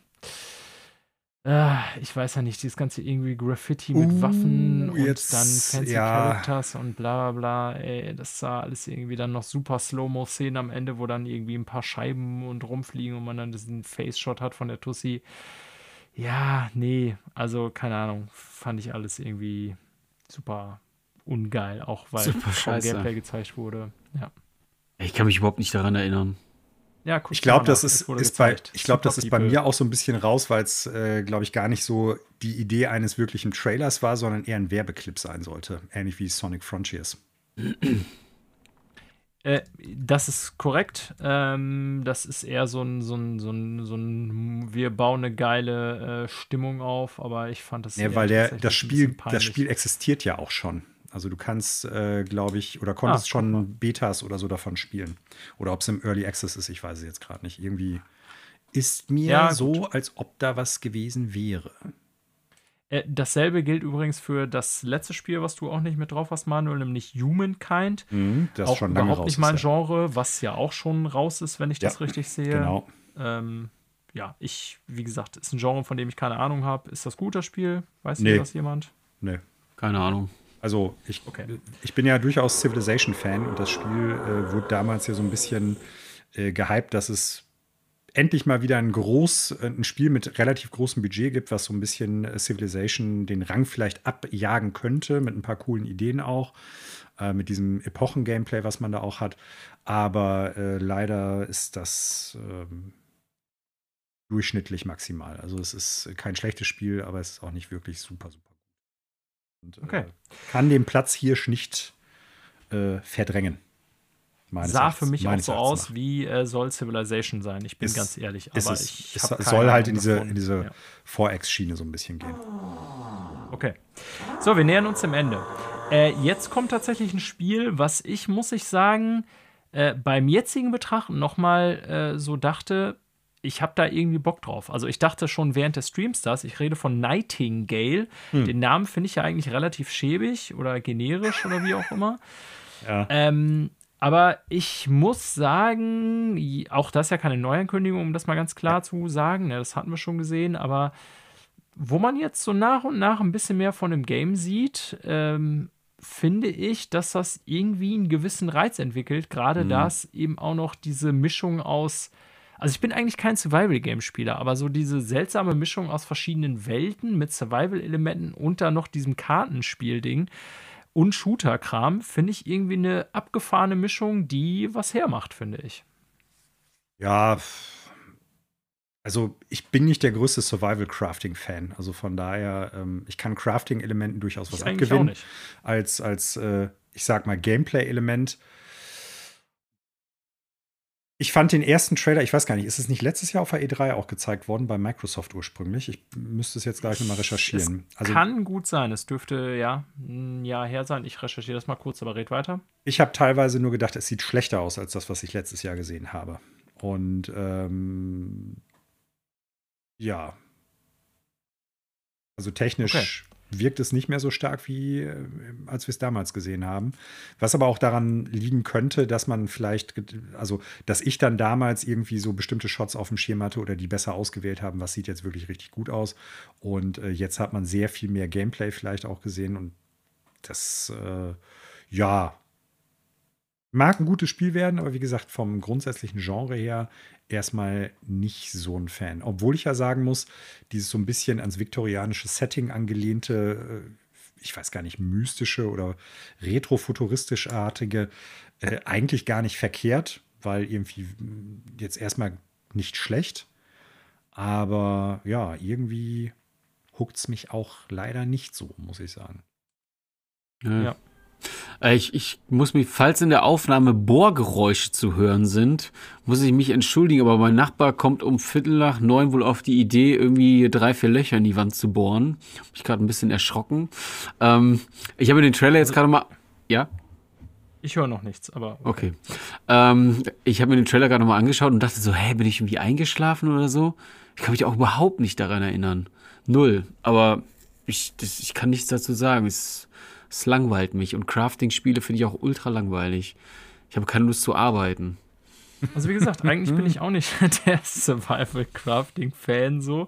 S1: ich weiß ja nicht, dieses ganze irgendwie Graffiti mit uh, Waffen und jetzt, dann fancy ja. Characters und bla bla bla, ey, das sah alles irgendwie dann noch super Slow-Mo-Szenen am Ende, wo dann irgendwie ein paar Scheiben und rumfliegen und man dann diesen Face-Shot hat von der Tussi. Ja, nee, also keine Ahnung, fand ich alles irgendwie super ungeil, auch weil
S2: super
S1: Gameplay gezeigt wurde. Ja.
S2: Ich kann mich überhaupt nicht daran erinnern.
S3: Ja, ich glaube, das ist, ist bei, ich glaube, das ist bei mir auch so ein bisschen raus, weil es, äh, glaube ich, gar nicht so die Idee eines wirklichen Trailers war, sondern eher ein Werbeclip sein sollte. Ähnlich wie Sonic Frontiers.
S1: Äh, das ist korrekt. Ähm, das ist eher so ein, so ein, so ein, so ein wir bauen eine geile äh, Stimmung auf, aber ich fand das.
S3: Ja, weil der, das, Spiel, das Spiel existiert ja auch schon. Also du kannst, äh, glaube ich, oder konntest ah, schon Betas oder so davon spielen. Oder ob es im Early Access ist, ich weiß es jetzt gerade nicht. Irgendwie ist mir ja, so, als ob da was gewesen wäre.
S1: Äh, dasselbe gilt übrigens für das letzte Spiel, was du auch nicht mit drauf hast, Manuel, nämlich Humankind.
S3: Mhm, das
S1: auch
S3: schon
S1: lange überhaupt nicht mein Genre, was ja auch schon raus ist, wenn ich ja, das richtig sehe.
S3: Genau.
S1: Ähm, ja, ich, wie gesagt, ist ein Genre, von dem ich keine Ahnung habe. Ist das gut, das Spiel? Weiß nee. das jemand?
S3: Nee.
S2: Keine Ahnung.
S3: Also ich, okay. ich bin ja durchaus Civilization-Fan und das Spiel äh, wurde damals ja so ein bisschen äh, gehypt, dass es endlich mal wieder ein groß, äh, ein Spiel mit relativ großem Budget gibt, was so ein bisschen äh, Civilization den Rang vielleicht abjagen könnte, mit ein paar coolen Ideen auch, äh, mit diesem Epochen-Gameplay, was man da auch hat. Aber äh, leider ist das ähm, durchschnittlich maximal. Also es ist kein schlechtes Spiel, aber es ist auch nicht wirklich super, super. Und,
S1: okay.
S3: kann den Platz hier nicht äh, verdrängen.
S1: Meines sah für mich auch so aus, wie äh, soll Civilization sein. Ich bin ist, ganz ehrlich. Aber
S3: es, ich es soll halt in diese, in diese ja. 4X-Schiene so ein bisschen gehen.
S1: Okay. So, wir nähern uns dem Ende. Äh, jetzt kommt tatsächlich ein Spiel, was ich, muss ich sagen, äh, beim jetzigen Betrachten nochmal äh, so dachte, ich habe da irgendwie Bock drauf. Also ich dachte schon während des Streams das, ich rede von Nightingale. Hm. Den Namen finde ich ja eigentlich relativ schäbig oder generisch oder wie auch immer. Ja. Ähm, aber ich muss sagen, auch das ist ja keine Neuankündigung, um das mal ganz klar zu sagen, ne, das hatten wir schon gesehen, aber wo man jetzt so nach und nach ein bisschen mehr von dem Game sieht, ähm, finde ich, dass das irgendwie einen gewissen Reiz entwickelt, gerade mhm. da es eben auch noch diese Mischung aus also ich bin eigentlich kein Survival-Game-Spieler, aber so diese seltsame Mischung aus verschiedenen Welten mit Survival-Elementen und dann noch diesem Kartenspiel-Ding, und Shooter-Kram, finde ich irgendwie eine abgefahrene Mischung, die was hermacht, finde ich.
S3: Ja, also ich bin nicht der größte Survival-Crafting-Fan. Also von daher, ähm, ich kann Crafting-Elementen durchaus was ich abgewinnen. Als, als äh, ich sag mal, Gameplay-Element ich fand den ersten Trailer, ich weiß gar nicht, ist es nicht letztes Jahr auf der E3 auch gezeigt worden, bei Microsoft ursprünglich? Ich müsste es jetzt gleich nochmal recherchieren.
S1: Es also, kann gut sein, es dürfte ja ein Jahr her sein. Ich recherchiere das mal kurz, aber red weiter.
S3: Ich habe teilweise nur gedacht, es sieht schlechter aus als das, was ich letztes Jahr gesehen habe. Und ähm, ja. Also technisch okay wirkt es nicht mehr so stark, wie äh, als wir es damals gesehen haben. Was aber auch daran liegen könnte, dass man vielleicht, also dass ich dann damals irgendwie so bestimmte Shots auf dem Schirm hatte oder die besser ausgewählt haben, was sieht jetzt wirklich richtig gut aus. Und äh, jetzt hat man sehr viel mehr Gameplay vielleicht auch gesehen und das, äh, ja, mag ein gutes Spiel werden, aber wie gesagt, vom grundsätzlichen Genre her erstmal nicht so ein Fan. Obwohl ich ja sagen muss, dieses so ein bisschen ans viktorianische Setting angelehnte, äh, ich weiß gar nicht, mystische oder retrofuturistisch-artige, äh, eigentlich gar nicht verkehrt, weil irgendwie jetzt erstmal nicht schlecht. Aber ja, irgendwie huckt es mich auch leider nicht so, muss ich sagen.
S2: ja. ja. Äh, ich, ich muss mich, falls in der Aufnahme Bohrgeräusche zu hören sind, muss ich mich entschuldigen, aber mein Nachbar kommt um Viertel nach neun wohl auf die Idee, irgendwie drei, vier Löcher in die Wand zu bohren. Hab ich gerade ein bisschen erschrocken. Ähm, ich habe den Trailer jetzt gerade mal. Ja?
S1: Ich höre noch nichts, aber.
S2: Okay. okay. Ähm, ich habe mir den Trailer gerade nochmal angeschaut und dachte so, hä, bin ich irgendwie eingeschlafen oder so? Ich kann mich auch überhaupt nicht daran erinnern. Null. Aber ich, das, ich kann nichts dazu sagen. Es es langweilt mich. Und Crafting-Spiele finde ich auch ultra langweilig. Ich habe keine Lust zu arbeiten.
S1: Also wie gesagt, eigentlich bin ich auch nicht der Survival-Crafting-Fan so.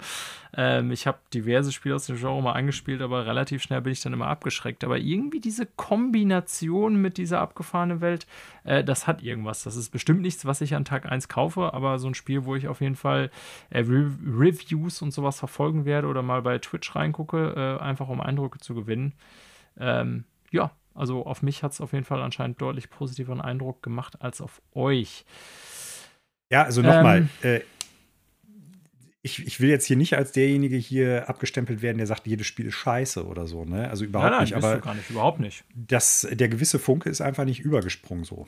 S1: Ähm, ich habe diverse Spiele aus dem Genre mal angespielt, aber relativ schnell bin ich dann immer abgeschreckt. Aber irgendwie diese Kombination mit dieser abgefahrenen Welt, äh, das hat irgendwas. Das ist bestimmt nichts, was ich an Tag 1 kaufe, aber so ein Spiel, wo ich auf jeden Fall äh, Re Reviews und sowas verfolgen werde oder mal bei Twitch reingucke, äh, einfach um Eindrücke zu gewinnen. Ähm, ja, also auf mich hat es auf jeden Fall anscheinend deutlich positiveren Eindruck gemacht als auf euch.
S3: Ja, also nochmal, ähm, äh, ich, ich will jetzt hier nicht als derjenige hier abgestempelt werden, der sagt, jedes Spiel ist scheiße oder so, ne? Also überhaupt nein, nein, nicht. Aber
S1: gar nicht, überhaupt nicht.
S3: Das, der gewisse Funke ist einfach nicht übergesprungen so.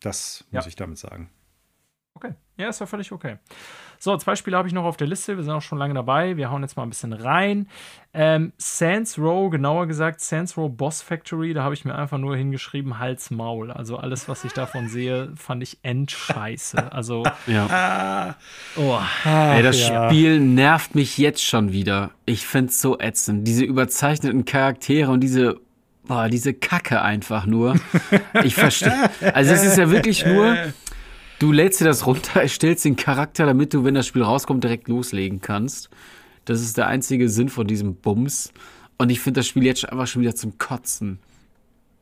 S3: Das muss ja. ich damit sagen.
S1: Okay, ja, ist ja völlig okay. So, zwei Spiele habe ich noch auf der Liste. Wir sind auch schon lange dabei. Wir hauen jetzt mal ein bisschen rein. Ähm, Sans Row, genauer gesagt, Sans Row Boss Factory. Da habe ich mir einfach nur hingeschrieben, Hals, Maul. Also alles, was ich davon sehe, fand ich endscheiße. Also,
S2: ja. Oh. Ey, das ja. Spiel nervt mich jetzt schon wieder. Ich finde es so ätzend. Diese überzeichneten Charaktere und diese Boah, diese Kacke einfach nur. Ich verstehe. Also es ist ja wirklich nur, Du lädst dir das runter, erstellst den Charakter, damit du, wenn das Spiel rauskommt, direkt loslegen kannst. Das ist der einzige Sinn von diesem Bums. Und ich finde das Spiel jetzt einfach schon wieder zum Kotzen.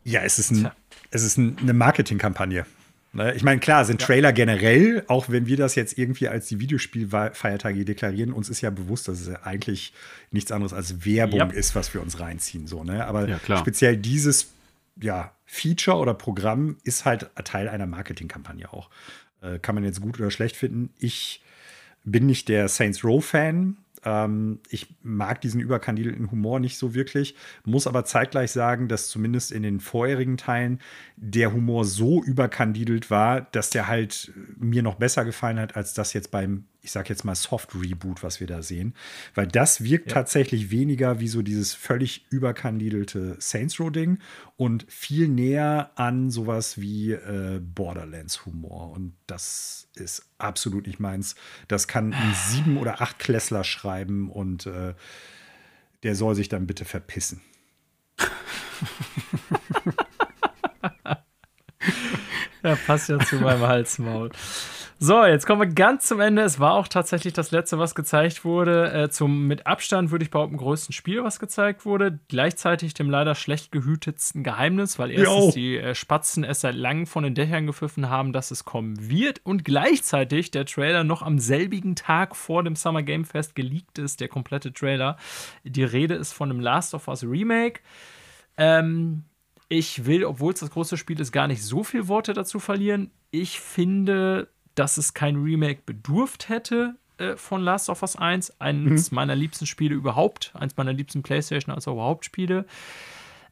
S3: Ja, es ist, ein, es ist eine Marketingkampagne. Ne? Ich meine, klar, sind Trailer generell, auch wenn wir das jetzt irgendwie als die Videospielfeiertage deklarieren, uns ist ja bewusst, dass es ja eigentlich nichts anderes als Werbung yep. ist, was wir uns reinziehen. So, ne? Aber ja, speziell dieses ja, Feature oder Programm ist halt Teil einer Marketingkampagne auch. Äh, kann man jetzt gut oder schlecht finden. Ich bin nicht der Saints Row-Fan. Ähm, ich mag diesen überkandidelten Humor nicht so wirklich, muss aber zeitgleich sagen, dass zumindest in den vorherigen Teilen der Humor so überkandidelt war, dass der halt mir noch besser gefallen hat, als das jetzt beim, ich sag jetzt mal, Soft-Reboot, was wir da sehen. Weil das wirkt ja. tatsächlich weniger wie so dieses völlig überkandidelte Saints Row-Ding und viel näher an sowas wie äh, Borderlands-Humor. Und das ist absolut nicht meins. Das kann ein sieben- oder acht Klässler schreiben und äh, der soll sich dann bitte verpissen.
S1: ja, passt ja zu meinem Halsmaul. So, jetzt kommen wir ganz zum Ende. Es war auch tatsächlich das letzte, was gezeigt wurde. Äh, zum mit Abstand würde ich behaupten größten Spiel, was gezeigt wurde. Gleichzeitig dem leider schlecht gehütetsten Geheimnis, weil erstens jo. die äh, Spatzen es seit langem von den Dächern gepfiffen haben, dass es kommen wird und gleichzeitig der Trailer noch am selbigen Tag vor dem Summer Game Fest geleakt ist, der komplette Trailer. Die Rede ist von einem Last of Us Remake. Ähm, ich will, obwohl es das große Spiel ist, gar nicht so viel Worte dazu verlieren. Ich finde, dass es kein Remake bedurft hätte äh, von Last of Us 1. Eines mhm. meiner liebsten Spiele überhaupt. Eins meiner liebsten PlayStation als auch überhaupt Spiele.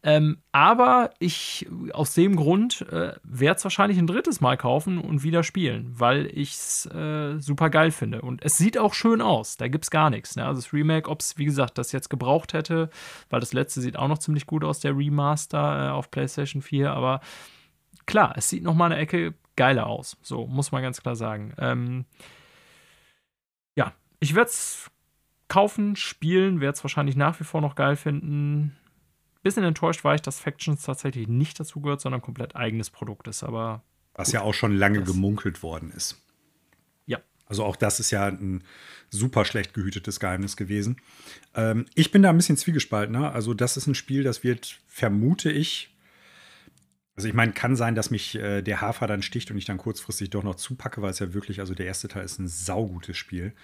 S1: Ähm, aber ich, aus dem Grund, äh, werde es wahrscheinlich ein drittes Mal kaufen und wieder spielen, weil ich es äh, super geil finde. Und es sieht auch schön aus, da gibt es gar nichts. Ne? Also das Remake, ob es, wie gesagt, das jetzt gebraucht hätte, weil das letzte sieht auch noch ziemlich gut aus, der Remaster äh, auf PlayStation 4, aber klar, es sieht noch mal eine Ecke geiler aus. So, muss man ganz klar sagen. Ähm, ja, ich werde es kaufen, spielen, werde es wahrscheinlich nach wie vor noch geil finden. Bisschen enttäuscht war ich, dass Factions tatsächlich nicht dazu gehört, sondern komplett eigenes Produkt ist. Aber
S3: was gut, ja auch schon lange gemunkelt worden ist.
S1: Ja.
S3: Also auch das ist ja ein super schlecht gehütetes Geheimnis gewesen. Ähm, ich bin da ein bisschen zwiegespalten. Ne? Also das ist ein Spiel, das wird, vermute ich, also ich meine, kann sein, dass mich äh, der Hafer dann sticht und ich dann kurzfristig doch noch zupacke, weil es ja wirklich, also der erste Teil ist ein saugutes Spiel.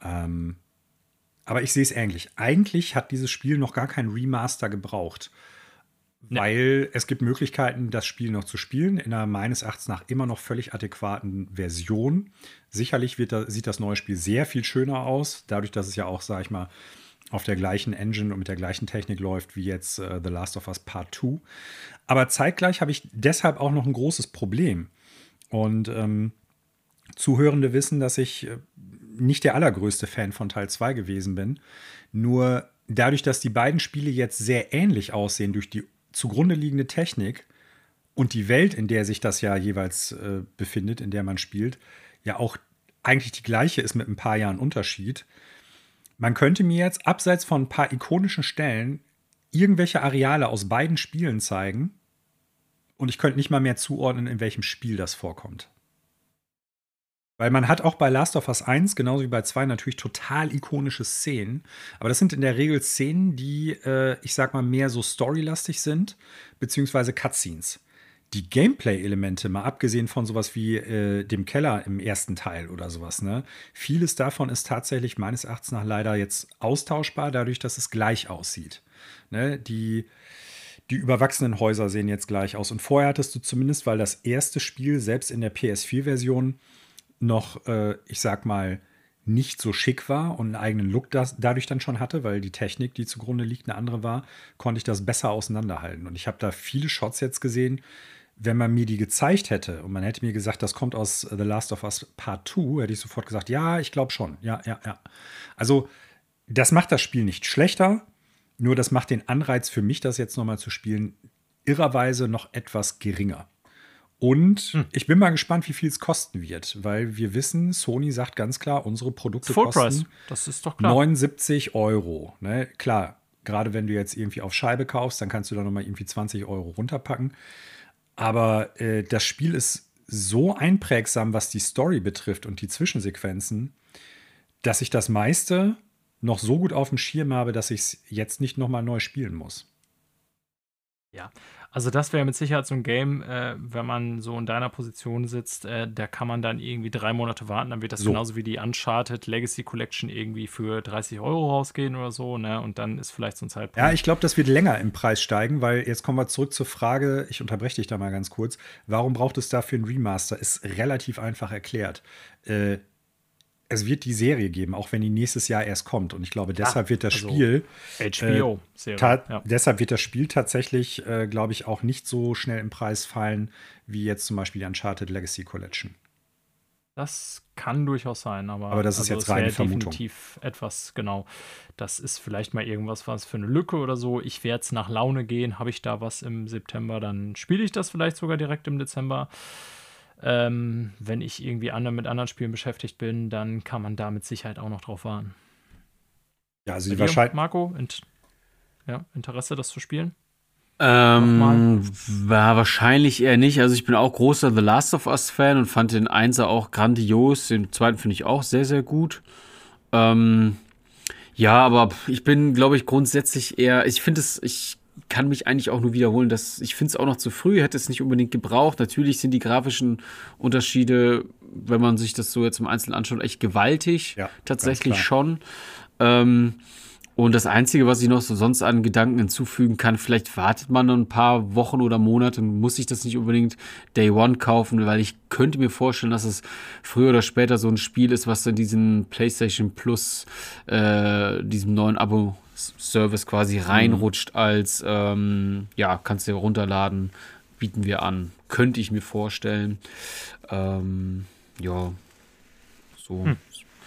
S3: Ähm, aber ich sehe es ähnlich. Eigentlich hat dieses Spiel noch gar kein Remaster gebraucht. Nee. Weil es gibt Möglichkeiten, das Spiel noch zu spielen, in einer meines Erachtens nach immer noch völlig adäquaten Version. Sicherlich da, sieht das neue Spiel sehr viel schöner aus, dadurch, dass es ja auch, sag ich mal, auf der gleichen Engine und mit der gleichen Technik läuft wie jetzt äh, The Last of Us Part 2. Aber zeitgleich habe ich deshalb auch noch ein großes Problem. Und ähm, Zuhörende wissen, dass ich äh, nicht der allergrößte Fan von Teil 2 gewesen bin. Nur dadurch, dass die beiden Spiele jetzt sehr ähnlich aussehen durch die zugrunde liegende Technik und die Welt, in der sich das ja jeweils äh, befindet, in der man spielt, ja auch eigentlich die gleiche ist mit ein paar Jahren Unterschied, man könnte mir jetzt abseits von ein paar ikonischen Stellen irgendwelche Areale aus beiden Spielen zeigen und ich könnte nicht mal mehr zuordnen, in welchem Spiel das vorkommt. Weil man hat auch bei Last of Us 1, genauso wie bei 2, natürlich total ikonische Szenen. Aber das sind in der Regel Szenen, die, äh, ich sag mal, mehr so storylastig sind, beziehungsweise Cutscenes die Gameplay-Elemente, mal abgesehen von sowas wie äh, dem Keller im ersten Teil oder sowas, ne, vieles davon ist tatsächlich meines Erachtens nach leider jetzt austauschbar, dadurch, dass es gleich aussieht. Ne, die, die überwachsenen Häuser sehen jetzt gleich aus. Und vorher hattest du zumindest, weil das erste Spiel selbst in der PS4-Version noch, äh, ich sag mal, nicht so schick war und einen eigenen Look das, dadurch dann schon hatte, weil die Technik, die zugrunde liegt, eine andere war, konnte ich das besser auseinanderhalten. Und ich habe da viele Shots jetzt gesehen, wenn man mir die gezeigt hätte und man hätte mir gesagt, das kommt aus The Last of Us Part 2, hätte ich sofort gesagt, ja, ich glaube schon. Ja, ja, ja. Also, das macht das Spiel nicht schlechter, nur das macht den Anreiz für mich, das jetzt nochmal zu spielen, irrerweise noch etwas geringer. Und hm. ich bin mal gespannt, wie viel es kosten wird, weil wir wissen, Sony sagt ganz klar, unsere Produkte
S1: Full
S3: kosten
S1: Price. Das ist doch klar.
S3: 79 Euro. Ne? Klar, gerade wenn du jetzt irgendwie auf Scheibe kaufst, dann kannst du da nochmal irgendwie 20 Euro runterpacken. Aber äh, das Spiel ist so einprägsam, was die Story betrifft und die Zwischensequenzen, dass ich das meiste noch so gut auf dem Schirm habe, dass ich es jetzt nicht nochmal neu spielen muss.
S1: Ja, also das wäre mit Sicherheit so ein Game, äh, wenn man so in deiner Position sitzt, äh, da kann man dann irgendwie drei Monate warten, dann wird das so. genauso wie die Uncharted Legacy Collection irgendwie für 30 Euro rausgehen oder so, ne? Und dann ist vielleicht so ein Zeitpunkt.
S3: Ja, ich glaube, das wird länger im Preis steigen, weil jetzt kommen wir zurück zur Frage, ich unterbreche dich da mal ganz kurz. Warum braucht es dafür ein Remaster? Ist relativ einfach erklärt. Äh, es wird die Serie geben, auch wenn die nächstes Jahr erst kommt. Und ich glaube, deshalb ja, wird das also Spiel.
S1: HBO.
S3: Äh, ja. Deshalb wird das Spiel tatsächlich, äh, glaube ich, auch nicht so schnell im Preis fallen, wie jetzt zum Beispiel die Uncharted Legacy Collection.
S1: Das kann durchaus sein, aber,
S3: aber das ist also jetzt reine Vermutung.
S1: definitiv etwas, genau. Das ist vielleicht mal irgendwas was für eine Lücke oder so. Ich werde es nach Laune gehen. Habe ich da was im September, dann spiele ich das vielleicht sogar direkt im Dezember. Ähm, wenn ich irgendwie andere, mit anderen Spielen beschäftigt bin, dann kann man da mit Sicherheit auch noch drauf warten.
S3: Ja, also die wahrscheinlich.
S1: Marco, Int ja, Interesse, das zu spielen?
S2: Ähm, war wahrscheinlich eher nicht. Also ich bin auch großer The Last of Us Fan und fand den Einser auch grandios. Den zweiten finde ich auch sehr, sehr gut. Ähm, ja, aber ich bin, glaube ich, grundsätzlich eher, ich finde es, ich kann mich eigentlich auch nur wiederholen, dass ich finde es auch noch zu früh, hätte es nicht unbedingt gebraucht. Natürlich sind die grafischen Unterschiede, wenn man sich das so jetzt im Einzelnen anschaut, echt gewaltig. Ja, tatsächlich schon. Ähm, und das Einzige, was ich noch so sonst an Gedanken hinzufügen kann, vielleicht wartet man noch ein paar Wochen oder Monate und muss sich das nicht unbedingt Day One kaufen, weil ich könnte mir vorstellen, dass es früher oder später so ein Spiel ist, was dann diesen PlayStation Plus, äh, diesem neuen Abo Service quasi mhm. reinrutscht als, ähm, ja, kannst du runterladen, bieten wir an. Könnte ich mir vorstellen. Ähm, ja, so. Hm.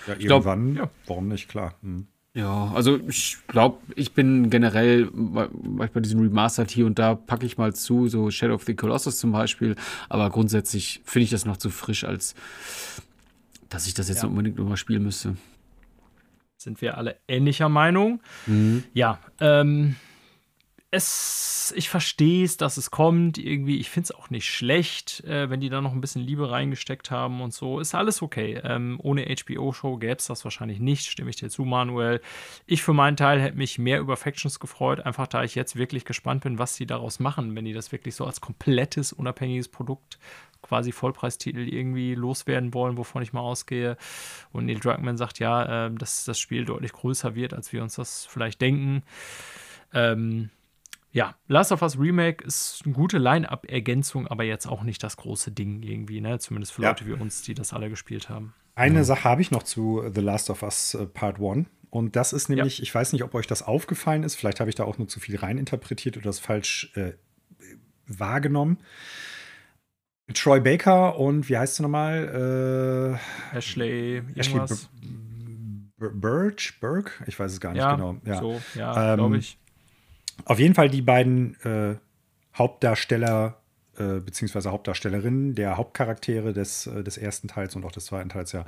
S3: Ja, irgendwann, glaub, ja. warum nicht, klar. Hm.
S2: Ja, also ich glaube, ich bin generell bei diesen Remastered hier und da packe ich mal zu, so Shadow of the Colossus zum Beispiel, aber grundsätzlich finde ich das noch zu frisch, als dass ich das jetzt ja. unbedingt nochmal spielen müsste
S1: sind wir alle ähnlicher Meinung. Mhm. Ja, ähm, es, ich verstehe es, dass es kommt. Irgendwie, ich finde es auch nicht schlecht, äh, wenn die da noch ein bisschen Liebe reingesteckt haben und so. Ist alles okay. Ähm, ohne HBO-Show gäbe es das wahrscheinlich nicht, stimme ich dir zu, Manuel. Ich für meinen Teil hätte mich mehr über Factions gefreut, einfach da ich jetzt wirklich gespannt bin, was sie daraus machen, wenn die das wirklich so als komplettes, unabhängiges Produkt quasi Vollpreistitel irgendwie loswerden wollen, wovon ich mal ausgehe. Und Neil Druckmann sagt ja, äh, dass das Spiel deutlich größer wird, als wir uns das vielleicht denken. Ähm, ja, Last of Us Remake ist eine gute Line-Up-Ergänzung, aber jetzt auch nicht das große Ding irgendwie, ne? Zumindest für ja. Leute wie uns, die das alle gespielt haben.
S3: Eine ja. Sache habe ich noch zu The Last of Us äh, Part 1. Und das ist nämlich, ja. ich weiß nicht, ob euch das aufgefallen ist, vielleicht habe ich da auch nur zu viel reininterpretiert oder das falsch äh, wahrgenommen. Troy Baker und wie heißt sie nochmal?
S1: Äh, Ashley,
S3: Ashley Birch, Burke? Ich weiß es gar nicht genau.
S1: Ja, so, ja ähm, glaube ich.
S3: Auf jeden Fall die beiden äh, Hauptdarsteller äh, beziehungsweise Hauptdarstellerinnen der Hauptcharaktere des, äh, des ersten Teils und auch des zweiten Teils, ja,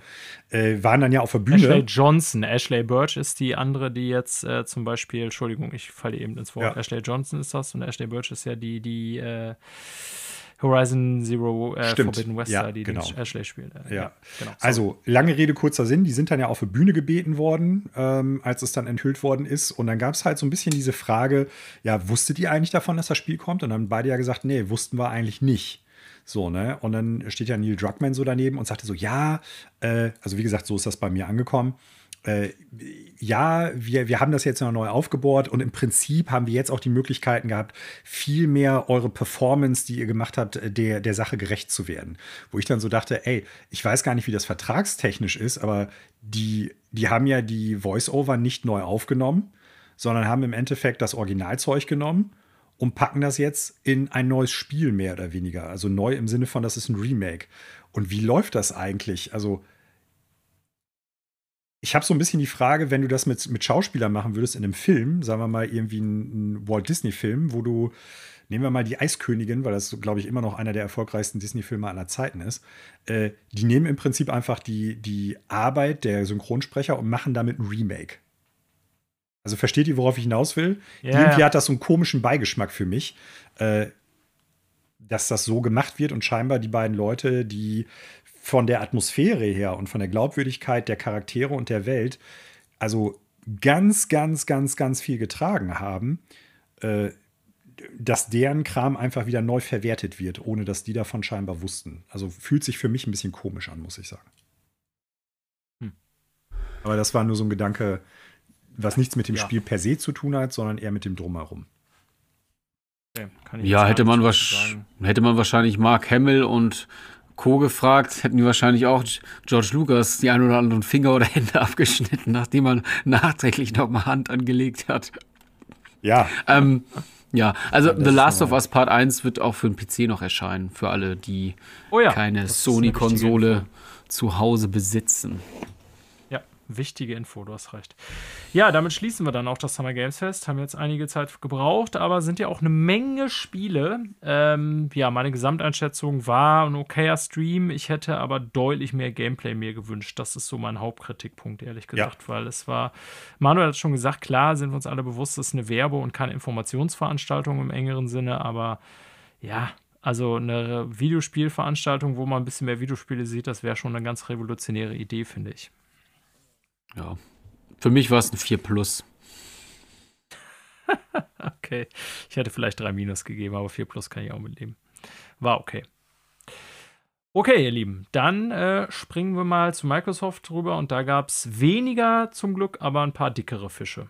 S3: äh, waren dann ja auf der Bühne.
S1: Ashley Johnson. Ashley Birch ist die andere, die jetzt äh, zum Beispiel, Entschuldigung, ich falle eben ins Wort. Ja. Ashley Johnson ist das und Ashley Birch ist ja die, die äh, Horizon Zero
S3: äh, Forbidden
S1: West,
S3: ja,
S1: die
S3: genau.
S1: den Ashley spielt.
S3: Äh, ja. ja. genau. Also, lange Rede, kurzer Sinn. Die sind dann ja auf der Bühne gebeten worden, ähm, als es dann enthüllt worden ist. Und dann gab es halt so ein bisschen diese Frage: Ja, wusstet ihr eigentlich davon, dass das Spiel kommt? Und dann haben beide ja gesagt: Nee, wussten wir eigentlich nicht. So, ne? Und dann steht ja Neil Druckmann so daneben und sagte so: Ja, äh, also wie gesagt, so ist das bei mir angekommen äh, ja, wir, wir haben das jetzt noch neu aufgebohrt und im Prinzip haben wir jetzt auch die Möglichkeiten gehabt, viel mehr eure Performance, die ihr gemacht habt, der, der Sache gerecht zu werden. Wo ich dann so dachte, ey, ich weiß gar nicht, wie das vertragstechnisch ist, aber die, die haben ja die Voice-Over nicht neu aufgenommen, sondern haben im Endeffekt das Originalzeug genommen und packen das jetzt in ein neues Spiel mehr oder weniger. Also neu im Sinne von, das ist ein Remake. Und wie läuft das eigentlich? Also ich habe so ein bisschen die Frage, wenn du das mit, mit Schauspielern machen würdest in einem Film, sagen wir mal irgendwie ein Walt Disney-Film, wo du, nehmen wir mal die Eiskönigin, weil das, glaube ich, immer noch einer der erfolgreichsten Disney-Filme aller Zeiten ist, äh, die nehmen im Prinzip einfach die, die Arbeit der Synchronsprecher und machen damit ein Remake. Also versteht ihr, worauf ich hinaus will? Yeah. Irgendwie hat das so einen komischen Beigeschmack für mich, äh, dass das so gemacht wird und scheinbar die beiden Leute, die von der Atmosphäre her und von der Glaubwürdigkeit der Charaktere und der Welt also ganz, ganz, ganz, ganz viel getragen haben, äh, dass deren Kram einfach wieder neu verwertet wird, ohne dass die davon scheinbar wussten. Also fühlt sich für mich ein bisschen komisch an, muss ich sagen. Hm. Aber das war nur so ein Gedanke, was nichts mit dem ja. Spiel per se zu tun hat, sondern eher mit dem Drumherum.
S2: Okay, ja, hätte man, hätte man wahrscheinlich Mark Hamill und Co. gefragt, hätten die wahrscheinlich auch George Lucas die ein oder anderen Finger oder Hände abgeschnitten, nachdem man nachträglich noch mal Hand angelegt hat.
S3: Ja.
S2: Ähm, ja, also ja, The Last of Us Part 1 wird auch für den PC noch erscheinen, für alle, die oh ja, keine Sony-Konsole zu Hause besitzen
S1: wichtige Info, du hast recht. Ja, damit schließen wir dann auch das Summer Games Fest. Haben jetzt einige Zeit gebraucht, aber sind ja auch eine Menge Spiele. Ähm, ja, meine Gesamteinschätzung war ein okayer Stream. Ich hätte aber deutlich mehr Gameplay mir gewünscht. Das ist so mein Hauptkritikpunkt, ehrlich gesagt, ja. weil es war, Manuel hat schon gesagt, klar sind wir uns alle bewusst, es ist eine Werbe- und keine Informationsveranstaltung im engeren Sinne, aber ja, also eine Videospielveranstaltung, wo man ein bisschen mehr Videospiele sieht, das wäre schon eine ganz revolutionäre Idee, finde ich.
S2: Ja. Für mich war es ein 4 Plus.
S1: okay. Ich hätte vielleicht 3 Minus gegeben, aber 4 Plus kann ich auch mitleben. War okay. Okay, ihr Lieben, dann äh, springen wir mal zu Microsoft drüber und da gab es weniger zum Glück, aber ein paar dickere Fische.